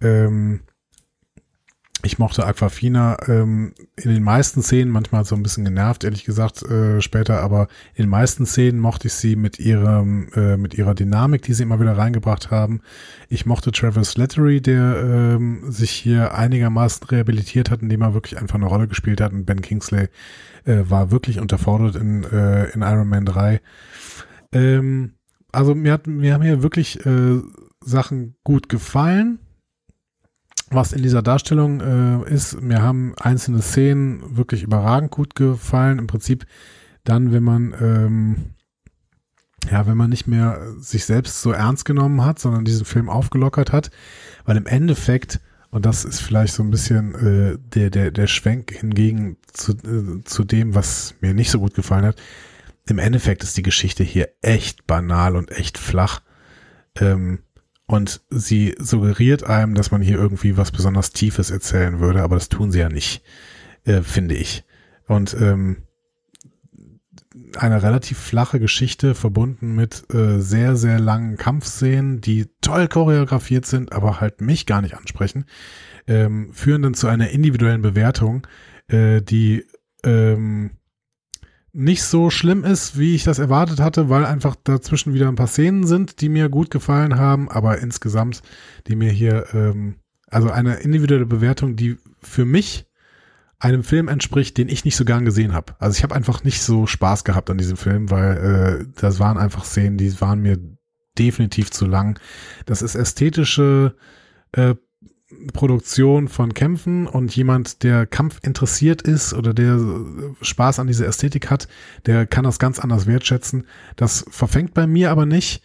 Ähm, ich mochte Aquafina ähm, in den meisten Szenen, manchmal so ein bisschen genervt, ehrlich gesagt, äh, später, aber in den meisten Szenen mochte ich sie mit ihrem, äh, mit ihrer Dynamik, die sie immer wieder reingebracht haben. Ich mochte Travis Slattery, der ähm, sich hier einigermaßen rehabilitiert hat, indem er wirklich einfach eine Rolle gespielt hat und Ben Kingsley äh, war wirklich unterfordert in, äh, in Iron Man 3. Ähm, also mir hat, mir haben hier wirklich äh, Sachen gut gefallen was in dieser Darstellung äh, ist, mir haben einzelne Szenen wirklich überragend gut gefallen. Im Prinzip dann, wenn man ähm, ja, wenn man nicht mehr sich selbst so ernst genommen hat, sondern diesen Film aufgelockert hat, weil im Endeffekt und das ist vielleicht so ein bisschen äh, der der der Schwenk hingegen zu äh, zu dem, was mir nicht so gut gefallen hat. Im Endeffekt ist die Geschichte hier echt banal und echt flach. Ähm, und sie suggeriert einem, dass man hier irgendwie was besonders Tiefes erzählen würde, aber das tun sie ja nicht, äh, finde ich. Und ähm, eine relativ flache Geschichte verbunden mit äh, sehr, sehr langen Kampfszenen, die toll choreografiert sind, aber halt mich gar nicht ansprechen, ähm, führen dann zu einer individuellen Bewertung, äh, die ähm, nicht so schlimm ist, wie ich das erwartet hatte, weil einfach dazwischen wieder ein paar Szenen sind, die mir gut gefallen haben, aber insgesamt, die mir hier, ähm, also eine individuelle Bewertung, die für mich einem Film entspricht, den ich nicht so gern gesehen habe. Also ich habe einfach nicht so Spaß gehabt an diesem Film, weil äh, das waren einfach Szenen, die waren mir definitiv zu lang. Das ist ästhetische äh, Produktion von Kämpfen und jemand, der Kampf interessiert ist oder der Spaß an dieser Ästhetik hat, der kann das ganz anders wertschätzen. Das verfängt bei mir aber nicht.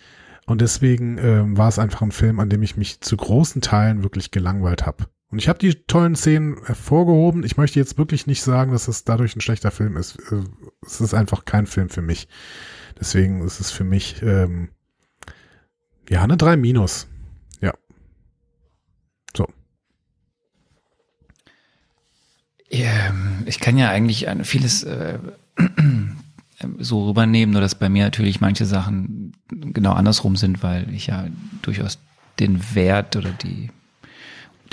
Und deswegen ähm, war es einfach ein Film, an dem ich mich zu großen Teilen wirklich gelangweilt habe. Und ich habe die tollen Szenen hervorgehoben. Ich möchte jetzt wirklich nicht sagen, dass es dadurch ein schlechter Film ist. Äh, es ist einfach kein Film für mich. Deswegen ist es für mich ähm, ja eine 3 minus. Ich kann ja eigentlich vieles äh, so rübernehmen, nur dass bei mir natürlich manche Sachen genau andersrum sind, weil ich ja durchaus den Wert oder die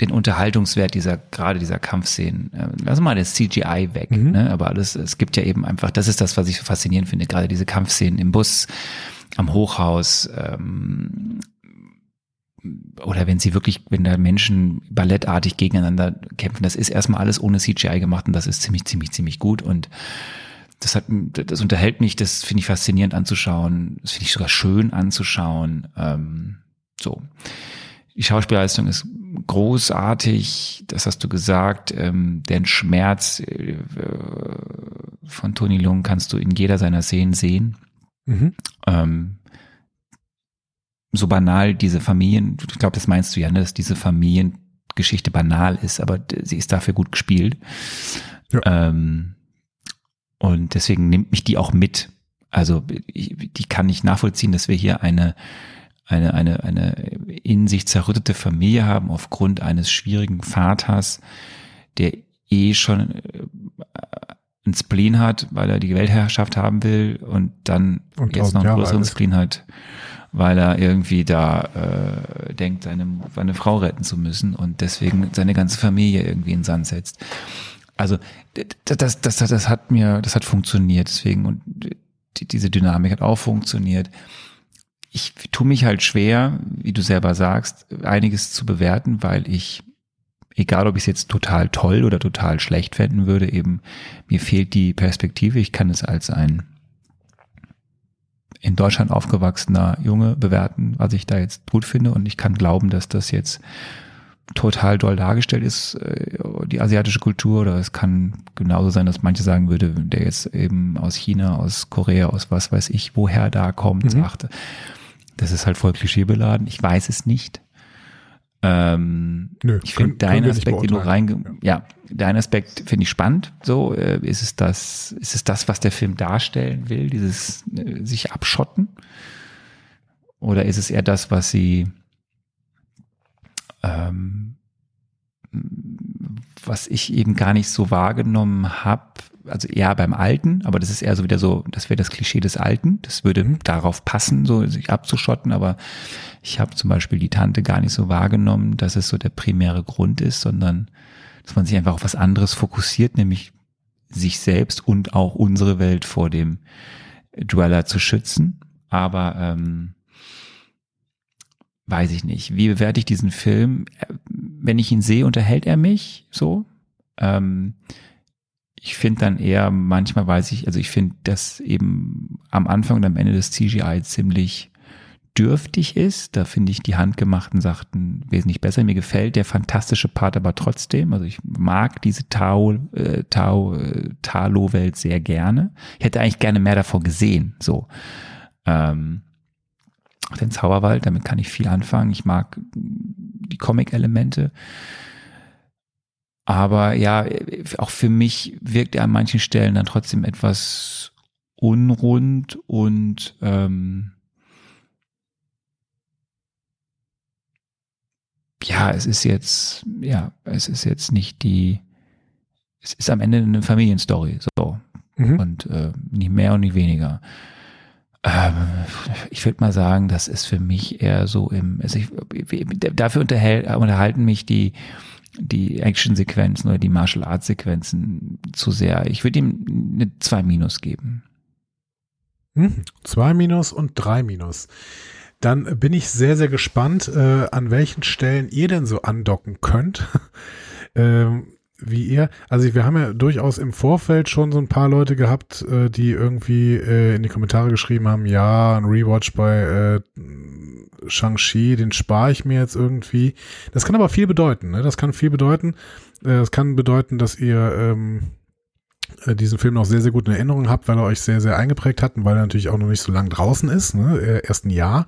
den Unterhaltungswert dieser gerade dieser Kampfszenen. Äh, lass mal das CGI weg, mhm. ne? aber alles es gibt ja eben einfach, das ist das, was ich so faszinierend finde, gerade diese Kampfszenen im Bus, am Hochhaus, ähm, oder wenn sie wirklich, wenn da Menschen ballettartig gegeneinander kämpfen, das ist erstmal alles ohne CGI gemacht und das ist ziemlich, ziemlich, ziemlich gut und das hat, das unterhält mich, das finde ich faszinierend anzuschauen, das finde ich sogar schön anzuschauen, ähm, so. Die Schauspielleistung ist großartig, das hast du gesagt, ähm, den Schmerz äh, von Tony Lung kannst du in jeder seiner Szenen sehen. Mhm. Ähm, so banal diese Familien, ich glaube, das meinst du ja, ne, dass diese Familiengeschichte banal ist, aber sie ist dafür gut gespielt. Ja. Ähm, und deswegen nimmt mich die auch mit. Also ich, die kann ich nachvollziehen, dass wir hier eine eine, eine, eine in sich zerrüttete Familie haben aufgrund eines schwierigen Vaters, der eh schon äh, ein Spleen hat, weil er die Weltherrschaft haben will und dann und jetzt noch einen größeren Spleen hat weil er irgendwie da äh, denkt, seine, seine Frau retten zu müssen und deswegen seine ganze Familie irgendwie in Sand setzt. Also das, das, das, das hat mir, das hat funktioniert, deswegen und die, diese Dynamik hat auch funktioniert. Ich tue mich halt schwer, wie du selber sagst, einiges zu bewerten, weil ich, egal ob ich es jetzt total toll oder total schlecht fänden würde, eben mir fehlt die Perspektive. Ich kann es als ein in Deutschland aufgewachsener Junge bewerten, was ich da jetzt gut finde. Und ich kann glauben, dass das jetzt total doll dargestellt ist, äh, die asiatische Kultur, oder es kann genauso sein, dass manche sagen würde, der jetzt eben aus China, aus Korea, aus was weiß ich, woher da kommt, mhm. sagte. Das ist halt voll klischeebeladen. Ich weiß es nicht. Ähm, Nö, ich finde deinen Aspekt, den du reinge ja. deinen Aspekt finde ich spannend. So äh, ist es das, ist es das, was der Film darstellen will, dieses äh, sich abschotten, oder ist es eher das, was sie ähm, was ich eben gar nicht so wahrgenommen habe, also eher beim Alten, aber das ist eher so wieder so, das wäre das Klischee des Alten, das würde Mhm. darauf passen, so sich abzuschotten, aber ich habe zum Beispiel die Tante gar nicht so wahrgenommen, dass es so der primäre Grund ist, sondern dass man sich einfach auf was anderes fokussiert, nämlich sich selbst und auch unsere Welt vor dem Dweller zu schützen. Aber ähm, weiß ich nicht. Wie bewerte ich diesen Film? Äh, Wenn ich ihn sehe, unterhält er mich so. Ähm, ich finde dann eher, manchmal weiß ich, also ich finde, dass eben am Anfang und am Ende des CGI ziemlich dürftig ist. Da finde ich die handgemachten Sachen wesentlich besser. Mir gefällt der fantastische Part aber trotzdem. Also ich mag diese Tau, äh, Tau, äh, Talo-Welt sehr gerne. Ich hätte eigentlich gerne mehr davon gesehen. So. Ähm, den Zauberwald, damit kann ich viel anfangen. Ich mag die Comic-Elemente. Aber ja, auch für mich wirkt er an manchen Stellen dann trotzdem etwas unrund und ähm, ja, es ist jetzt, ja, es ist jetzt nicht die, es ist am Ende eine Familienstory, so. Mhm. Und äh, nicht mehr und nicht weniger. Ähm, ich würde mal sagen, das ist für mich eher so im, also ich, dafür unterhält, unterhalten mich die, die Action-Sequenzen oder die Martial Arts-Sequenzen zu sehr. Ich würde ihm eine 2 Minus geben. Mhm. Zwei Minus und drei Minus. Dann bin ich sehr, sehr gespannt, äh, an welchen Stellen ihr denn so andocken könnt. ähm, wie ihr, also wir haben ja durchaus im Vorfeld schon so ein paar Leute gehabt, äh, die irgendwie äh, in die Kommentare geschrieben haben, ja, ein Rewatch bei äh, Shang-Chi, den spare ich mir jetzt irgendwie. Das kann aber viel bedeuten, ne? Das kann viel bedeuten. Äh, Das kann bedeuten, dass ihr ähm, äh, diesen Film noch sehr, sehr gut in Erinnerung habt, weil er euch sehr, sehr eingeprägt hat und weil er natürlich auch noch nicht so lang draußen ist, ne? Äh, erst ein Jahr.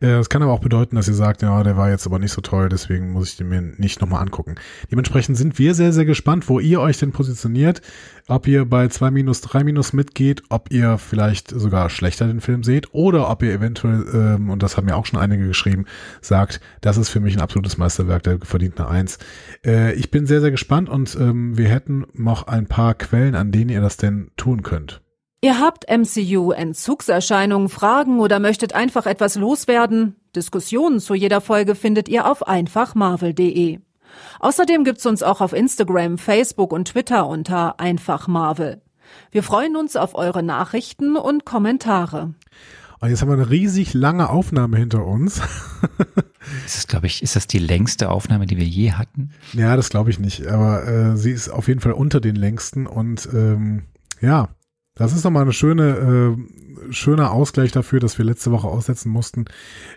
Es kann aber auch bedeuten, dass ihr sagt, ja, der war jetzt aber nicht so toll, deswegen muss ich den mir nicht nochmal angucken. Dementsprechend sind wir sehr, sehr gespannt, wo ihr euch denn positioniert, ob ihr bei 2 minus, 3 minus mitgeht, ob ihr vielleicht sogar schlechter den Film seht oder ob ihr eventuell, ähm, und das haben ja auch schon einige geschrieben, sagt, das ist für mich ein absolutes Meisterwerk, der verdient eine 1. Äh, ich bin sehr, sehr gespannt und ähm, wir hätten noch ein paar Quellen, an denen ihr das denn tun könnt. Ihr habt MCU-Entzugserscheinungen, Fragen oder möchtet einfach etwas loswerden? Diskussionen zu jeder Folge findet ihr auf einfachmarvel.de. Außerdem gibt's uns auch auf Instagram, Facebook und Twitter unter einfachmarvel. Wir freuen uns auf eure Nachrichten und Kommentare. Und jetzt haben wir eine riesig lange Aufnahme hinter uns. Das ist, glaube ich, ist das die längste Aufnahme, die wir je hatten? ja, das glaube ich nicht, aber äh, sie ist auf jeden Fall unter den längsten und ähm, ja, das ist nochmal eine schöne, äh, schöner Ausgleich dafür, dass wir letzte Woche aussetzen mussten.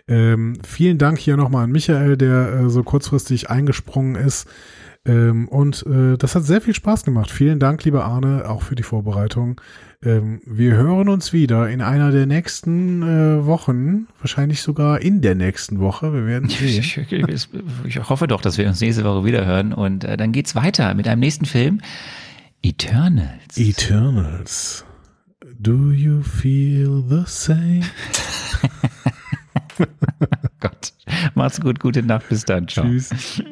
Ähm, vielen Dank hier nochmal an Michael, der äh, so kurzfristig eingesprungen ist. Ähm, und äh, das hat sehr viel Spaß gemacht. Vielen Dank, lieber Arne, auch für die Vorbereitung. Ähm, wir hören uns wieder in einer der nächsten äh, Wochen, wahrscheinlich sogar in der nächsten Woche. Wir werden sehen. Ich, ich, ich hoffe doch, dass wir uns nächste Woche wieder hören. Und äh, dann geht's weiter mit einem nächsten Film. Eternals. Eternals. Do you feel the same? Gott. Macht's gut, gute Nacht, bis dann. Ciao. Tschüss.